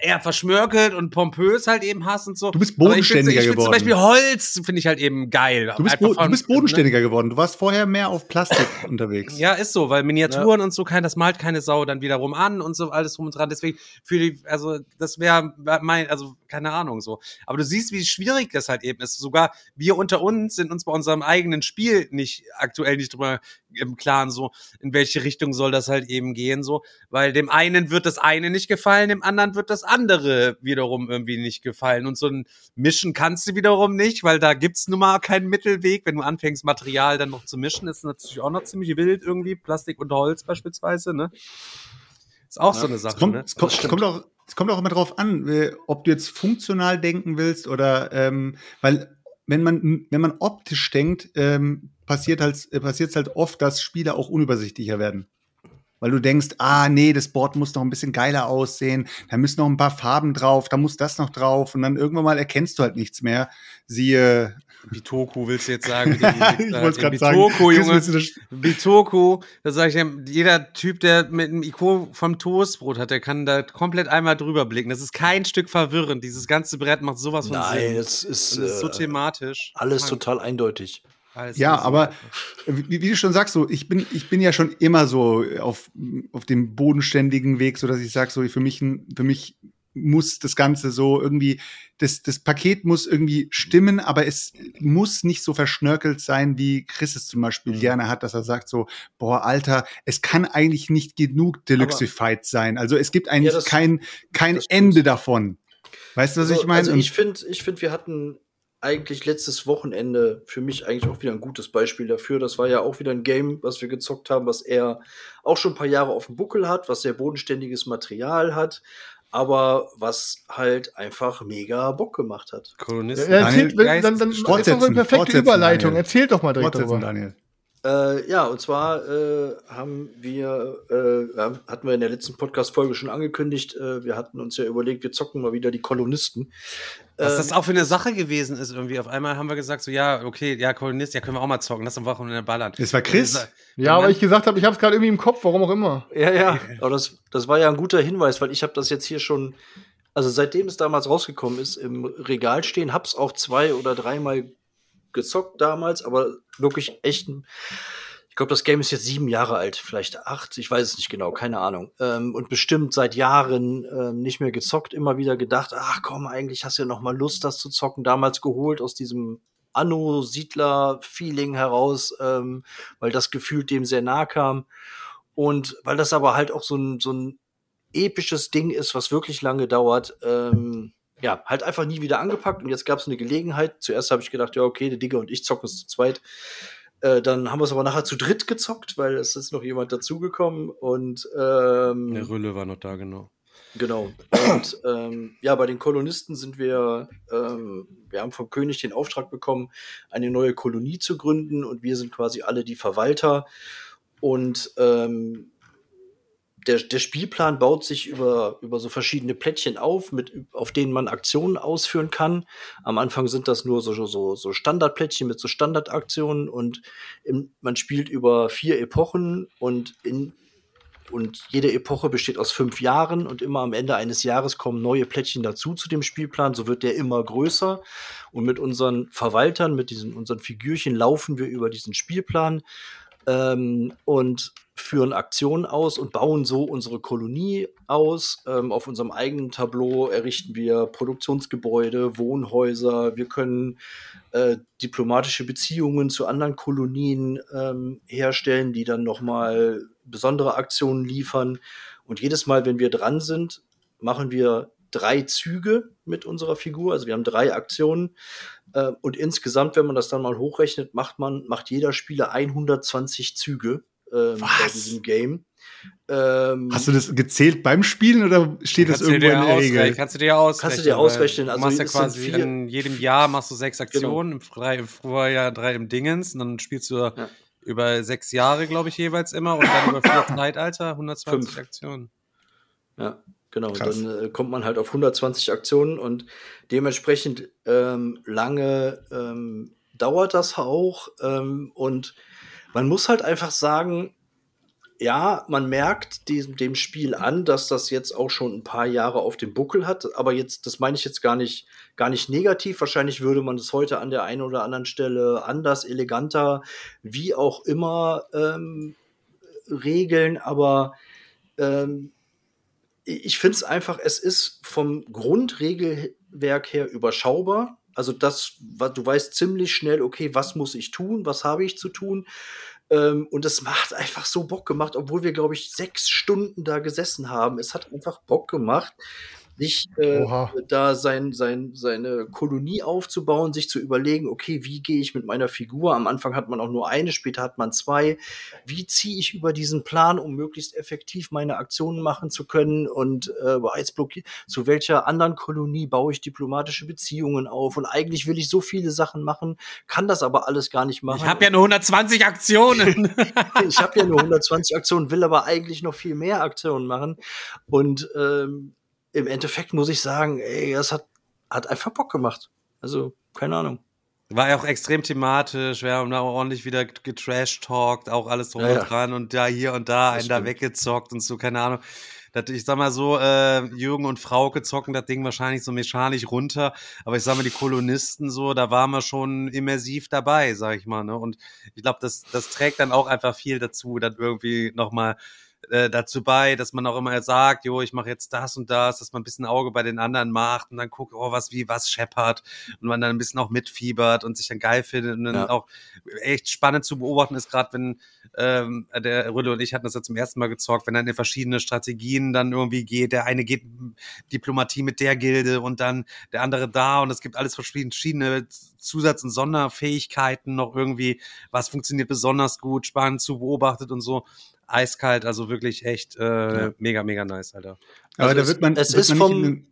eher verschmörkelt und pompös halt eben hast und so. Du bist ich bodenständiger ich find geworden. Zum Beispiel Holz finde ich halt eben geil. Du bist, bo von- du bist bodenständiger geworden. Du warst vorher mehr auf Plastik unterwegs. ja, ist so, weil Miniaturen und so kann, das malt keine Sau dann wiederum an und so alles drum und dran. Deswegen für die, also das wäre mein, also keine Ahnung so. Aber du siehst, wie schwierig das halt eben ist. Sogar wir unter uns sind uns bei unserem eigenen Spiel nicht aktuell nicht drüber im Klaren so, in welche Richtung soll das halt eben gehen so, weil dem einen wird das eine nicht gefallen, dem anderen wird das andere wiederum irgendwie nicht gefallen und so ein Mischen kannst du wiederum nicht, weil da gibt's nun mal keinen Mittelweg, wenn du anfängst Material dann noch zu mischen, ist natürlich auch noch ziemlich wild irgendwie, Plastik und Holz beispielsweise, ne? Ist auch so eine Es Sache, kommt, ne? es, kommt, es, kommt auch, es kommt auch immer drauf an, äh, ob du jetzt funktional denken willst oder ähm, weil wenn man wenn man optisch denkt, ähm, passiert halt äh, passiert halt oft, dass Spiele auch unübersichtlicher werden. Weil du denkst, ah nee, das Board muss noch ein bisschen geiler aussehen, da müssen noch ein paar Farben drauf, da muss das noch drauf und dann irgendwann mal erkennst du halt nichts mehr. Siehe, Bitoku willst du jetzt sagen? ich wollte es gerade sagen, Bitoku, Junge. willst du das- Bitoku, da sage ich ja, jeder Typ, der mit einem Iko vom Toastbrot hat, der kann da komplett einmal drüber blicken. Das ist kein Stück verwirrend. Dieses ganze Brett macht sowas von Nein, Sinn. es ist, ist so äh, thematisch. alles Mann, total eindeutig. Alles Ja, aber wie, wie du schon sagst, so ich bin ich bin ja schon immer so auf auf dem bodenständigen Weg, so dass ich sage, so für mich für mich muss das Ganze so irgendwie das das Paket muss irgendwie stimmen, aber es muss nicht so verschnörkelt sein, wie Chris es zum Beispiel Mhm. gerne hat, dass er sagt so, boah Alter, es kann eigentlich nicht genug Deluxified sein. Also es gibt eigentlich das- kein kein. Ende davon. Weißt du, was Also, ich meine? Also ich finde, ich finde, wir hatten eigentlich letztes Wochenende für mich eigentlich auch wieder ein gutes Beispiel dafür. Das war ja auch wieder ein Game, was wir gezockt haben, was er auch schon ein paar Jahre auf dem Buckel hat, was sehr bodenständiges Material hat, aber was halt einfach mega Bock gemacht hat. Kolonisten. Ja, Daniel, erzählt, wenn, dann, dann ist doch so eine perfekte fortsetzen, Überleitung. Daniel. Erzählt doch mal direkt Fortsetzen, darüber. Daniel. Äh, ja, und zwar äh, haben wir, äh, hatten wir in der letzten Podcast-Folge schon angekündigt, äh, wir hatten uns ja überlegt, wir zocken mal wieder die Kolonisten. Was Ähm, das auch für eine Sache gewesen ist irgendwie. Auf einmal haben wir gesagt so, ja, okay, ja, Kolonist, ja, können wir auch mal zocken. Lass am Wochenende ballern. Das war Chris. Ja, aber ich gesagt habe, ich habe es gerade irgendwie im Kopf, warum auch immer. Ja, ja. Aber das, das war ja ein guter Hinweis, weil ich habe das jetzt hier schon, also seitdem es damals rausgekommen ist, im Regal stehen, hab's auch zwei oder dreimal gezockt damals, aber wirklich echt. Ich glaube, das Game ist jetzt sieben Jahre alt, vielleicht acht, ich weiß es nicht genau, keine Ahnung. Ähm, und bestimmt seit Jahren ähm, nicht mehr gezockt, immer wieder gedacht, ach komm, eigentlich hast du ja noch mal Lust, das zu zocken. Damals geholt aus diesem Anno-Siedler-Feeling heraus, ähm, weil das Gefühl dem sehr nah kam. Und weil das aber halt auch so ein, so ein episches Ding ist, was wirklich lange dauert, ähm, ja, halt einfach nie wieder angepackt. Und jetzt gab es eine Gelegenheit. Zuerst habe ich gedacht, ja, okay, der Digger und ich zocken es zu zweit. Äh, dann haben wir es aber nachher zu dritt gezockt, weil es ist noch jemand dazugekommen. Und ähm, Eine Rülle war noch da, genau. Genau. Und ähm, ja, bei den Kolonisten sind wir, ähm, wir haben vom König den Auftrag bekommen, eine neue Kolonie zu gründen und wir sind quasi alle die Verwalter. Und ähm, der, der Spielplan baut sich über, über so verschiedene Plättchen auf, mit, auf denen man Aktionen ausführen kann. Am Anfang sind das nur so, so, so Standardplättchen mit so Standardaktionen und im, man spielt über vier Epochen und in und jede Epoche besteht aus fünf Jahren und immer am Ende eines Jahres kommen neue Plättchen dazu zu dem Spielplan. So wird der immer größer. Und mit unseren Verwaltern, mit diesen unseren Figürchen laufen wir über diesen Spielplan ähm, und führen Aktionen aus und bauen so unsere Kolonie aus. Ähm, auf unserem eigenen Tableau errichten wir Produktionsgebäude, Wohnhäuser. Wir können äh, diplomatische Beziehungen zu anderen Kolonien ähm, herstellen, die dann noch mal besondere Aktionen liefern. Und jedes Mal, wenn wir dran sind, machen wir drei Züge mit unserer Figur. Also wir haben drei Aktionen. Äh, und insgesamt, wenn man das dann mal hochrechnet, macht man, macht jeder Spieler 120 Züge ähm, bei diesem Game. Ähm, Hast du das gezählt beim Spielen oder steht das du irgendwo in der Regel? Kannst du dir ausrechnen. Kannst du dir ausrechnen, Du also machst ja quasi vier- Genau. in jedem Jahr machst du sechs Aktionen, im, drei, im Vorjahr drei im Dingens und dann spielst du Ja. über sechs Jahre, glaube ich, jeweils immer und dann über vier Zeitalter 120 Fünf. Aktionen. Ja, genau. Krass. Dann äh, kommt man halt auf 120 Aktionen und dementsprechend ähm, lange ähm, dauert das auch. Ähm, und man muss halt einfach sagen, ja, man merkt diesem, dem Spiel an, dass das jetzt auch schon ein paar Jahre auf dem Buckel hat. Aber jetzt, das meine ich jetzt gar nicht, gar nicht negativ. Wahrscheinlich würde man das heute an der einen oder anderen Stelle anders, eleganter, wie auch immer ähm, regeln. Aber ähm, ich finde es einfach, es ist vom Grundregelwerk her überschaubar. Also das, du weißt ziemlich schnell, okay, was muss ich tun, was habe ich zu tun. Ähm, und es macht einfach so Bock gemacht, obwohl wir, glaube ich, sechs Stunden da gesessen haben. Es hat einfach Bock gemacht, sich äh, da sein, sein, seine Kolonie aufzubauen, sich zu überlegen, okay, wie gehe ich mit meiner Figur? Am Anfang hat man auch nur eine, später hat man zwei. Wie ziehe ich über diesen Plan, um möglichst effektiv meine Aktionen machen zu können? Und äh, jetzt zu welcher anderen Kolonie baue ich diplomatische Beziehungen auf? Und eigentlich will ich so viele Sachen machen, kann das aber alles gar nicht machen. Ich habe ja nur 120 Aktionen. ich habe ja nur 120 Aktionen, will aber eigentlich noch viel mehr Aktionen machen. Und ähm, im Endeffekt muss ich sagen, ey, das hat, hat einfach Bock gemacht. Also, keine Ahnung. War ja auch extrem thematisch, wir haben da auch ordentlich wieder getrash-talkt, auch alles drum Ja, ja. und dran und da hier und da Das einen da stimmt. weggezockt und so, keine Ahnung. Das, ich sag mal so, äh, Jürgen und Frauke zocken das Ding wahrscheinlich so mechanisch runter, aber ich sag mal, die Kolonisten so, da waren wir schon immersiv dabei, sag ich mal, ne? Und ich glaube, das, das trägt dann auch einfach viel dazu, dann irgendwie nochmal äh, dazu bei, dass man auch immer sagt, jo, ich mache jetzt das und das, dass man ein bisschen Auge bei den anderen macht und dann guckt, oh, was wie was scheppert und man dann ein bisschen auch mitfiebert und sich dann geil findet und dann Ja. auch echt spannend zu beobachten ist, gerade wenn ähm, der Rülle und ich hatten das ja zum ersten Mal gezockt, wenn dann in verschiedene Strategien dann irgendwie geht, der eine geht Diplomatie mit der Gilde und dann der andere da und es gibt alles verschiedene Zusatz- und Sonderfähigkeiten noch irgendwie, was funktioniert besonders gut, spannend zu beobachtet und so. Eiskalt, also wirklich echt äh, Ja. mega, mega nice, Alter. Aber Also da es- wird man, es wird ist man vom- nicht in den-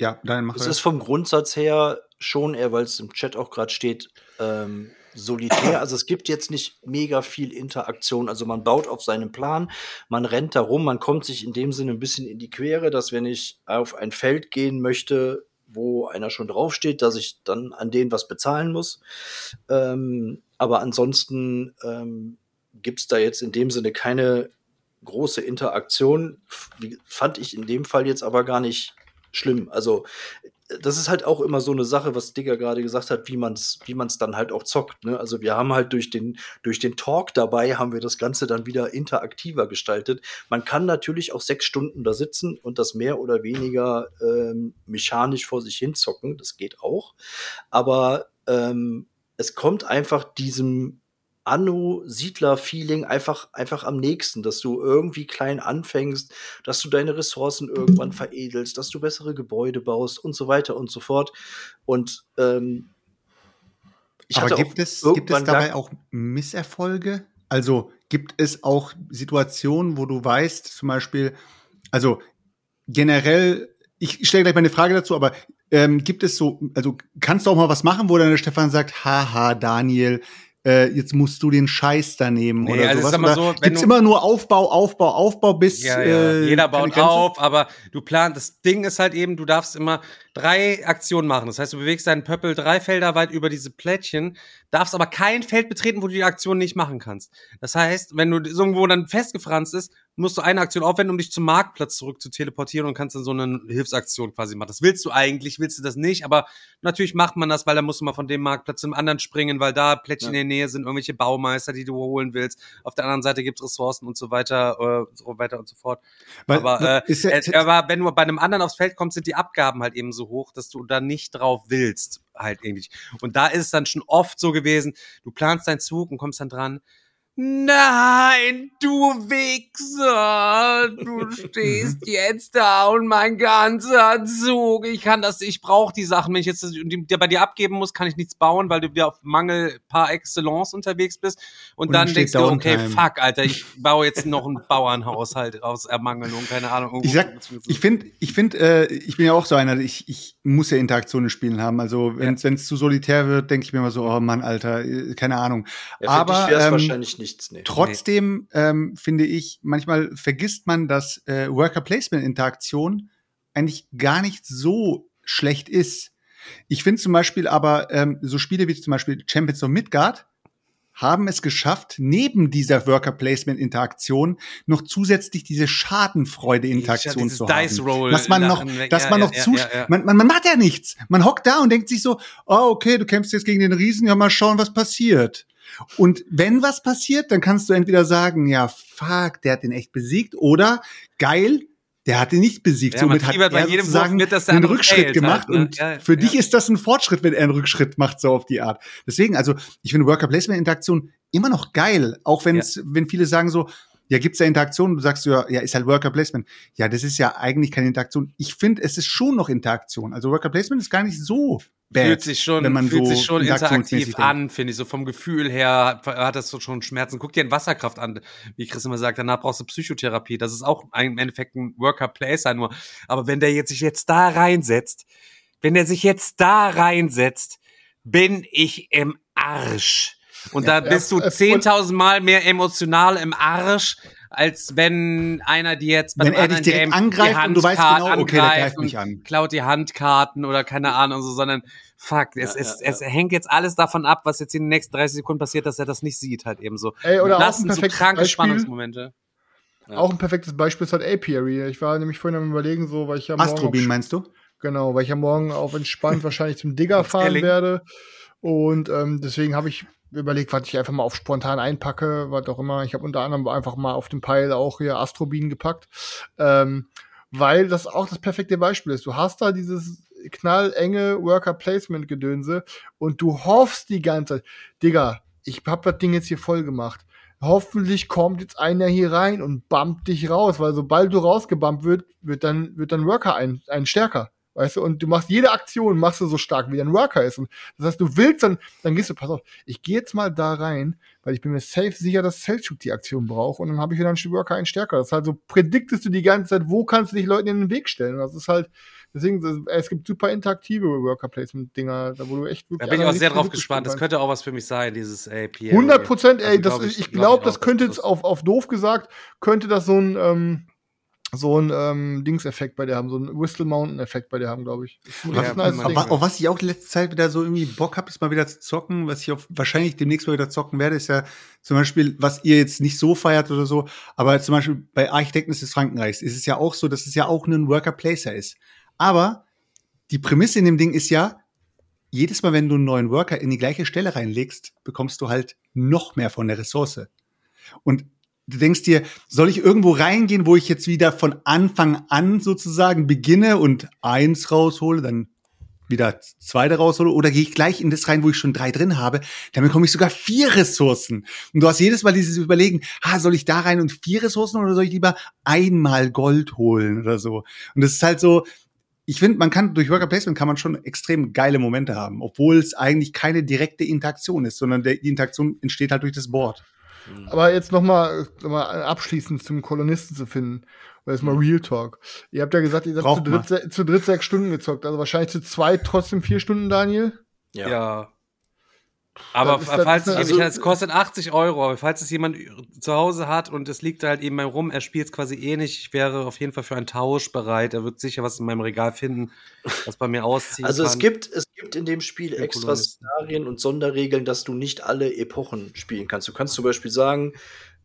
ja, dann mach Es ist vom Grundsatz her schon eher, weil es im Chat auch gerade steht, ähm, solitär. Also es gibt jetzt nicht mega viel Interaktion. Also man baut auf seinem Plan, man rennt da rum, man kommt sich in dem Sinne ein bisschen in die Quere, dass wenn ich auf ein Feld gehen möchte, wo einer schon draufsteht, dass ich dann an den was bezahlen muss. Ähm, aber ansonsten ähm, gibt es da jetzt in dem Sinne keine große Interaktion. Fand ich in dem Fall jetzt aber gar nicht schlimm. Also das ist halt auch immer so eine Sache, was Digger gerade gesagt hat, wie man es wie man's dann halt auch zockt. Ne? Also wir haben halt durch den, durch den Talk dabei, haben wir das Ganze dann wieder interaktiver gestaltet. Man kann natürlich auch sechs Stunden da sitzen und das mehr oder weniger ähm, mechanisch vor sich hin zocken. Das geht auch. Aber ähm, es kommt einfach diesem Anno-Siedler-Feeling einfach, einfach am nächsten, dass du irgendwie klein anfängst, dass du deine Ressourcen irgendwann veredelst, dass du bessere Gebäude baust und so weiter und so fort. Und ähm, ich Aber gibt es, gibt es dabei auch Misserfolge? Also gibt es auch Situationen, wo du weißt, zum Beispiel, also generell, ich stelle gleich mal eine Frage dazu, aber ähm, gibt es so, also kannst du auch mal was machen, wo dann der Stefan sagt, haha, Daniel, äh, jetzt musst du den Scheiß da nehmen Nee, oder also sowas. Oder so, du- immer nur Aufbau, Aufbau, Aufbau bis Ja, ja. äh, Jeder baut auf, aber du planst, das Ding ist halt eben, du darfst immer drei Aktionen machen. Das heißt, du bewegst deinen Pöppel drei Felder weit über diese Plättchen, darfst aber kein Feld betreten, wo du die Aktion nicht machen kannst. Das heißt, wenn du irgendwo dann festgefranst ist, musst du eine Aktion aufwenden, um dich zum Marktplatz zurück zu teleportieren und kannst dann so eine Hilfsaktion quasi machen. Das willst du eigentlich, willst du das nicht, aber natürlich macht man das, weil dann musst du mal von dem Marktplatz zum anderen springen, weil da Plättchen Ja. in der Nähe sind, irgendwelche Baumeister, die du holen willst. Auf der anderen Seite gibt's Ressourcen und so weiter, äh, so weiter und so fort. Weil- aber, äh, ist ja- äh, aber wenn du bei einem anderen aufs Feld kommst, sind die Abgaben halt eben so hoch, dass du da nicht drauf willst, halt irgendwie. Und da ist es dann schon oft so gewesen, du planst deinen Zug und kommst dann dran. Nein, du Wichser, du stehst jetzt da und mein ganzer Zug. Ich kann das, ich brauche die Sachen. Wenn ich jetzt das- die, die bei dir abgeben muss, kann ich nichts bauen, weil du wieder auf Mangel par excellence unterwegs bist. Und, Und dann denkst du, okay, Downtime. fuck, Alter, ich baue jetzt noch ein Bauernhaushalt aus Ermangelung, keine Ahnung. Ich sag, ich finde, ich finde, äh, ich bin ja auch so einer, ich, ich muss ja Interaktion in Spielen haben. Also wenn es zu solitär wird, denke ich mir immer so, oh Mann, Alter, äh, keine Ahnung. Ja, für Aber dich wär's ähm, wahrscheinlich nichts, nee. Trotzdem ähm, finde ich, manchmal vergisst man, dass äh, Worker-Placement-Interaktion eigentlich gar nicht so schlecht ist. Ich finde zum Beispiel aber ähm, so Spiele wie zum Beispiel Champions of Midgard haben es geschafft, neben dieser Worker-Placement-Interaktion noch zusätzlich diese Schadenfreude-Interaktion Dieses zu Dice haben. Roll dass man noch, dass Ja, man ja, noch ja, zu. Man, man, man macht ja nichts. Man hockt da und denkt sich so, oh, okay, du kämpfst jetzt gegen den Riesen, ja, mal schauen, was passiert. Und wenn was passiert, dann kannst du entweder sagen, ja, fuck, der hat den echt besiegt, oder geil, der hat ihn nicht besiegt. Ja, Somit hat fiebert bei er jedem sozusagen mit, dass einen Rückschritt failt gemacht. halt, ne? Und Ja, für ja. dich ist das ein Fortschritt, wenn er einen Rückschritt macht, so auf die Art. Deswegen, also ich finde Worker-Placement-Interaktion immer noch geil, auch wenn's, wenn viele sagen so, ja, gibt's ja Interaktion, du sagst ja, ja, ist halt Worker Placement. Ja, das ist ja eigentlich keine Interaktion. Ich finde, es ist schon noch Interaktion. Also Worker Placement ist gar nicht so bad. fühlt sich schon, wenn man fühlt so sich schon interaktiv an, finde ich. So vom Gefühl her hat das so schon Schmerzen. Guck dir ein Wasserkraft an, wie Chris immer sagt, danach brauchst du Psychotherapie. Das ist auch im Endeffekt ein Worker Placer nur. Aber wenn der jetzt sich jetzt da reinsetzt, wenn der sich jetzt da reinsetzt, bin ich im Arsch. Und Ja, da bist du ja, es- 10.000 Mal mehr emotional im Arsch, als wenn einer dir jetzt bei Wenn einem er dich anderen direkt Game angreift die und du weißt genau, okay, der angreift greift mich und an. klaut die Handkarten oder keine Ahnung so, sondern fuck, es, Ja, es, ja, es hängt jetzt alles davon ab, was jetzt in den nächsten 30 Sekunden passiert, dass er das nicht sieht halt eben so. Ey, oder auch das ein sind so perfektes kranke Beispiel. Spannungsmomente. Auch ein perfektes Beispiel ist halt Apiary. Ich war nämlich vorhin am überlegen, so, weil ich ja morgen Astrobin meinst du? Genau, weil ich ja morgen auf entspannt wahrscheinlich zum Digger fahren werde. Und ähm, deswegen habe ich überlegt, was ich einfach mal auf spontan einpacke, was auch immer. Ich habe unter anderem einfach mal auf den Pile auch hier Astrobin gepackt. Ähm, weil das auch das perfekte Beispiel ist. Du hast da dieses knallenge Worker-Placement-Gedönse und du hoffst die ganze Zeit, Digga, ich hab das Ding jetzt hier voll gemacht. Hoffentlich kommt jetzt einer hier rein und bumpt dich raus, weil sobald du rausgebumpt wird, wird dann, wird dann Worker ein, ein stärker. Weißt du, und du machst jede Aktion, machst du so stark, wie dein Worker ist. Und das heißt, du willst dann, dann gehst du, pass auf, ich gehe jetzt mal da rein, weil ich bin mir safe sicher, dass Selchuk die Aktion braucht und dann habe ich wieder einen Worker einen stärker. Das ist halt so, prediktest du die ganze Zeit, wo kannst du dich Leuten in den Weg stellen. Und das ist halt, deswegen, es gibt super interaktive Worker-Placement-Dinger, da wo du echt Da wirklich bin ich auch sehr drauf gespannt. Das könnte auch was für mich sein, dieses AP. 100 Prozent, ey, Also das, glaub ich, ich glaub glaube, auch, das könnte jetzt auf, auf doof gesagt, könnte das so ein, ähm, so ein ähm, Dings-Effekt bei dir haben, so ein Whistle Mountain-Effekt bei dir haben, glaube ich. Ja, nice. Aber auf was ich auch die letzte Zeit wieder so irgendwie Bock habe, ist mal wieder zu zocken. Was ich auch wahrscheinlich demnächst mal wieder zocken werde, ist ja zum Beispiel, was ihr jetzt nicht so feiert oder so, aber zum Beispiel bei Architekten des Frankenreichs ist es ja auch so, dass es ja auch ein Worker-Placer ist. Aber die Prämisse in dem Ding ist ja, jedes Mal, wenn du einen neuen Worker in die gleiche Stelle reinlegst, bekommst du halt noch mehr von der Ressource. Und du denkst dir, soll ich irgendwo reingehen, wo ich jetzt wieder von Anfang an sozusagen beginne und eins raushole, dann wieder zweite raushole, oder gehe ich gleich in das rein, wo ich schon drei drin habe, dann bekomme ich sogar vier Ressourcen. Und du hast jedes Mal dieses Überlegen, ah, soll ich da rein und vier Ressourcen oder soll ich lieber einmal Gold holen oder so? Und das ist halt so, ich finde, man kann durch Worker Placement kann man schon extrem geile Momente haben, obwohl es eigentlich keine direkte Interaktion ist, sondern der, die Interaktion entsteht halt durch das Board. Aber jetzt noch mal, noch mal abschließend zum Kolonisten zu finden. Weil jetzt mal Real Talk. Ihr habt ja gesagt, ihr habt zu dritt, zu dritt sechs Stunden gezockt. Also wahrscheinlich zu zweit trotzdem vier Stunden, Daniel. Ja. Ja. Aber falls es, also- es kostet 80 Euro, aber falls es jemand zu Hause hat und es liegt halt eben beim rum, er spielt es quasi eh nicht, ich wäre auf jeden Fall für einen Tausch bereit. Er wird sicher was in meinem Regal finden, was bei mir auszieht. Also es gibt, es gibt in dem Spiel Für extra Kolonisten. Szenarien und Sonderregeln, dass du nicht alle Epochen spielen kannst. Du kannst zum Beispiel sagen,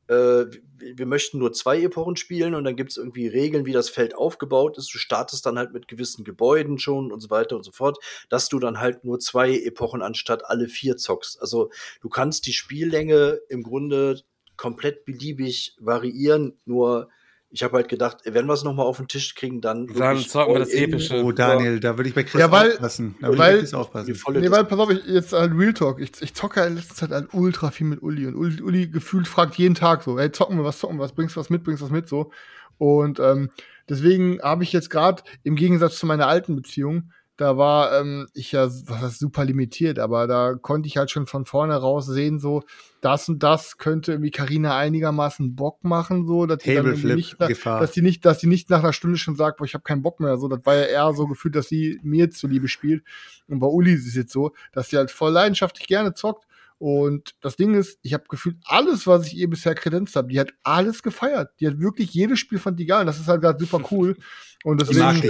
äh, wir möchten nur zwei Epochen spielen und dann gibt es irgendwie Regeln, wie das Feld aufgebaut ist. Du startest dann halt mit gewissen Gebäuden schon und so weiter und so fort, dass du dann halt nur zwei Epochen anstatt alle vier zockst. Also du kannst die Spiellänge im Grunde komplett beliebig variieren, nur ich habe halt gedacht, wenn wir es nochmal auf den Tisch kriegen, dann. Dann zocken wir das. Epische. Oh, Daniel, da würde ich bei Chris Ja, weil- aufpassen. Da würde weil- ich aufpassen. volle Nee, weil, pass auf, ich, jetzt halt Real Talk. Ich, ich zocke ja in letzter Zeit halt ultra viel mit Uli. Und Uli, Uli gefühlt fragt jeden Tag so, ey, zocken wir was, zocken wir was, bringst du was mit, bringst du was mit, so. Und ähm, deswegen habe ich jetzt gerade, im Gegensatz zu meiner alten Beziehung, da war ähm, ich ja was super limitiert, aber da konnte ich halt schon von vorne raus sehen, so, das und das könnte irgendwie Carina einigermaßen Bock machen, so, dass die nicht, nach- dass die nicht, dass die nicht nach einer Stunde schon sagt, boah, ich habe keinen Bock mehr, so, das war ja eher so gefühlt, dass sie mir zuliebe spielt. Und bei Uli ist es jetzt so, dass sie halt voll leidenschaftlich gerne zockt. Und das Ding ist, ich habe gefühlt alles, was ich ihr bisher kredenzt habe, die hat alles gefeiert. Die hat wirklich jedes Spiel fand die geil. Und das ist halt gerade super cool. Und deswegen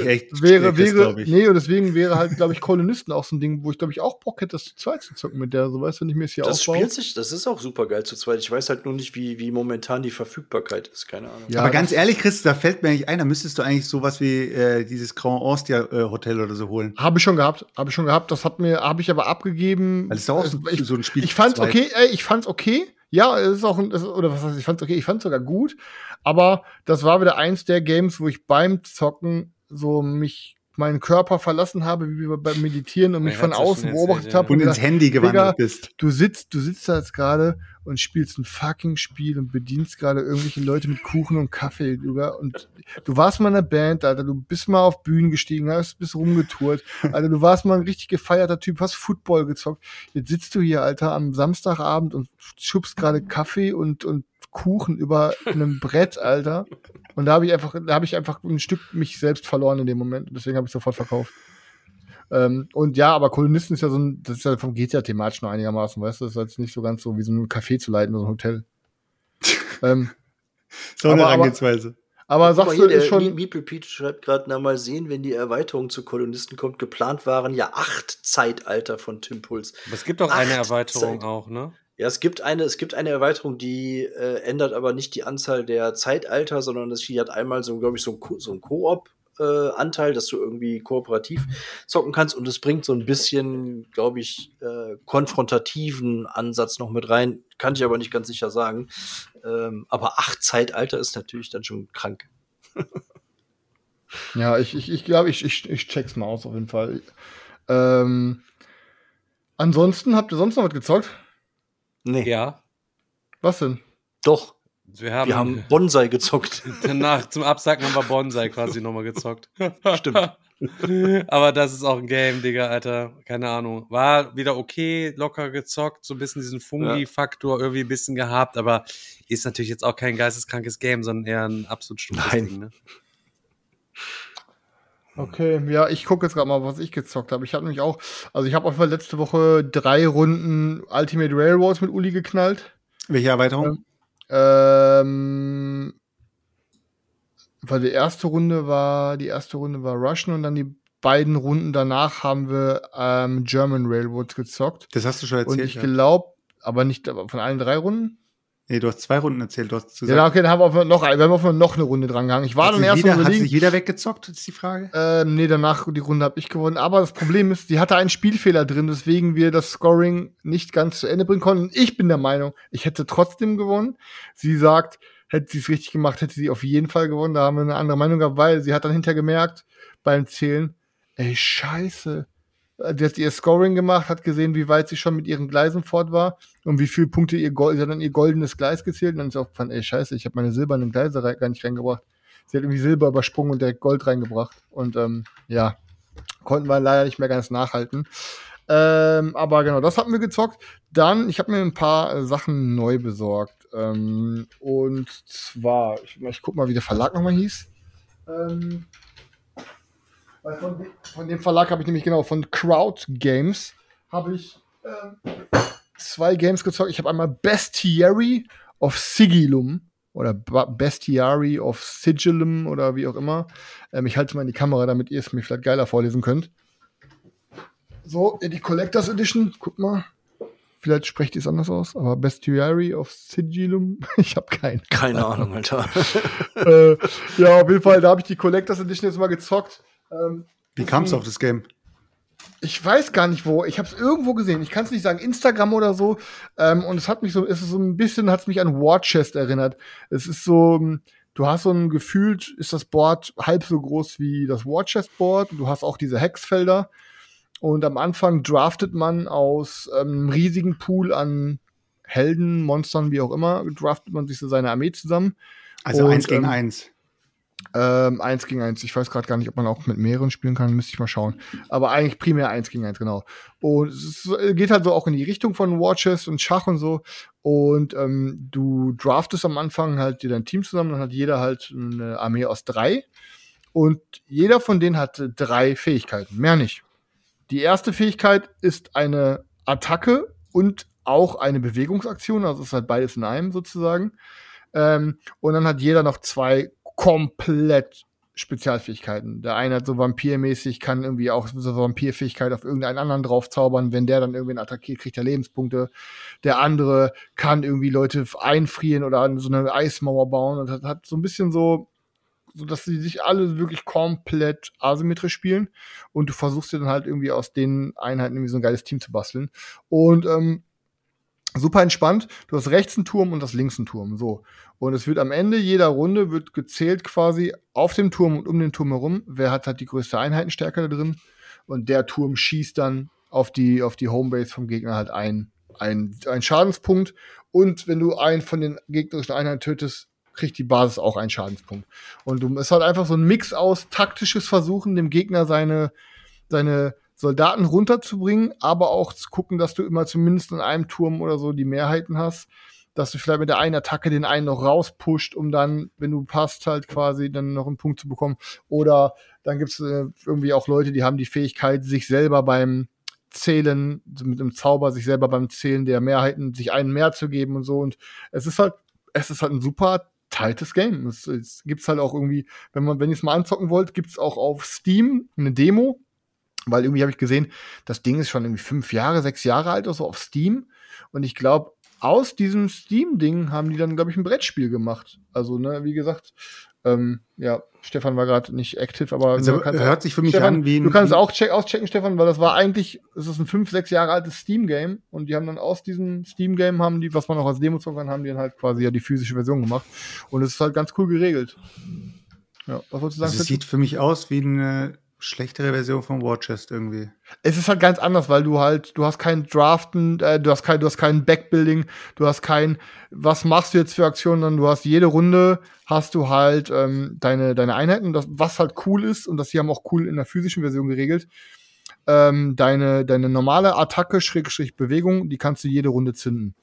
wäre, wäre, ich. nee, und deswegen wäre halt, glaube ich, Kolonisten auch so ein Ding, wo ich, glaube ich, auch Bock hätte, das zu zweit zu zocken mit der. So weißt du, wenn ich mir das hier Das aufbaue. spielt sich, das ist auch super geil zu zweit. Ich weiß halt nur nicht, wie, wie momentan die Verfügbarkeit ist. Keine Ahnung. Ja, Aber ganz das- ehrlich, Chris, da fällt mir eigentlich ein, da müsstest du eigentlich sowas wie äh, dieses Grand Austria äh, Hotel oder so holen. Habe ich schon gehabt, habe ich schon gehabt. Das hat mir, habe ich aber abgegeben. Weil es ist auch so, ich, so ein Spiel. ich fand's zweit. okay, ey, ich fand's okay. Ja, es ist auch ein, es, oder was heißt, ich fand's okay, ich fand's sogar gut. Aber das war wieder eins der Games, wo ich beim Zocken so mich meinen Körper verlassen habe, wie beim Meditieren und mich Ja, von außen beobachtet ja. habe Und und ins Handy gewandert Digga, bist. du sitzt, du sitzt da jetzt gerade und spielst ein fucking Spiel und bedienst gerade irgendwelche Leute mit Kuchen und Kaffee, Digga. Und du warst mal in einer Band, Alter, du bist mal auf Bühnen gestiegen, hast bist rumgetourt, Alter, du warst mal ein richtig gefeierter Typ, hast Football gezockt. Jetzt sitzt du hier, Alter, am Samstagabend und schubst gerade Kaffee und, und Kuchen über einem Brett, Alter. Und da habe ich einfach, da habe ich einfach ein Stück mich selbst verloren in dem Moment. Deswegen habe ich sofort verkauft. Ähm, und ja, aber Kolonisten ist ja so ein, das ist ja vom geht ja thematisch noch einigermaßen, weißt du, das ist jetzt nicht so ganz so wie so ein Café zu leiten oder so ein Hotel. ähm, So eine aber- aber- aber sagst hier, du, ist schon, Meeple Pete schreibt gerade, na mal sehen, wenn die Erweiterung zu Kolonisten kommt. Geplant waren ja acht Zeitalter von Tim Puls. Aber es gibt doch eine Acht Erweiterung Zeit. auch, ne? Ja, es gibt eine, es gibt eine Erweiterung, die äh, ändert aber nicht die Anzahl der Zeitalter, sondern das die hat einmal so, glaube ich, so ein, Ko- so ein Koop. Äh, Anteil, dass du irgendwie kooperativ zocken kannst und es bringt so ein bisschen, glaube ich, äh, konfrontativen Ansatz noch mit rein. Kann ich aber nicht ganz sicher sagen. Ähm, aber acht Zeitalter ist natürlich dann schon krank. ja, ich, ich, ich glaube, ich, ich, ich check's mal aus auf jeden Fall. Ähm, ansonsten, habt ihr sonst noch was gezockt? Nee, Ja. Was denn? doch. Wir haben, Wir haben Bonsai gezockt. danach zum Absacken haben wir Bonsai quasi nochmal gezockt. Stimmt. Aber das ist auch ein Game, Digga, Alter. Keine Ahnung. War wieder okay, locker gezockt, so ein bisschen diesen Fungi-Faktor irgendwie ein bisschen gehabt, aber ist natürlich jetzt auch kein geisteskrankes Game, sondern eher ein absolut stumpfes Nein. Ding, ne? Okay, ja, ich gucke jetzt gerade mal, was ich gezockt habe. Ich habe nämlich auch, also ich habe auf jeden Fall letzte Woche drei Runden Ultimate Railroads mit Uli geknallt. Welche Erweiterung? Ähm, weil die erste Runde war, die erste Runde war Russian und dann die beiden Runden danach haben wir ähm, German Railroads gezockt. Das hast du schon Und erzählt. ich ja. glaube, aber nicht aber von allen drei Runden. Nee, du hast zwei Runden erzählt. Du hast Ja, gesagt, okay, dann haben wir, noch, wir haben auf noch eine Runde dran gegangen. Ich war hat dann erst jeder, hat sich jeder weggezockt, ist die Frage. Ähm, nee, danach die Runde habe ich gewonnen. Aber das Problem ist, sie hatte einen Spielfehler drin, weswegen wir das Scoring nicht ganz zu Ende bringen konnten. Ich bin der Meinung, ich hätte trotzdem gewonnen. Sie sagt, hätte sie es richtig gemacht, hätte sie auf jeden Fall gewonnen. Da haben wir eine andere Meinung gehabt, weil sie hat dann hinterher gemerkt beim Zählen, ey, scheiße. Die hat ihr Scoring gemacht, hat gesehen, wie weit sie schon mit ihren Gleisen fort war und wie viele Punkte ihr Gold, sie hat dann ihr goldenes Gleis gezählt und dann ist auch gefallen, ey, scheiße, ich habe meine silbernen Gleise gar nicht reingebracht. Sie hat irgendwie Silber übersprungen und direkt Gold reingebracht. Und ähm, ja, konnten wir leider nicht mehr ganz nachhalten. Ähm, aber genau, das hatten wir gezockt. Dann, ich habe mir ein paar äh, Sachen neu besorgt. Ähm, und zwar, ich, ich guck mal, wie der Verlag nochmal hieß. Ähm, weil von, de von dem Verlag habe ich nämlich genau, von Crowd Games habe ich ähm, zwei Games gezockt. Ich habe einmal Bestiary of Sigilum oder Bestiary of Sigilum oder wie auch immer. Ähm, ich halte mal in die Kamera, damit ihr es mir vielleicht geiler vorlesen könnt. So, die Collectors Edition, guck mal. Vielleicht sprecht ihr es anders aus, aber Bestiary of Sigilum, ich habe keinen. Keine Ahnung, Alter. äh, ja, auf jeden Fall, da habe ich die Collectors Edition jetzt mal gezockt. Ähm, Wie kam es auf das Game? ich weiß gar nicht wo. Ich habe es irgendwo gesehen. Ich kann es nicht sagen, Instagram oder so. Ähm, und es hat mich so, es ist so ein bisschen, hat es mich an War Chest erinnert. Es ist so, ähm, du hast so ein gefühlt, ist das Board halb so groß wie das War Chest Board. Du hast auch diese Hexfelder. Und am Anfang draftet man aus ähm, einem riesigen Pool an Helden, Monstern, wie auch immer, draftet man sich so seine Armee zusammen. Also Und, eins gegen ähm, eins. Ähm, eins gegen eins. Ich weiß gerade gar nicht, ob man auch mit mehreren spielen kann, müsste ich mal schauen. Aber eigentlich primär eins gegen eins, genau. Und es geht halt so auch in die Richtung von Watches und Schach und so. Und ähm, du draftest am Anfang halt dir dein Team zusammen, dann hat jeder halt eine Armee aus drei. Und jeder von denen hat drei Fähigkeiten, mehr nicht. Die erste Fähigkeit ist eine Attacke und auch eine Bewegungsaktion, also es ist halt beides in einem sozusagen. Ähm, und dann hat jeder noch zwei komplett Spezialfähigkeiten. Der eine hat so vampirmäßig, kann irgendwie auch so Vampirfähigkeit auf irgendeinen anderen draufzaubern. Wenn der dann irgendwen attackiert, kriegt er Lebenspunkte. Der andere kann irgendwie Leute einfrieren oder so eine Eismauer bauen und hat, hat so ein bisschen so, so dass sie sich alle wirklich komplett asymmetrisch spielen. Und du versuchst dir dann halt irgendwie aus den Einheiten irgendwie so ein geiles Team zu basteln. Und ähm, super entspannt. Du hast rechts einen Turm und das links einen Turm. So. Und es wird am Ende jeder Runde wird gezählt quasi auf dem Turm und um den Turm herum. Wer hat halt die größte Einheitenstärke da drin? Und der Turm schießt dann auf die, auf die Homebase vom Gegner halt ein, ein, ein Schadenspunkt. Und wenn du einen von den gegnerischen Einheiten tötest, kriegt die Basis auch einen Schadenspunkt. Und du, es hat einfach so ein Mix aus taktisches Versuchen, dem Gegner seine, seine Soldaten runterzubringen, aber auch zu gucken, dass du immer zumindest in einem Turm oder so die Mehrheiten hast, dass du vielleicht mit der einen Attacke den einen noch rauspusht, um dann, wenn du passt, halt quasi dann noch einen Punkt zu bekommen. Oder dann gibt's äh, irgendwie auch Leute, die haben die Fähigkeit, sich selber beim Zählen, mit einem Zauber, sich selber beim Zählen der Mehrheiten, sich einen mehr zu geben und so. Und es ist halt, es ist halt ein super tightes Game. Es, es gibt's halt auch irgendwie, wenn man, wenn ihr es mal anzocken wollt, gibt's auch auf Steam eine Demo, weil irgendwie habe ich gesehen, das Ding ist schon irgendwie fünf Jahre, sechs Jahre alt oder so auf Steam. Und ich glaube, aus diesem Steam-Ding haben die dann, glaube ich, ein Brettspiel gemacht. Also, ne, wie gesagt, ähm, ja, Stefan war gerade nicht active, aber Also, du kannst hört sich für mich Stefan, an wie ein- Du kannst es auch check, auschecken, Stefan, weil das war eigentlich, es ist ein fünf, sechs Jahre altes Steam-Game und die haben dann aus diesem Steam-Game haben die, was man auch als Demo zocken kann, haben die dann halt quasi ja die physische Version gemacht. Und es ist halt ganz cool geregelt. Ja, was wolltest du sagen? Also, es sieht für mich aus wie eine schlechtere Version von War Chest irgendwie. es ist halt ganz anders, weil du halt, du hast kein Draften, äh, du hast kein, du hast kein Backbuilding, du hast kein, was machst du jetzt für Aktionen, sondern du hast jede Runde hast du halt ähm, deine, deine Einheiten, das, was halt cool ist, und das hier haben auch cool in der physischen Version geregelt, ähm, deine, deine normale Attacke, Schrägstrich Bewegung, die kannst du jede Runde zünden.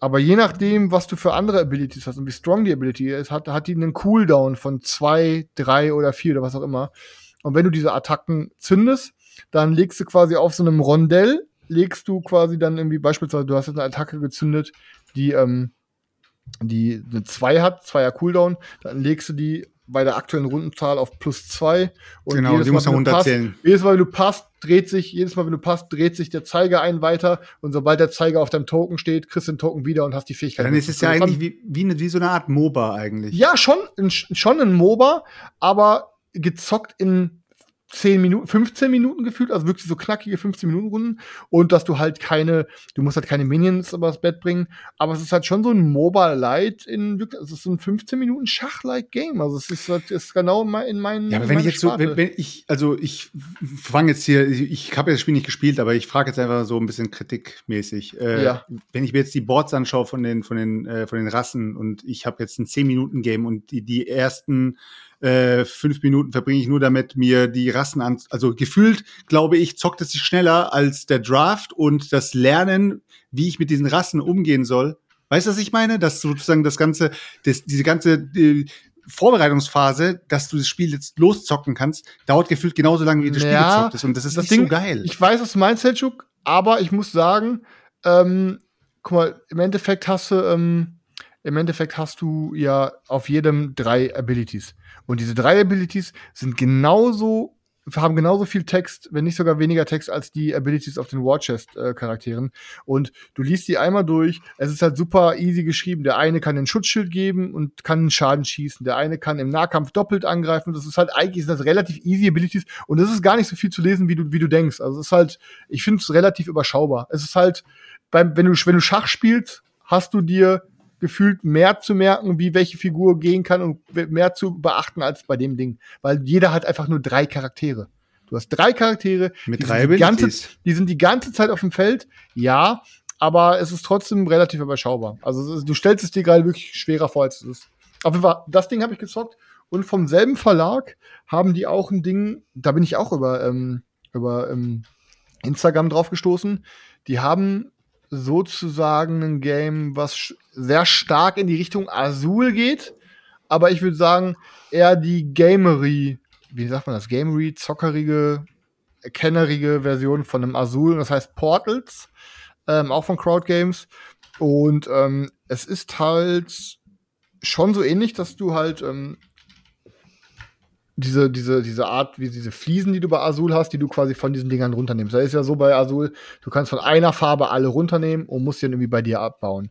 Aber je nachdem, was du für andere Abilities hast und wie strong die Ability ist, hat, hat die einen Cooldown von zwei, drei oder vier oder was auch immer. Und wenn du diese Attacken zündest, dann legst du quasi auf so einem Rondell, legst du quasi dann irgendwie beispielsweise, du hast jetzt eine Attacke gezündet, die, ähm, die eine 2 hat, 2er Cooldown, dann legst du die bei der aktuellen Rundenzahl auf plus 2 und Genau, jedes die muss runterzählen. jedes Mal, wenn du passt, dreht sich, jedes Mal, wenn du passt, dreht sich der Zeiger ein weiter und sobald der Zeiger auf deinem Token steht, kriegst du den Token wieder und hast die Fähigkeit. Dann ist es ja eigentlich wie, wie, eine, wie so eine Art MOBA eigentlich. ja, schon, schon ein MOBA, aber gezockt in 10 Minuten, 15 Minuten gefühlt, also wirklich so knackige 15 Minuten Runden und dass du halt keine, du musst halt keine Minions übers Bett bringen, aber es ist halt schon so ein MOBA Light in wirklich, es ist so ein 15 Minuten Schach-like Game, also es ist, halt- ist genau in mein- in meinen Ja, aber wenn ich jetzt so, Sparte. wenn, wenn ich, also ich fange jetzt hier, ich, habe das Spiel nicht gespielt, aber ich frage jetzt einfach so ein bisschen kritikmäßig. Äh, Ja. Wenn ich mir jetzt die Boards anschaue von den, von den, äh, von den Rassen und ich habe jetzt ein 10-Minuten-Game und die, die ersten äh, fünf Minuten verbringe ich nur damit, mir die Rassen an, also gefühlt, glaube ich, zockt es sich schneller als der Draft und das Lernen, wie ich mit diesen Rassen umgehen soll. Weißt du, was ich meine? Dass sozusagen das ganze, das, diese ganze äh, Vorbereitungsphase, dass du das Spiel jetzt loszocken kannst, dauert gefühlt genauso lange, wie das Spiel Ja, gezockt ist. Und das ist das nicht Ding- so geil. Ich weiß, was du meinst, Selchuk, aber ich muss sagen, ähm, guck mal, im Endeffekt hast du, ähm, im Endeffekt hast du ja auf jedem drei Abilities. Und diese drei Abilities sind genauso, haben genauso viel Text, wenn nicht sogar weniger Text als die Abilities auf den War Chest äh. Und du liest die einmal durch. Es ist halt super easy geschrieben. Der eine kann ein Schutzschild geben und kann einen Schaden schießen. Der eine kann im Nahkampf doppelt angreifen. Das ist halt eigentlich sind das relativ easy Abilities. Und es ist gar nicht so viel zu lesen, wie du, wie du denkst. Also es ist halt, ich finde es relativ überschaubar. Es ist halt, beim, wenn du, wenn du Schach spielst, hast du dir gefühlt mehr zu merken, wie welche Figur gehen kann und mehr zu beachten als bei dem Ding. Weil jeder hat einfach nur drei Charaktere. Du hast drei Charaktere, Mit die, drei sind die, ganze, die sind die ganze Zeit auf dem Feld, ja, aber es ist trotzdem relativ überschaubar. Also du stellst es dir gerade wirklich schwerer vor, als es ist. Auf jeden Fall, das Ding habe ich gezockt. Und vom selben Verlag haben die auch ein Ding, da bin ich auch über, ähm, über ähm, Instagram drauf gestoßen. Die haben sozusagen ein Game, was sehr stark in die Richtung Azul geht. Aber ich würde sagen, eher die Gamery, wie sagt man das? Gamery, zockerige, kennerige Version von einem Azul. Das heißt Portals, ähm, auch von Crowd Games. Und ähm, es ist halt schon so ähnlich, dass du halt ähm, diese, diese, diese Art, wie diese Fliesen, die du bei Azul hast, die du quasi von diesen Dingern runternimmst. Da ist ja so bei Azul, du kannst von einer Farbe alle runternehmen und musst die dann irgendwie bei dir abbauen.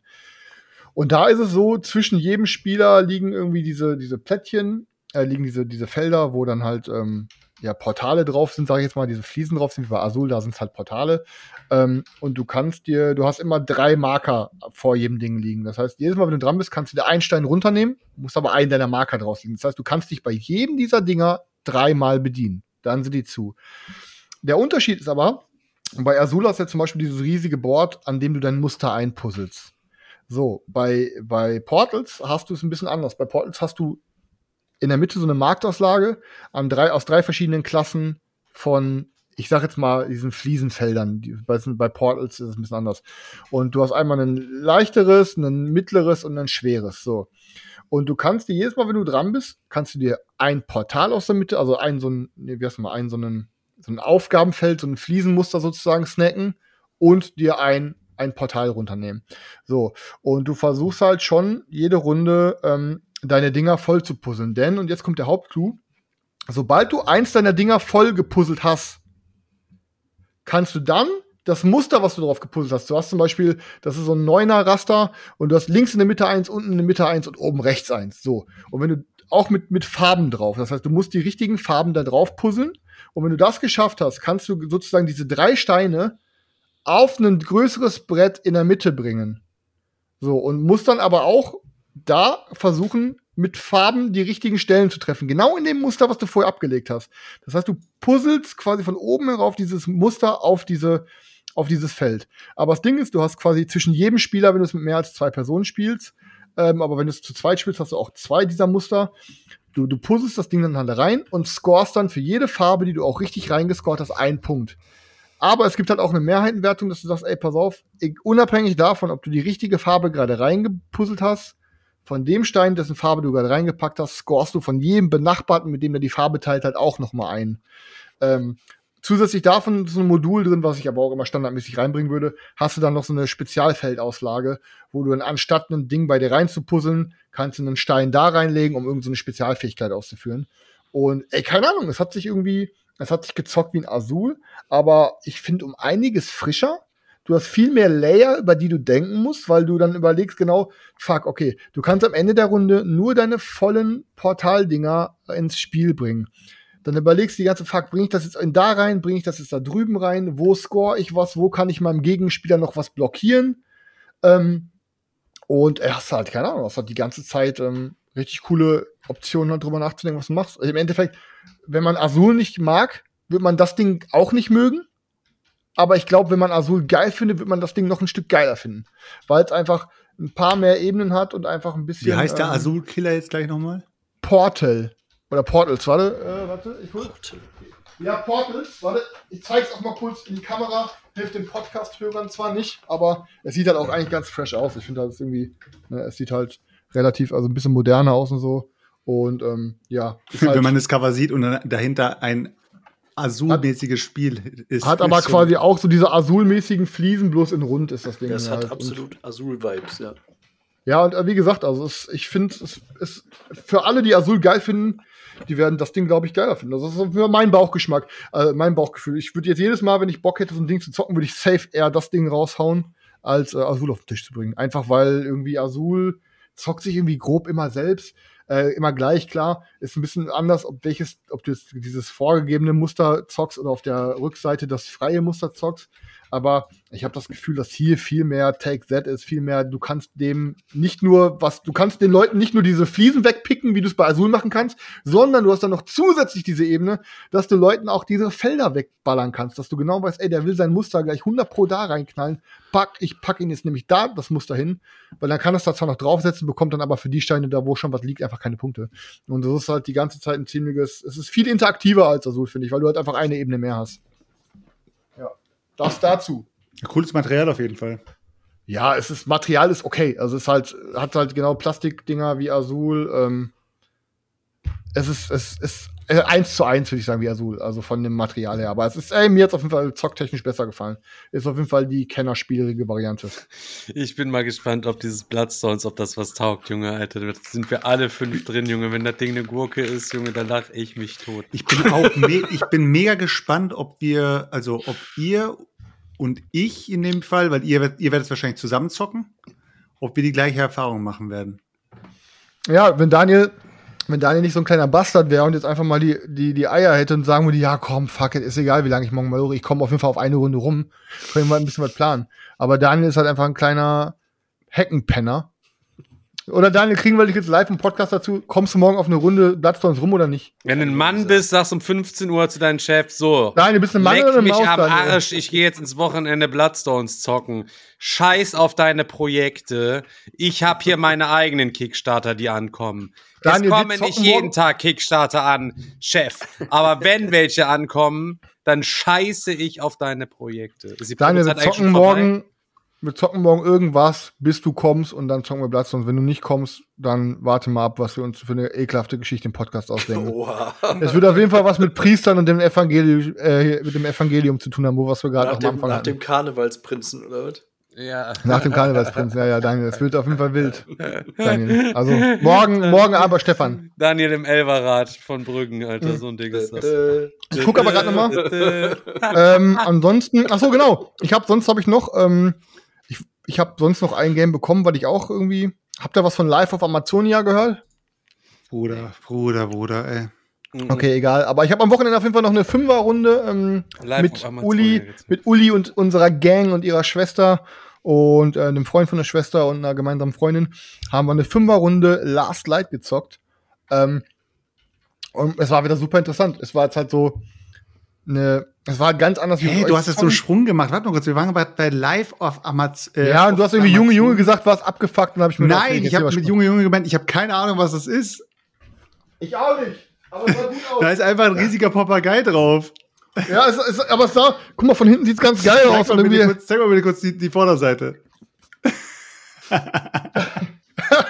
Und da ist es so, zwischen jedem Spieler liegen irgendwie diese, diese Plättchen, äh, liegen diese, diese Felder, wo dann halt ähm, ja, Portale drauf sind, sage ich jetzt mal, diese Fliesen drauf sind, wie bei Azul, da sind es halt Portale. Ähm, und du kannst dir, du hast immer drei Marker vor jedem Ding liegen. Das heißt, jedes Mal, wenn du dran bist, kannst du dir einen Stein runternehmen, musst aber einen deiner Marker draus liegen. Das heißt, du kannst dich bei jedem dieser Dinger dreimal bedienen. Dann sind die zu. Der Unterschied ist aber, bei Azul hast du ja zum Beispiel dieses riesige Board, an dem du dein Muster einpuzzelst. So, bei, bei Portals hast du es ein bisschen anders. Bei Portals hast du in der Mitte so eine Marktauslage an drei, aus drei verschiedenen Klassen von, ich sag jetzt mal, diesen Fliesenfeldern. Bei, bei Portals ist es ein bisschen anders. Und du hast einmal ein leichteres, ein mittleres und ein schweres. So. Und du kannst dir jedes Mal, wenn du dran bist, kannst du dir ein Portal aus der Mitte, also ein so ein, wie heißt mal, ein so ein, so ein Aufgabenfeld, so ein Fliesenmuster sozusagen snacken und dir ein, ein Portal runternehmen. So. Und du versuchst halt schon jede Runde ähm, deine Dinger voll zu puzzeln. Denn, und jetzt kommt der Hauptclou, sobald du eins deiner Dinger voll gepuzzelt hast, kannst du dann das Muster, was du drauf gepuzzelt hast. Du hast zum Beispiel, das ist so ein neuner Raster und du hast links in der Mitte eins, unten in der Mitte eins und oben rechts eins. So. Und wenn du auch mit, mit Farben drauf, das heißt, du musst die richtigen Farben da drauf puzzeln. Und wenn du das geschafft hast, kannst du sozusagen diese drei Steine auf ein größeres Brett in der Mitte bringen. So, und musst dann aber auch da versuchen, mit Farben die richtigen Stellen zu treffen. Genau in dem Muster, was du vorher abgelegt hast. Das heißt, du puzzelst quasi von oben herauf dieses Muster auf diese, auf dieses Feld. Aber das Ding ist, du hast quasi zwischen jedem Spieler, wenn du es mit mehr als zwei Personen spielst, ähm, aber wenn du es zu zweit spielst, hast du auch zwei dieser Muster. Du, du puzzelst das Ding dann halt rein und scorest dann für jede Farbe, die du auch richtig reingescored hast, einen Punkt. Aber es gibt halt auch eine Mehrheitenwertung, dass du sagst, ey, pass auf, unabhängig davon, ob du die richtige Farbe gerade reingepuzzelt hast, von dem Stein, dessen Farbe du gerade reingepackt hast, scorest du von jedem Benachbarten, mit dem der die Farbe teilt, halt auch noch mal ein. Ähm, zusätzlich davon ist ein Modul drin, was ich aber auch immer standardmäßig reinbringen würde, hast du dann noch so eine Spezialfeldauslage, wo du dann anstatt ein Ding bei dir reinzupuzzeln, kannst du einen Stein da reinlegen, um irgendeine so Spezialfähigkeit auszuführen. Und ey, keine Ahnung, es hat sich irgendwie, es hat sich gezockt wie ein Azul, aber ich finde um einiges frischer. Du hast viel mehr Layer, über die du denken musst, weil du dann überlegst genau, fuck, okay, du kannst am Ende der Runde nur deine vollen Portaldinger ins Spiel bringen. Dann überlegst du die ganze Fuck, bringe ich das jetzt in da rein, bringe ich das jetzt da drüben rein, wo score ich was, wo kann ich meinem Gegenspieler noch was blockieren? Ähm, und er hast halt, keine Ahnung, hast halt die ganze Zeit ähm, richtig coole Optionen, halt drüber nachzudenken, was du machst. Also Im Endeffekt, wenn man Azul nicht mag, wird man das Ding auch nicht mögen. Aber ich glaube, wenn man Azul geil findet, wird man das Ding noch ein Stück geiler finden. Weil es einfach ein paar mehr Ebenen hat und einfach ein bisschen. Wie heißt der ähm, Azul-Killer jetzt gleich nochmal? Portal. Oder Portals, warte, äh, warte, ich hol. Ja, Portals, warte, ich zeig's auch mal kurz in die Kamera. Hilft den Podcast-Hörern zwar nicht, aber es sieht halt auch eigentlich ganz fresh aus. Ich finde halt irgendwie, ne, es sieht halt relativ, also ein bisschen moderner aus und so. Und ähm, ja, halt, Wenn man das Cover sieht und dann dahinter ein Azul-mäßiges Spiel ist. Hat aber quasi auch so diese Azul-mäßigen Fliesen, bloß in rund ist das Ding. Das halt. hat Und- absolut Azul-Vibes, ja. Ja, und äh, wie gesagt, also es, ich finde, es ist für alle, die Azul geil finden, die werden das Ding, glaube ich, geiler finden. Das ist für mein Bauchgeschmack, äh, mein Bauchgefühl. Ich würde jetzt jedes Mal, wenn ich Bock hätte, so ein Ding zu zocken, würde ich safe eher das Ding raushauen, als äh, Azul auf den Tisch zu bringen. Einfach weil irgendwie Azul zockt sich irgendwie grob immer selbst, äh, immer gleich, klar. Ist ein bisschen anders, ob welches, ob du dieses vorgegebene Muster zockst oder auf der Rückseite das freie Muster zockst. Aber ich habe das Gefühl, dass hier viel mehr Take That ist, viel mehr, du kannst dem nicht nur was, du kannst den Leuten nicht nur diese Fliesen wegpicken, wie du es bei Azul machen kannst, sondern du hast dann noch zusätzlich diese Ebene, dass du Leuten auch diese Felder wegballern kannst, dass du genau weißt, ey, der will sein Muster gleich 100 pro da reinknallen, pack, ich pack ihn jetzt nämlich da, das Muster hin, weil dann kann es da zwar noch draufsetzen, bekommt dann aber für die Steine da, wo schon was liegt, einfach keine Punkte. Und das ist halt die ganze Zeit ein ziemliches, es ist viel interaktiver als Azul, finde ich, weil du halt einfach eine Ebene mehr hast. Das dazu. Cooles Material auf jeden Fall. Ja, es ist Material ist okay. Also es ist halt hat halt genau Plastikdinger wie Azul. Ähm, es ist es ist äh, eins zu eins würde ich sagen wie Azul, also von dem Material her. Aber es ist ey, mir jetzt auf jeden Fall zocktechnisch besser gefallen. Ist auf jeden Fall die kennerspielige Variante. Ich bin mal gespannt, ob dieses Bloodstones, ob das was taugt, Junge, Alter. Da sind wir alle fünf drin, Junge. Wenn das Ding eine Gurke ist, Junge, dann lach ich mich tot. Ich bin auch me ich bin mega gespannt, ob wir, also ob ihr und ich in dem Fall, weil ihr, werdet- ihr werdet es wahrscheinlich zusammen zocken, ob wir die gleiche Erfahrung machen werden. Ja, wenn Daniel wenn Daniel nicht so ein kleiner Bastard wäre und jetzt einfach mal die, die, die Eier hätte und sagen würde, ja komm, fuck it, ist egal, wie lange ich morgen mal hoch, ich komme auf jeden Fall auf eine Runde rum, können wir mal ein bisschen was planen. Aber Daniel ist halt einfach ein kleiner Heckenpenner. Oder Daniel, kriegen wir dich jetzt live im Podcast dazu? Kommst du morgen auf eine Runde Bloodstones rum oder nicht? Wenn du ein Mann bist, sagst um 15 Uhr zu deinem Chef, so. Daniel, bist du ein Mann Leck oder eine mich Maus, am Daniel? Arsch, ich gehe jetzt ins Wochenende Bloodstones zocken. Scheiß auf deine Projekte. Ich habe hier meine eigenen Kickstarter, die ankommen. Daniel, es kommen nicht jeden morgen- Tag Kickstarter an, Chef. Aber wenn welche ankommen, dann scheiße ich auf deine Projekte. Daniel, wir zocken morgen, wir zocken morgen irgendwas, bis du kommst und dann zocken wir Bloodstones. Wenn du nicht kommst, dann warte mal ab, was wir uns für eine ekelhafte Geschichte im Podcast ausdenken. Oha. Es wird auf jeden Fall was mit Priestern und dem Evangelium, äh, mit dem Evangelium zu tun haben, wo was wir gerade am Anfang nach hatten. dem Karnevalsprinzen, oder was? Ja. Nach dem Karnevalsprinz, ja, ja, Daniel, es wird auf jeden Fall wild. Daniel. Also morgen, morgen aber Stefan. Daniel im Elverrad von Brüggen, Alter, so ein Ding ist das. Ich guck aber gerade nochmal. ähm, ansonsten, ach so, genau. Ich habe sonst habe ich noch, ähm, ich, habe sonst noch ein Game bekommen, weil ich auch irgendwie, habt ihr was von Live of Amazonia gehört? Bruder, Bruder, Bruder, ey. Okay, egal. Aber ich habe am Wochenende auf jeden Fall noch eine Fünferrunde ähm, Live mit Uli, mit Uli und unserer Gang und ihrer Schwester und äh, einem Freund von der Schwester und einer gemeinsamen Freundin haben wir eine Fünferrunde Last Light gezockt. Ähm, und es war wieder super interessant. Es war jetzt halt so eine, es war halt ganz anders Hey, mit du hast jetzt so einen. Sprung gemacht. Warte mal kurz, wir waren bei, bei Live of Amaz. äh, Ja, und du hast irgendwie Junge, Amazon. Junge gesagt, warst abgefuckt und habe ich mir gedacht, Nein, okay, ich habe mit. Junge, Junge gemeint, ich habe keine Ahnung, was das ist. Ich auch nicht. Aber es sah gut aus. Da ist einfach ein riesiger Papagei drauf. ja, es, es, aber es sah, guck mal, von hinten sieht's ganz geil Zeig aus. mal, bitte kurz, zeig mal bitte kurz die, die Vorderseite.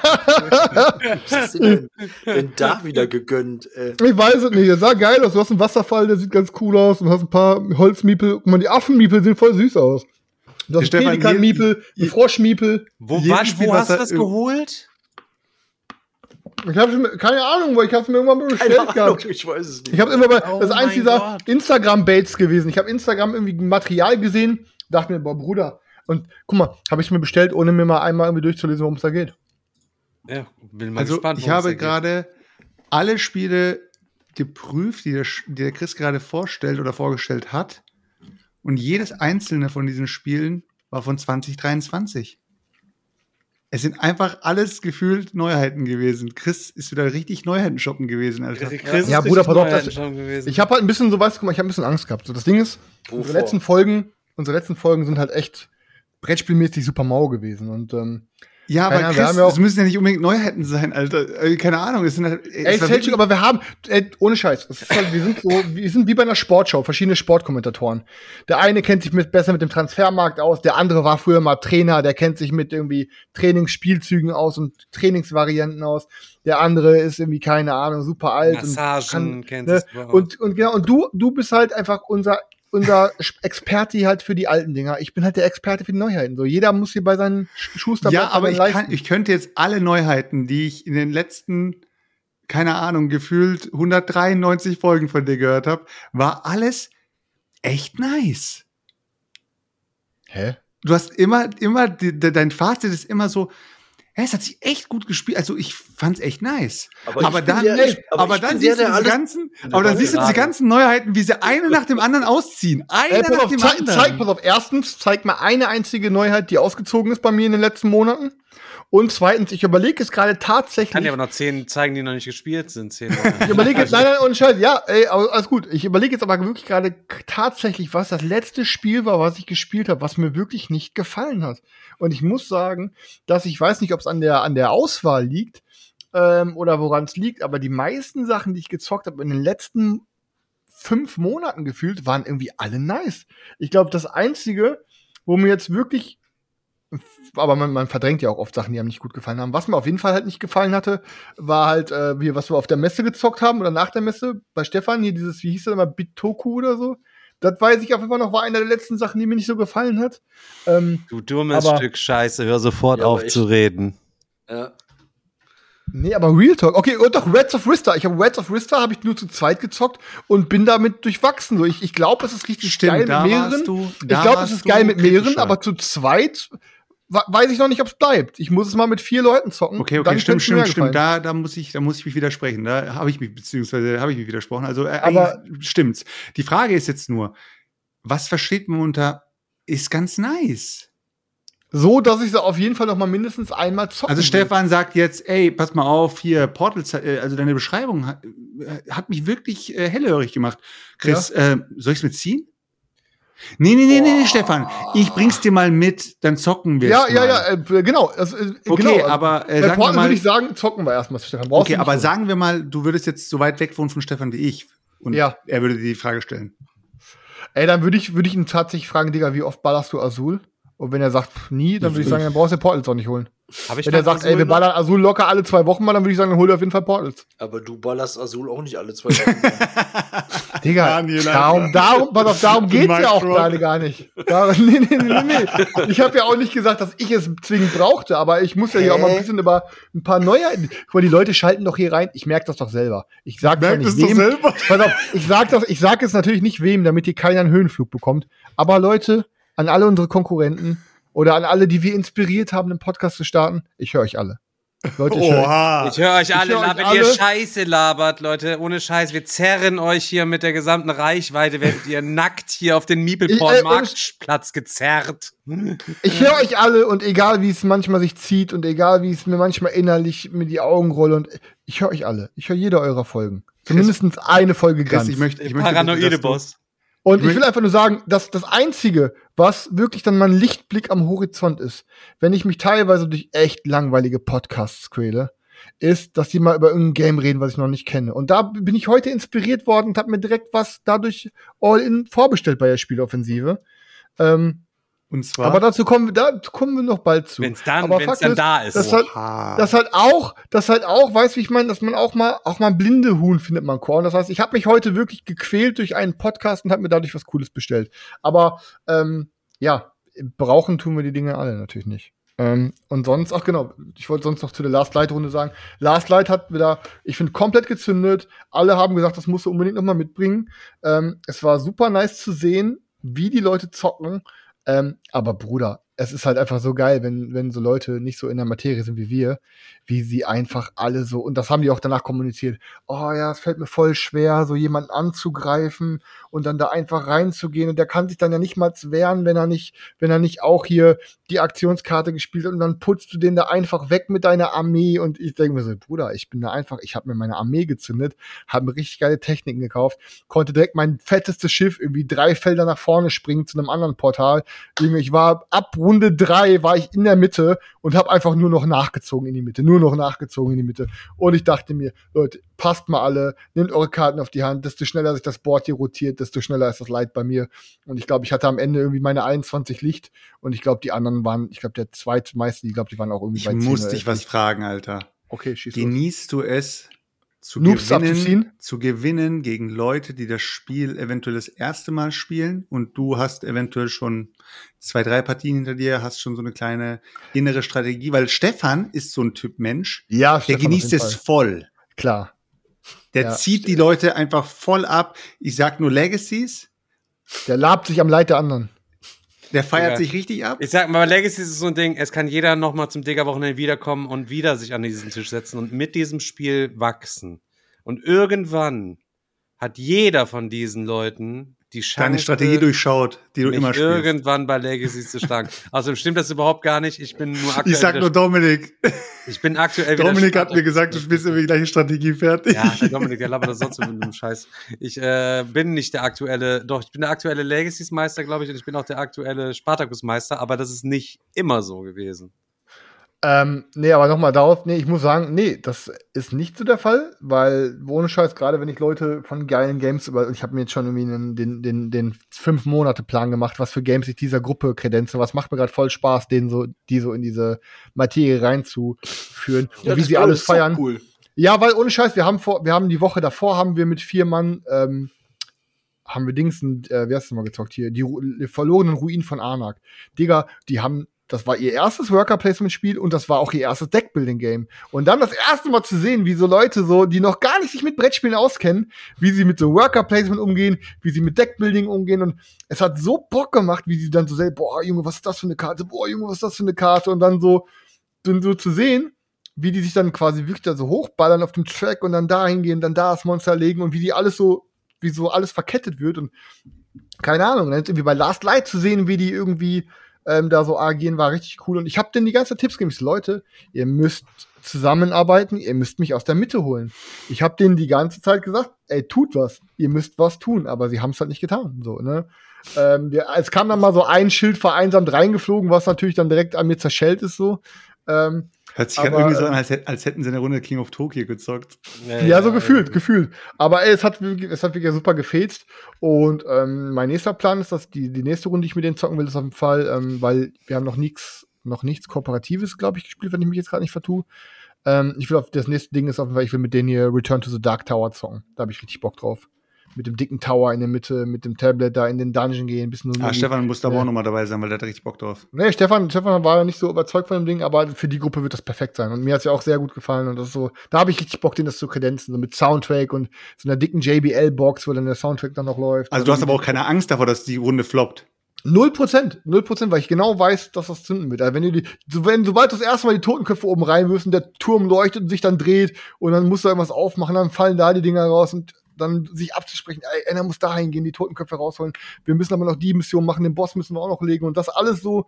was denn, denn da wieder gegönnt? Äh, Ich weiß es nicht. Es sah geil aus. Du hast einen Wasserfall, der sieht ganz cool aus. Und hast ein paar Holzmiepel. Guck mal, die Affenmiepel sehen voll süß aus. Du hast einen Pelikanmiepel, einen Froschmiepel. Wo, wann, Spiel, wo hast du das geholt? Ich habe keine Ahnung, weil ich habe es mir irgendwann mal bestellt keine Ahnung, gehabt. ich weiß es nicht. Ich habe immer bei, Oh das ist eins dieser Gott. Instagram-Baits gewesen. Ich habe Instagram irgendwie Material gesehen, dachte mir, boah, Bruder. Und guck mal, habe ich mir bestellt, ohne mir mal einmal irgendwie durchzulesen, worum es da geht. Ja, bin mal Also, gespannt. ich habe gerade alle Spiele geprüft, die der, die der Chris gerade vorstellt oder vorgestellt hat. Und jedes einzelne von diesen Spielen war von 2023. Es sind einfach alles gefühlt Neuheiten gewesen. Chris ist wieder richtig Neuheiten shoppen gewesen, Alter. Chris Ja, ist Bruder, pass auf. Ich habe halt ein bisschen so, weißt du, guck mal, ich habe ein bisschen Angst gehabt. So, das Ding ist, unsere Wovor? letzten Folgen, unsere letzten Folgen sind halt echt Brettspielmäßig super mau gewesen. Und ähm, Ja, Keine aber Ahnung, wir Chris, haben ja auch- es müssen ja nicht unbedingt Neuheiten sein, Alter. Äh, Keine Ahnung. Es sind halt, es Ey, war Selchuk, aber wir haben, ey, ohne Scheiß, es ist halt, wir sind so, wir sind wie bei einer Sportschau, verschiedene Sportkommentatoren. Der eine kennt sich mit, besser mit dem Transfermarkt aus, der andere war früher mal Trainer, der kennt sich mit irgendwie Trainingsspielzügen aus und Trainingsvarianten aus. Der andere ist irgendwie, keine Ahnung, super alt. Massagen und, kennt ne? und, und genau, und du, du bist halt einfach unser, unser Experte halt für die alten Dinger. Ich bin halt der Experte für die Neuheiten. So, jeder muss hier bei seinen Sch- Schuster Ja, aber ich, Leisten. kann, ich könnte jetzt alle Neuheiten, die ich in den letzten, keine Ahnung, gefühlt 193 Folgen von dir gehört habe, war alles echt nice. Hä? Du hast immer, immer, die, de, dein Fazit ist immer so, hä, es hat sich echt gut gespielt. Also ich fand's echt nice. Aber dann, aber aber dann siehst du diese ganzen, aber dann siehst du diese ganzen Neuheiten, wie sie eine nach dem anderen ausziehen. Eine Ey, pass nach auf, dem zeig, anderen. zeig, pass auf, erstens, zeig mal eine einzige Neuheit, die ausgezogen ist bei mir in den letzten Monaten. Und zweitens, ich überlege es gerade tatsächlich. Kann ja aber noch zehn zeigen, die noch nicht gespielt sind. Zehn ich überlege jetzt, nein, nein, ohne Scheiß, ja, ey, alles gut. Ich überlege jetzt aber wirklich gerade tatsächlich, was das letzte Spiel war, was ich gespielt habe, was mir wirklich nicht gefallen hat. Und ich muss sagen, dass ich weiß nicht, ob es an der, an der Auswahl liegt ähm, oder woran es liegt, aber die meisten Sachen, die ich gezockt habe in den letzten fünf Monaten gefühlt, waren irgendwie alle nice. Ich glaube, das Einzige, wo mir jetzt wirklich aber man, man verdrängt ja auch oft Sachen, die einem nicht gut gefallen haben. Was mir auf jeden Fall halt nicht gefallen hatte, war halt, äh, wie, was wir auf der Messe gezockt haben oder nach der Messe bei Stefan, hier dieses, wie hieß das immer, Bitoku oder so. Das weiß ich auf jeden Fall noch, war eine der letzten Sachen, die mir nicht so gefallen hat. Ähm, Du dummes Aber- Stück Scheiße, hör sofort Ja, auf ich- zu reden. Ja. nee, aber Real Talk. Okay, und doch Reds of Rista. Ich habe Reds of Rista habe ich nur zu zweit gezockt und bin damit durchwachsen. So, ich, ich glaube, es ist richtig Stimmt, geil mit mehreren. du- ich glaube, es ist geil mit mehreren, aber zu zweit weiß ich noch nicht, ob es bleibt. Ich muss es mal mit vier Leuten zocken. Okay, Dann okay, stimmt, es stimmt, stimmt. Da, da muss ich, da muss ich mich widersprechen. Da habe ich mich, beziehungsweise habe ich mich widersprochen. Also, äh, Aber- stimmt's. Die Frage ist jetzt nur, was versteht man unter, ist ganz nice? So, dass ich sie auf jeden Fall noch mal mindestens einmal zocken Also will. Stefan sagt jetzt, ey, pass mal auf, hier, Portal, äh, also deine Beschreibung hat, äh, hat mich wirklich äh, hellhörig gemacht. Chris, äh, soll ich's mitziehen? Nee, nee, nee, nee, nee, Stefan. Ich bring's dir mal mit, dann zocken wir Ja, ja, ja, äh, genau. Also, äh, Okay, genau. Also, aber äh, bei sagen wir mal, würde ich sagen, zocken wir erstmal, Stefan. Brauchst okay, aber so. sagen wir mal, du würdest jetzt so weit weg wohnen von Stefan wie ich. Und Ja. er würde dir die Frage stellen. Ey, dann würde ich, würde ich ihn tatsächlich fragen, Digga, wie oft ballerst du Azul? Und wenn er sagt, pff, nie, dann würde ich sagen, dann brauchst du Portals auch nicht holen. Hab ich Wenn er sagt, ey, wir Azul ballern Azul locker alle zwei Wochen mal, dann würde ich sagen, dann hol dir auf jeden Fall Portals. Aber du ballerst Azul auch nicht alle zwei Wochen. Digga, Daniel, darum, darum, pass auf, darum geht's ja auch gerade gar nicht. Darum, nee, nee, nee, nee, nee. Ich habe ja auch nicht gesagt, dass ich es zwingend brauchte, aber ich muss ja hier auch mal ein bisschen über ein paar Neuheiten. Guck mal, die Leute schalten doch hier rein. Ich merke das doch selber. Ich sag nicht es doch wem. selber. Pass auf, ich sag das, ich sag jetzt natürlich nicht wem, damit hier keiner einen Höhenflug bekommt. Aber Leute, an alle unsere Konkurrenten oder an alle, die wir inspiriert haben, einen Podcast zu starten, ich höre euch alle. Leute, ich höre Oha. Ich höre euch alle, hör euch alle. ihr Scheiße labert, Leute. Ohne Scheiß. Wir zerren euch hier mit der gesamten Reichweite, werdet ihr nackt hier auf den Miepelporn-Marktplatz gezerrt. Ich höre euch alle und egal wie es manchmal sich zieht und egal wie es mir manchmal innerlich mir die Augen rolle und ich höre euch alle. Ich höre jede eurer Folgen. Zumindest eine Folge Chris, ganz. ich möchte, ich möchte Paranoide Boss. Und ich will einfach nur sagen, dass das Einzige, was wirklich dann mein Lichtblick am Horizont ist, wenn ich mich teilweise durch echt langweilige Podcasts quäle, ist, dass die mal über irgendein Game reden, was ich noch nicht kenne. Und da bin ich heute inspiriert worden und habe mir direkt was dadurch All-In vorbestellt bei der Spieloffensive. Ähm, Und zwar. aber dazu kommen wir, da kommen wir noch bald zu. Wenn's dann, Aber wenn's dann ist, da ist. das halt, das halt auch, das halt auch, weißt du, wie ich meine, dass man auch mal, auch mal blinde Huhn findet man Korn. Das heißt, ich habe mich heute wirklich gequält durch einen Podcast und habe mir dadurch was Cooles bestellt. Aber ähm, ja, brauchen tun wir die Dinge alle natürlich nicht. Ähm, und sonst, ach genau, ich wollte sonst noch zu der Last Light Runde sagen. Last Light hat wieder, ich finde, komplett gezündet. Alle haben gesagt, das musst du unbedingt noch mal mitbringen. Ähm, es war super nice zu sehen, wie die Leute zocken. Ähm, aber Bruder, es ist halt einfach so geil, wenn, wenn so Leute nicht so in der Materie sind wie wir, wie sie einfach alle so, und das haben die auch danach kommuniziert, oh ja, es fällt mir voll schwer, so jemanden anzugreifen und dann da einfach reinzugehen und der kann sich dann ja nicht mal wehren, wenn er nicht, wenn er nicht auch hier die Aktionskarte gespielt hat und dann putzt du den da einfach weg mit deiner Armee und ich denke mir so, Bruder, ich bin da einfach, ich habe mir meine Armee gezündet, habe mir richtig geile Techniken gekauft, konnte direkt mein fettestes Schiff irgendwie drei Felder nach vorne springen zu einem anderen Portal. Ich war ab Runde drei war ich in der Mitte und habe einfach nur noch nachgezogen in die Mitte, nur noch nachgezogen in die Mitte. Und ich dachte mir, Leute, passt mal alle, nehmt eure Karten auf die Hand, desto schneller sich das Board hier rotiert, desto schneller ist das Light bei mir. Und ich glaube, ich hatte am Ende irgendwie meine 21 Licht und ich glaube, die anderen waren, ich glaube, der zweitmeiste, ich glaube, die waren auch irgendwie Ich bei 10 muss oder dich 11 was Licht. fragen, Alter. Okay, schieß los. Genießt du es, zu Noobs gewinnen, zu gewinnen gegen Leute, die das Spiel eventuell das erste Mal spielen und du hast eventuell schon zwei, drei Partien hinter dir, hast schon so eine kleine innere Strategie, weil Stefan ist so ein Typ Mensch, Ja, der Stefan, genießt es voll. Klar. Der Ja. zieht die Leute einfach voll ab. Ich sag nur Legacies, Der labt sich am Leid der anderen. der feiert Ja. sich richtig ab. Ich sag mal, Legacy ist so ein Ding, es kann jeder noch mal zum Digger-Wochenende wiederkommen und wieder sich an diesen Tisch setzen und mit diesem Spiel wachsen. Und irgendwann hat jeder von diesen Leuten die Chance, Deine Strategie durchschaut, die du immer spielst. irgendwann bei Legacy zu schlagen. Außerdem stimmt das überhaupt gar nicht. Ich bin nur aktuell Ich sag nur Dominik. ich bin aktuell Dominik hat mir gesagt, du spielst immer die gleiche Strategie fertig. Ja, der Dominik, der labert das sonst mit einem Scheiß. Ich äh, bin nicht der aktuelle, doch, ich bin der aktuelle Legacies-Meister, glaube ich, und ich bin auch der aktuelle Spartacus-Meister, aber das ist nicht immer so gewesen. Ähm, nee, aber nochmal darauf, nee, ich muss sagen, nee, das ist nicht so der Fall, weil ohne Scheiß, gerade wenn ich Leute von geilen Games über, ich habe mir jetzt schon irgendwie einen, den, den, den fünf Monate Plan gemacht, was für Games ich dieser Gruppe kredenze, was macht mir gerade voll Spaß, denen so, die so in diese Materie reinzuführen und wie sie alles feiern. Cool. Ja, weil ohne Scheiß, wir haben vor, wir haben die Woche davor haben wir mit vier Mann, ähm, haben wir Dings, äh, wie hast du mal gezockt hier, die, Ru die verlorenen Ruinen von Arnak. Digga, die haben, das war ihr erstes Worker-Placement-Spiel und das war auch ihr erstes Deckbuilding-Game. Und dann das erste Mal zu sehen, wie so Leute so, die noch gar nicht sich mit Brettspielen auskennen, wie sie mit so Worker-Placement umgehen, wie sie mit Deckbuilding umgehen und es hat so Bock gemacht, wie sie dann so selber, boah, Junge, was ist das für eine Karte? Boah, Junge, was ist das für eine Karte? Und dann so, dann so zu sehen, wie die sich dann quasi wirklich da so hochballern auf dem Track und dann da hingehen, dann da das Monster legen und wie die alles so, wie so alles verkettet wird und keine Ahnung, dann ist irgendwie bei Last Light zu sehen, wie die irgendwie ähm, da so agieren, war richtig cool. Und ich habe denen die ganze Zeit Tipps gegeben. Leute, ihr müsst zusammenarbeiten, ihr müsst mich aus der Mitte holen. Ich habe denen die ganze Zeit gesagt, ey, tut was, ihr müsst was tun, aber sie haben es halt nicht getan. So, ne? Ähm, der, es kam dann mal so ein Schild vereinsamt reingeflogen, was natürlich dann direkt an mir zerschellt ist, so. Ähm, Hört sich Aber, irgendwie so an, als, hätt- als hätten sie eine Runde King of Tokyo gezockt. Ja, so gefühlt, gefühlt. Aber ey, es hat, wirklich- es hat wirklich super gefetzt. Und ähm, mein nächster Plan ist, dass die, die nächste Runde, die ich mit denen zocken will, ist auf jeden Fall, ähm, weil wir haben noch nichts, noch nichts Kooperatives, glaube ich, gespielt, wenn ich mich jetzt gerade nicht vertue. Ähm, ich will auf das nächste Ding ist auf jeden Fall, ich will mit denen hier Return to the Dark Tower zocken. Da habe ich richtig Bock drauf. Mit dem dicken Tower in der Mitte, mit dem Tablet da in den Dungeon gehen, bisschen so. Ah, Stefan muss da auch nochmal dabei sein, weil der hat richtig Bock drauf. Nee, Stefan, Stefan war ja nicht so überzeugt von dem Ding, aber für die Gruppe wird das perfekt sein. Und mir hat's ja auch sehr gut gefallen. Und das ist so, da habe ich richtig Bock, den das zu kredenzen. So mit Soundtrack und so einer dicken JBL-Box, wo dann der Soundtrack dann noch läuft. Also du hast aber auch keine Angst davor, dass die Runde floppt. Null Prozent, null Prozent, weil ich genau weiß, dass das zünden wird. Also wenn du die, so, wenn, sobald du das erste Mal die Totenköpfe oben reinwirfst und der Turm leuchtet und sich dann dreht und dann musst du irgendwas aufmachen, dann fallen da die Dinger raus und dann sich abzusprechen, ey, einer muss da hingehen, die Totenköpfe rausholen. Wir müssen aber noch die Mission machen, den Boss müssen wir auch noch legen und das alles so,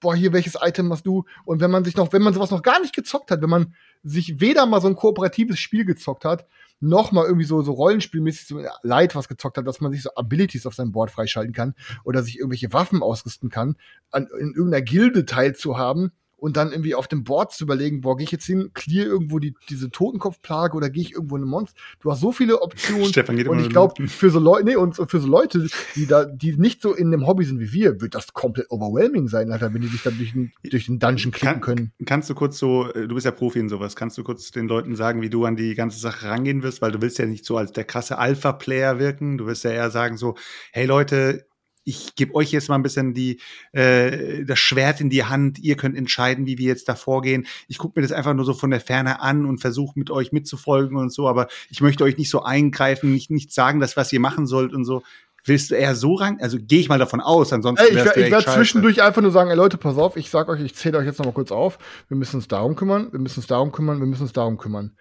boah, hier, welches Item hast du? Und wenn man sich noch, wenn man sowas noch gar nicht gezockt hat, wenn man sich weder mal so ein kooperatives Spiel gezockt hat, noch mal irgendwie so, so rollenspielmäßig so Light was gezockt hat, dass man sich so Abilities auf seinem Board freischalten kann oder sich irgendwelche Waffen ausrüsten kann, an, in irgendeiner Gilde teilzuhaben und dann irgendwie auf dem Board zu überlegen, boah, gehe ich jetzt hin, clear irgendwo die, diese Totenkopfplage oder gehe ich irgendwo in ein Monster? Du hast so viele Optionen. Stefan geht und ich glaube, für so Leute, nee, und für so Leute, die da, die nicht so in dem Hobby sind wie wir, wird das komplett overwhelming sein, Alter, wenn die sich dann durch den, durch den Dungeon klicken Kann- können. Kannst du kurz so, äh, du bist ja Profi in sowas, kannst du kurz den Leuten sagen, wie du an die ganze Sache rangehen wirst, weil du willst ja nicht so als der krasse Alpha-Player wirken, du wirst ja eher sagen so, hey Leute, ich gebe euch jetzt mal ein bisschen die, äh, das Schwert in die Hand, ihr könnt entscheiden, wie wir jetzt da vorgehen. Ich gucke mir das einfach nur so von der Ferne an und versuche mit euch mitzufolgen und so, aber ich möchte euch nicht so eingreifen, nicht, nicht sagen, das, was ihr machen sollt und so. Willst du eher so ran? Also gehe ich mal davon aus, ansonsten Ey, ich werde ich echt werd scheiße. zwischendurch einfach nur sagen, ey Leute, pass auf, ich sag euch, ich zähle euch jetzt noch mal kurz auf. Wir müssen uns darum kümmern, wir müssen uns darum kümmern, wir müssen uns darum kümmern.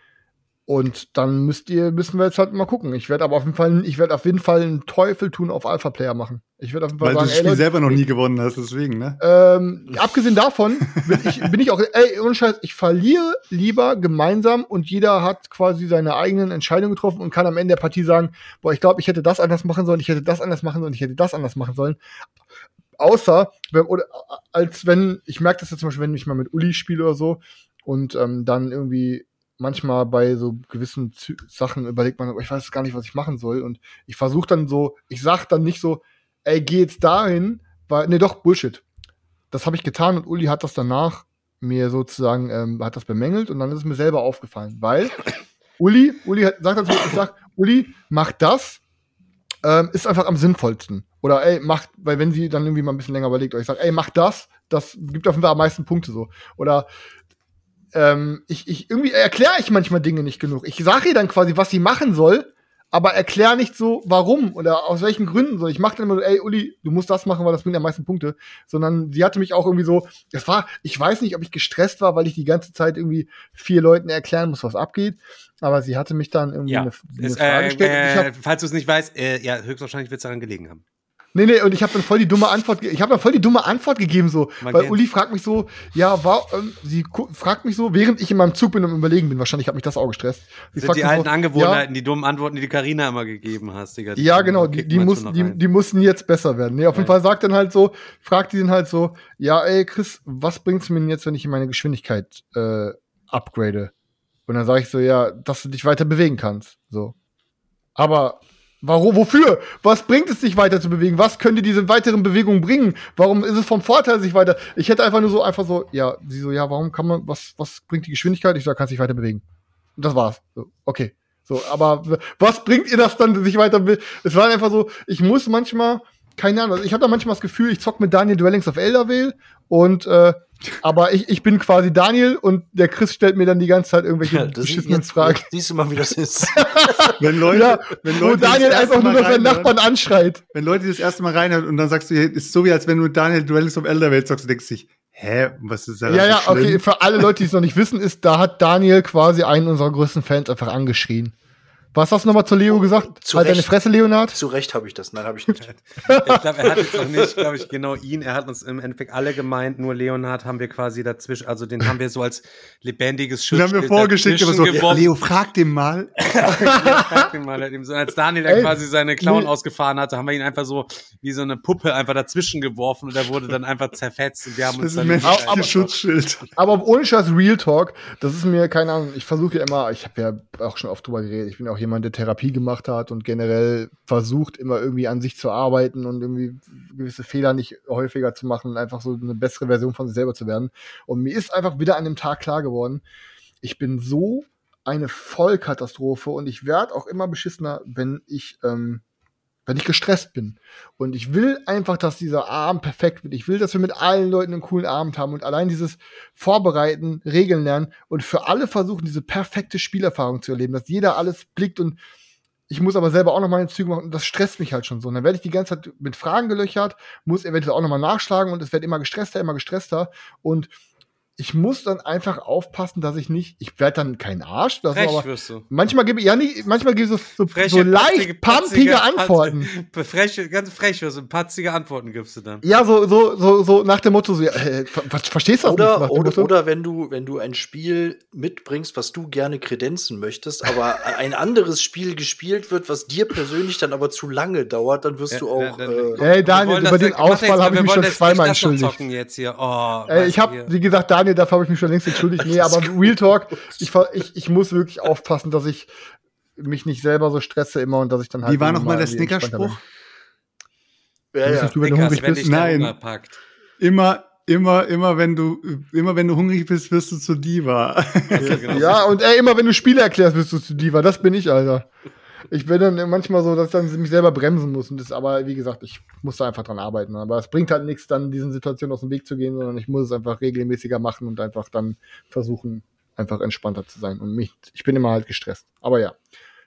Und dann müsst ihr, müssen wir jetzt halt mal gucken. Ich werde aber auf jeden Fall, ich werde auf jeden Fall einen Teufel tun auf Alpha-Player machen. Ich werde auf jeden Fall Weil du sagen, das ey Spiel Leute, selber noch nie gewonnen hast, deswegen, ne? ähm, abgesehen davon bin ich, bin ich auch, ey, ohne Scheiß, ich verliere lieber gemeinsam und jeder hat quasi seine eigenen Entscheidungen getroffen und kann am Ende der Partie sagen, boah, ich glaube, ich hätte das anders machen sollen, ich hätte das anders machen sollen, ich hätte das anders machen sollen. außer, wenn, oder, als wenn, ich merke das jetzt zum Beispiel, wenn ich mal mit Uli spiele oder so und ähm, dann irgendwie manchmal bei so gewissen Zü Sachen überlegt man, aber ich weiß gar nicht, was ich machen soll. Und ich versuche dann so, ich sag dann nicht so, ey, geh jetzt dahin, weil, nee, doch, Bullshit. Das habe ich getan und Uli hat das danach mir sozusagen, ähm, hat das bemängelt und dann ist es mir selber aufgefallen, weil Uli, Uli hat, sagt dann so, ich sag, Uli, mach das, ähm, ist einfach am sinnvollsten. Oder ey, mach, weil wenn sie dann irgendwie mal ein bisschen länger überlegt, oder ich sag, ey, mach das, das gibt auf jeden Fall am meisten Punkte so. Oder ähm, ich, ich irgendwie erkläre ich manchmal Dinge nicht genug. Ich sage ihr dann quasi, was sie machen soll, aber erklär nicht so, warum oder aus welchen Gründen so. Ich mache dann immer so, ey, Uli, du musst das machen, weil das bringt am meisten Punkte. Sondern sie hatte mich auch irgendwie so, das war, ich weiß nicht, ob ich gestresst war, weil ich die ganze Zeit irgendwie vier Leuten erklären muss, was abgeht. Aber sie hatte mich dann irgendwie Ja, eine, eine ist, Frage äh, gestellt. und ich hab, äh, falls du es nicht weißt, äh, ja, höchstwahrscheinlich wird es daran gelegen haben. Nee, nee, und ich habe dann voll die dumme Antwort, ich habe dann voll die dumme Antwort gegeben so, Man weil kennt- Uli fragt mich so, ja, war, ähm, sie fragt mich so, während ich in meinem Zug bin und Überlegen bin, wahrscheinlich hat mich das auch gestresst. Sie sind die alten so, Angewohnheiten, die dummen Antworten, die die Carina immer gegeben hast, Digga. Ja, ja genau, die, die, man muss, schon noch die, die mussten jetzt besser werden. Nee, auf jeden Ja. Fall sagt dann halt so, fragt die dann halt so, ja, ey, Chris, was bringt's mir denn jetzt, wenn ich meine Geschwindigkeit äh, upgrade? Und dann sage ich so, ja, dass du dich weiter bewegen kannst. So. Aber warum, wofür? Was bringt es, sich weiter zu bewegen? Was könnte diese weiteren Bewegungen bringen? Warum ist es vom Vorteil, sich weiter? Ich hätte einfach nur so, einfach so, ja, sie so, ja, warum kann man, was, was bringt die Geschwindigkeit? Ich so, kannst dich weiter bewegen. Und das war's. So, okay. So, aber was bringt ihr das dann, sich weiter? Es war einfach so, ich muss manchmal, keine Ahnung, also ich habe da manchmal das Gefühl, ich zock mit Daniel Dwellings of Eldervale und äh, aber ich, ich bin quasi Daniel und der Chris stellt mir dann die ganze Zeit irgendwelche Ja, das beschissenen jetzt, Fragen. siehst du mal, wie das ist. Wenn Leute, Ja, wenn wo Leute das Daniel einfach nur noch seinen Nachbarn anschreit. Wenn Leute das erste Mal reinhören und dann sagst du, ist so wie als wenn du Daniel Duelist of Elderwelt zockst, du denkst dich, hä, was ist da Ja, ja, so schlimm? okay, für alle Leute, die es noch nicht wissen, ist, da hat Daniel quasi einen unserer größten Fans einfach angeschrien. Was hast du nochmal zu Leo gesagt? zu halt deine Recht. Fresse, Leonard. Zu Recht habe ich das. Nein, habe ich nicht. Ich glaube, er hat jetzt auch nicht, glaube ich, genau ihn. Er hat uns im Endeffekt alle gemeint, nur Leonhard haben wir quasi dazwischen, also den haben wir so als lebendiges Den Schutzschild haben wir vorgeschickt, aber so, geworfen. Leo, frag den mal. Frag ihn mal, er hat ihm so, als Daniel dann Ey, quasi seine Clown nee. ausgefahren hatte, haben wir ihn einfach so wie so eine Puppe einfach dazwischen geworfen und er wurde dann einfach zerfetzt und wir haben uns Das ist ein dann menschliches aber- Schutzschild. Aber ohne Scheiß Real Talk, das ist mir, keine Ahnung, ich versuche ja immer, ich habe ja auch schon oft drüber geredet, ich bin auch jemand, der Therapie gemacht hat und generell versucht immer irgendwie an sich zu arbeiten und irgendwie gewisse Fehler nicht häufiger zu machen einfach so eine bessere Version von sich selber zu werden. Und mir ist einfach wieder an dem Tag klar geworden, ich bin so eine Vollkatastrophe und ich werde auch immer beschissener, wenn ich, ähm, wenn ich gestresst bin. Und ich will einfach, dass dieser Abend perfekt wird. Ich will, dass wir mit allen Leuten einen coolen Abend haben und allein dieses Vorbereiten, Regeln lernen und für alle versuchen, diese perfekte Spielerfahrung zu erleben, dass jeder alles blickt und ich muss aber selber auch noch meine Züge machen und das stresst mich halt schon so. Und dann werde ich die ganze Zeit mit Fragen gelöchert, muss eventuell auch nochmal nachschlagen und es wird immer gestresster, immer gestresster und ich muss dann einfach aufpassen, dass ich nicht, ich werde dann kein Arsch, das frech aber wirst du. manchmal gebe ich, ja nicht, manchmal gebe ich so, so, Freche, so leicht pumpige patzige- Antworten. patz- Freche, ganz frech wirst du, patzige Antworten gibst du dann. Ja, so, so, so, so nach dem Motto, so, äh, ver ver- verstehst du das nicht? Oder, dem oder, oder wenn du, wenn du ein Spiel mitbringst, was du gerne kredenzen möchtest, aber ein anderes Spiel gespielt wird, was dir persönlich dann aber zu lange dauert, dann wirst Ja, du auch. ja, dann- äh, Ey, Daniel, über den Ausfall habe wir ich mich schon zweimal nicht entschuldigt. Jetzt hier. Oh, Ey, ich habe, wie gesagt, Daniel, dafür habe ich mich schon längst entschuldigt. Nee, aber Real Talk, ich, ich, ich muss wirklich aufpassen, dass ich mich nicht selber so stresse immer und dass ich dann halt. Wie war nochmal der Snickerspruch? ja, ja. Du, wenn du hungrig wenn bist? Nein. Immer, immer, immer, wenn du, immer wenn du hungrig bist, wirst du zu Diva. Also, genau. Ja, und ey, immer wenn du Spiele erklärst, bist du zu Diva. Das bin ich, Alter. Ich bin dann manchmal so, dass ich dann mich selber bremsen muss. Und das, aber wie gesagt, ich muss da einfach dran arbeiten. Aber es bringt halt nichts, dann diesen Situationen aus dem Weg zu gehen, sondern ich muss es einfach regelmäßiger machen und einfach dann versuchen, einfach entspannter zu sein. Und mich, ich bin immer halt gestresst. Aber ja,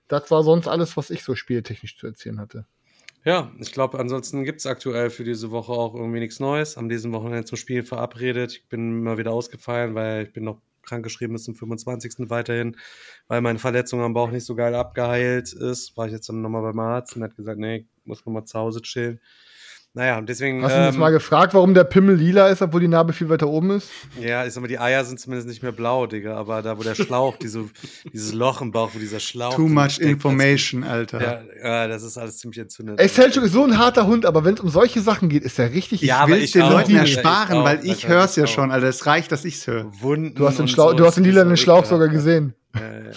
das war sonst alles, was ich so spieltechnisch zu erzählen hatte. Ja, ich glaube, ansonsten gibt es aktuell für diese Woche auch irgendwie nichts Neues. Am diesem Wochenende zum Spiel verabredet. Ich bin mal wieder ausgefallen, weil ich bin noch krankgeschrieben bis zum 25. weiterhin, weil meine Verletzung am Bauch nicht so geil abgeheilt ist. War ich jetzt dann nochmal beim Arzt und hat gesagt, nee, muss nochmal zu Hause chillen. Naja, und deswegen. Hast du jetzt ähm, mal gefragt, warum der Pimmel lila ist, obwohl die Narbe viel weiter oben ist? Ja, ich sag mal, die Eier sind zumindest nicht mehr blau, Digga, aber da, wo der Schlauch, diese, dieses Loch im Bauch, wo dieser Schlauch. Too much steckt, information, Alter. Das, ja, ja, das ist alles ziemlich entzündet. Ey, Selchuk ist so ein harter Hund, aber wenn es um solche Sachen geht, ist er richtig. Ja, ich will ich es den auch, Leuten Alter, ich ersparen, auch, weil ich Alter, höre es ja ich auch. schon, Alter. Es reicht, dass ich es höre. Wunden. Du hast den, Schlau so, du hast den so Schlauch sogar gesehen. Ja, ja.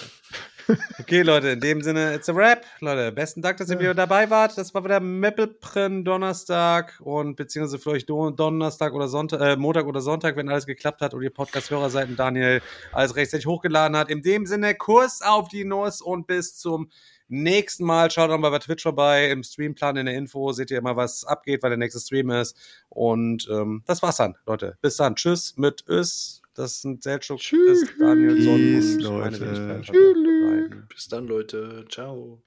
Okay, Leute, in dem Sinne, it's a wrap. Leute, besten Dank, dass ihr wieder dabei wart. Das war wieder Meppelprin Donnerstag und beziehungsweise für euch Don Donnerstag oder Sonntag, äh, Montag oder Sonntag, wenn alles geklappt hat und ihr Podcast-Hörerseiten Daniel alles rechtzeitig hochgeladen hat. In dem Sinne, Kurs auf die Nuss und bis zum nächsten Mal. Schaut doch mal bei Twitch vorbei. Im Streamplan in der Info seht ihr immer, was abgeht, weil der nächste Stream ist. Und ähm, das war's dann, Leute. Bis dann. Tschüss mit Ös. Das sind Seltschuk, das ist Danielson Tschüss, und meine. Wenigkeit. Tschüss. Bis dann, Leute. Ciao.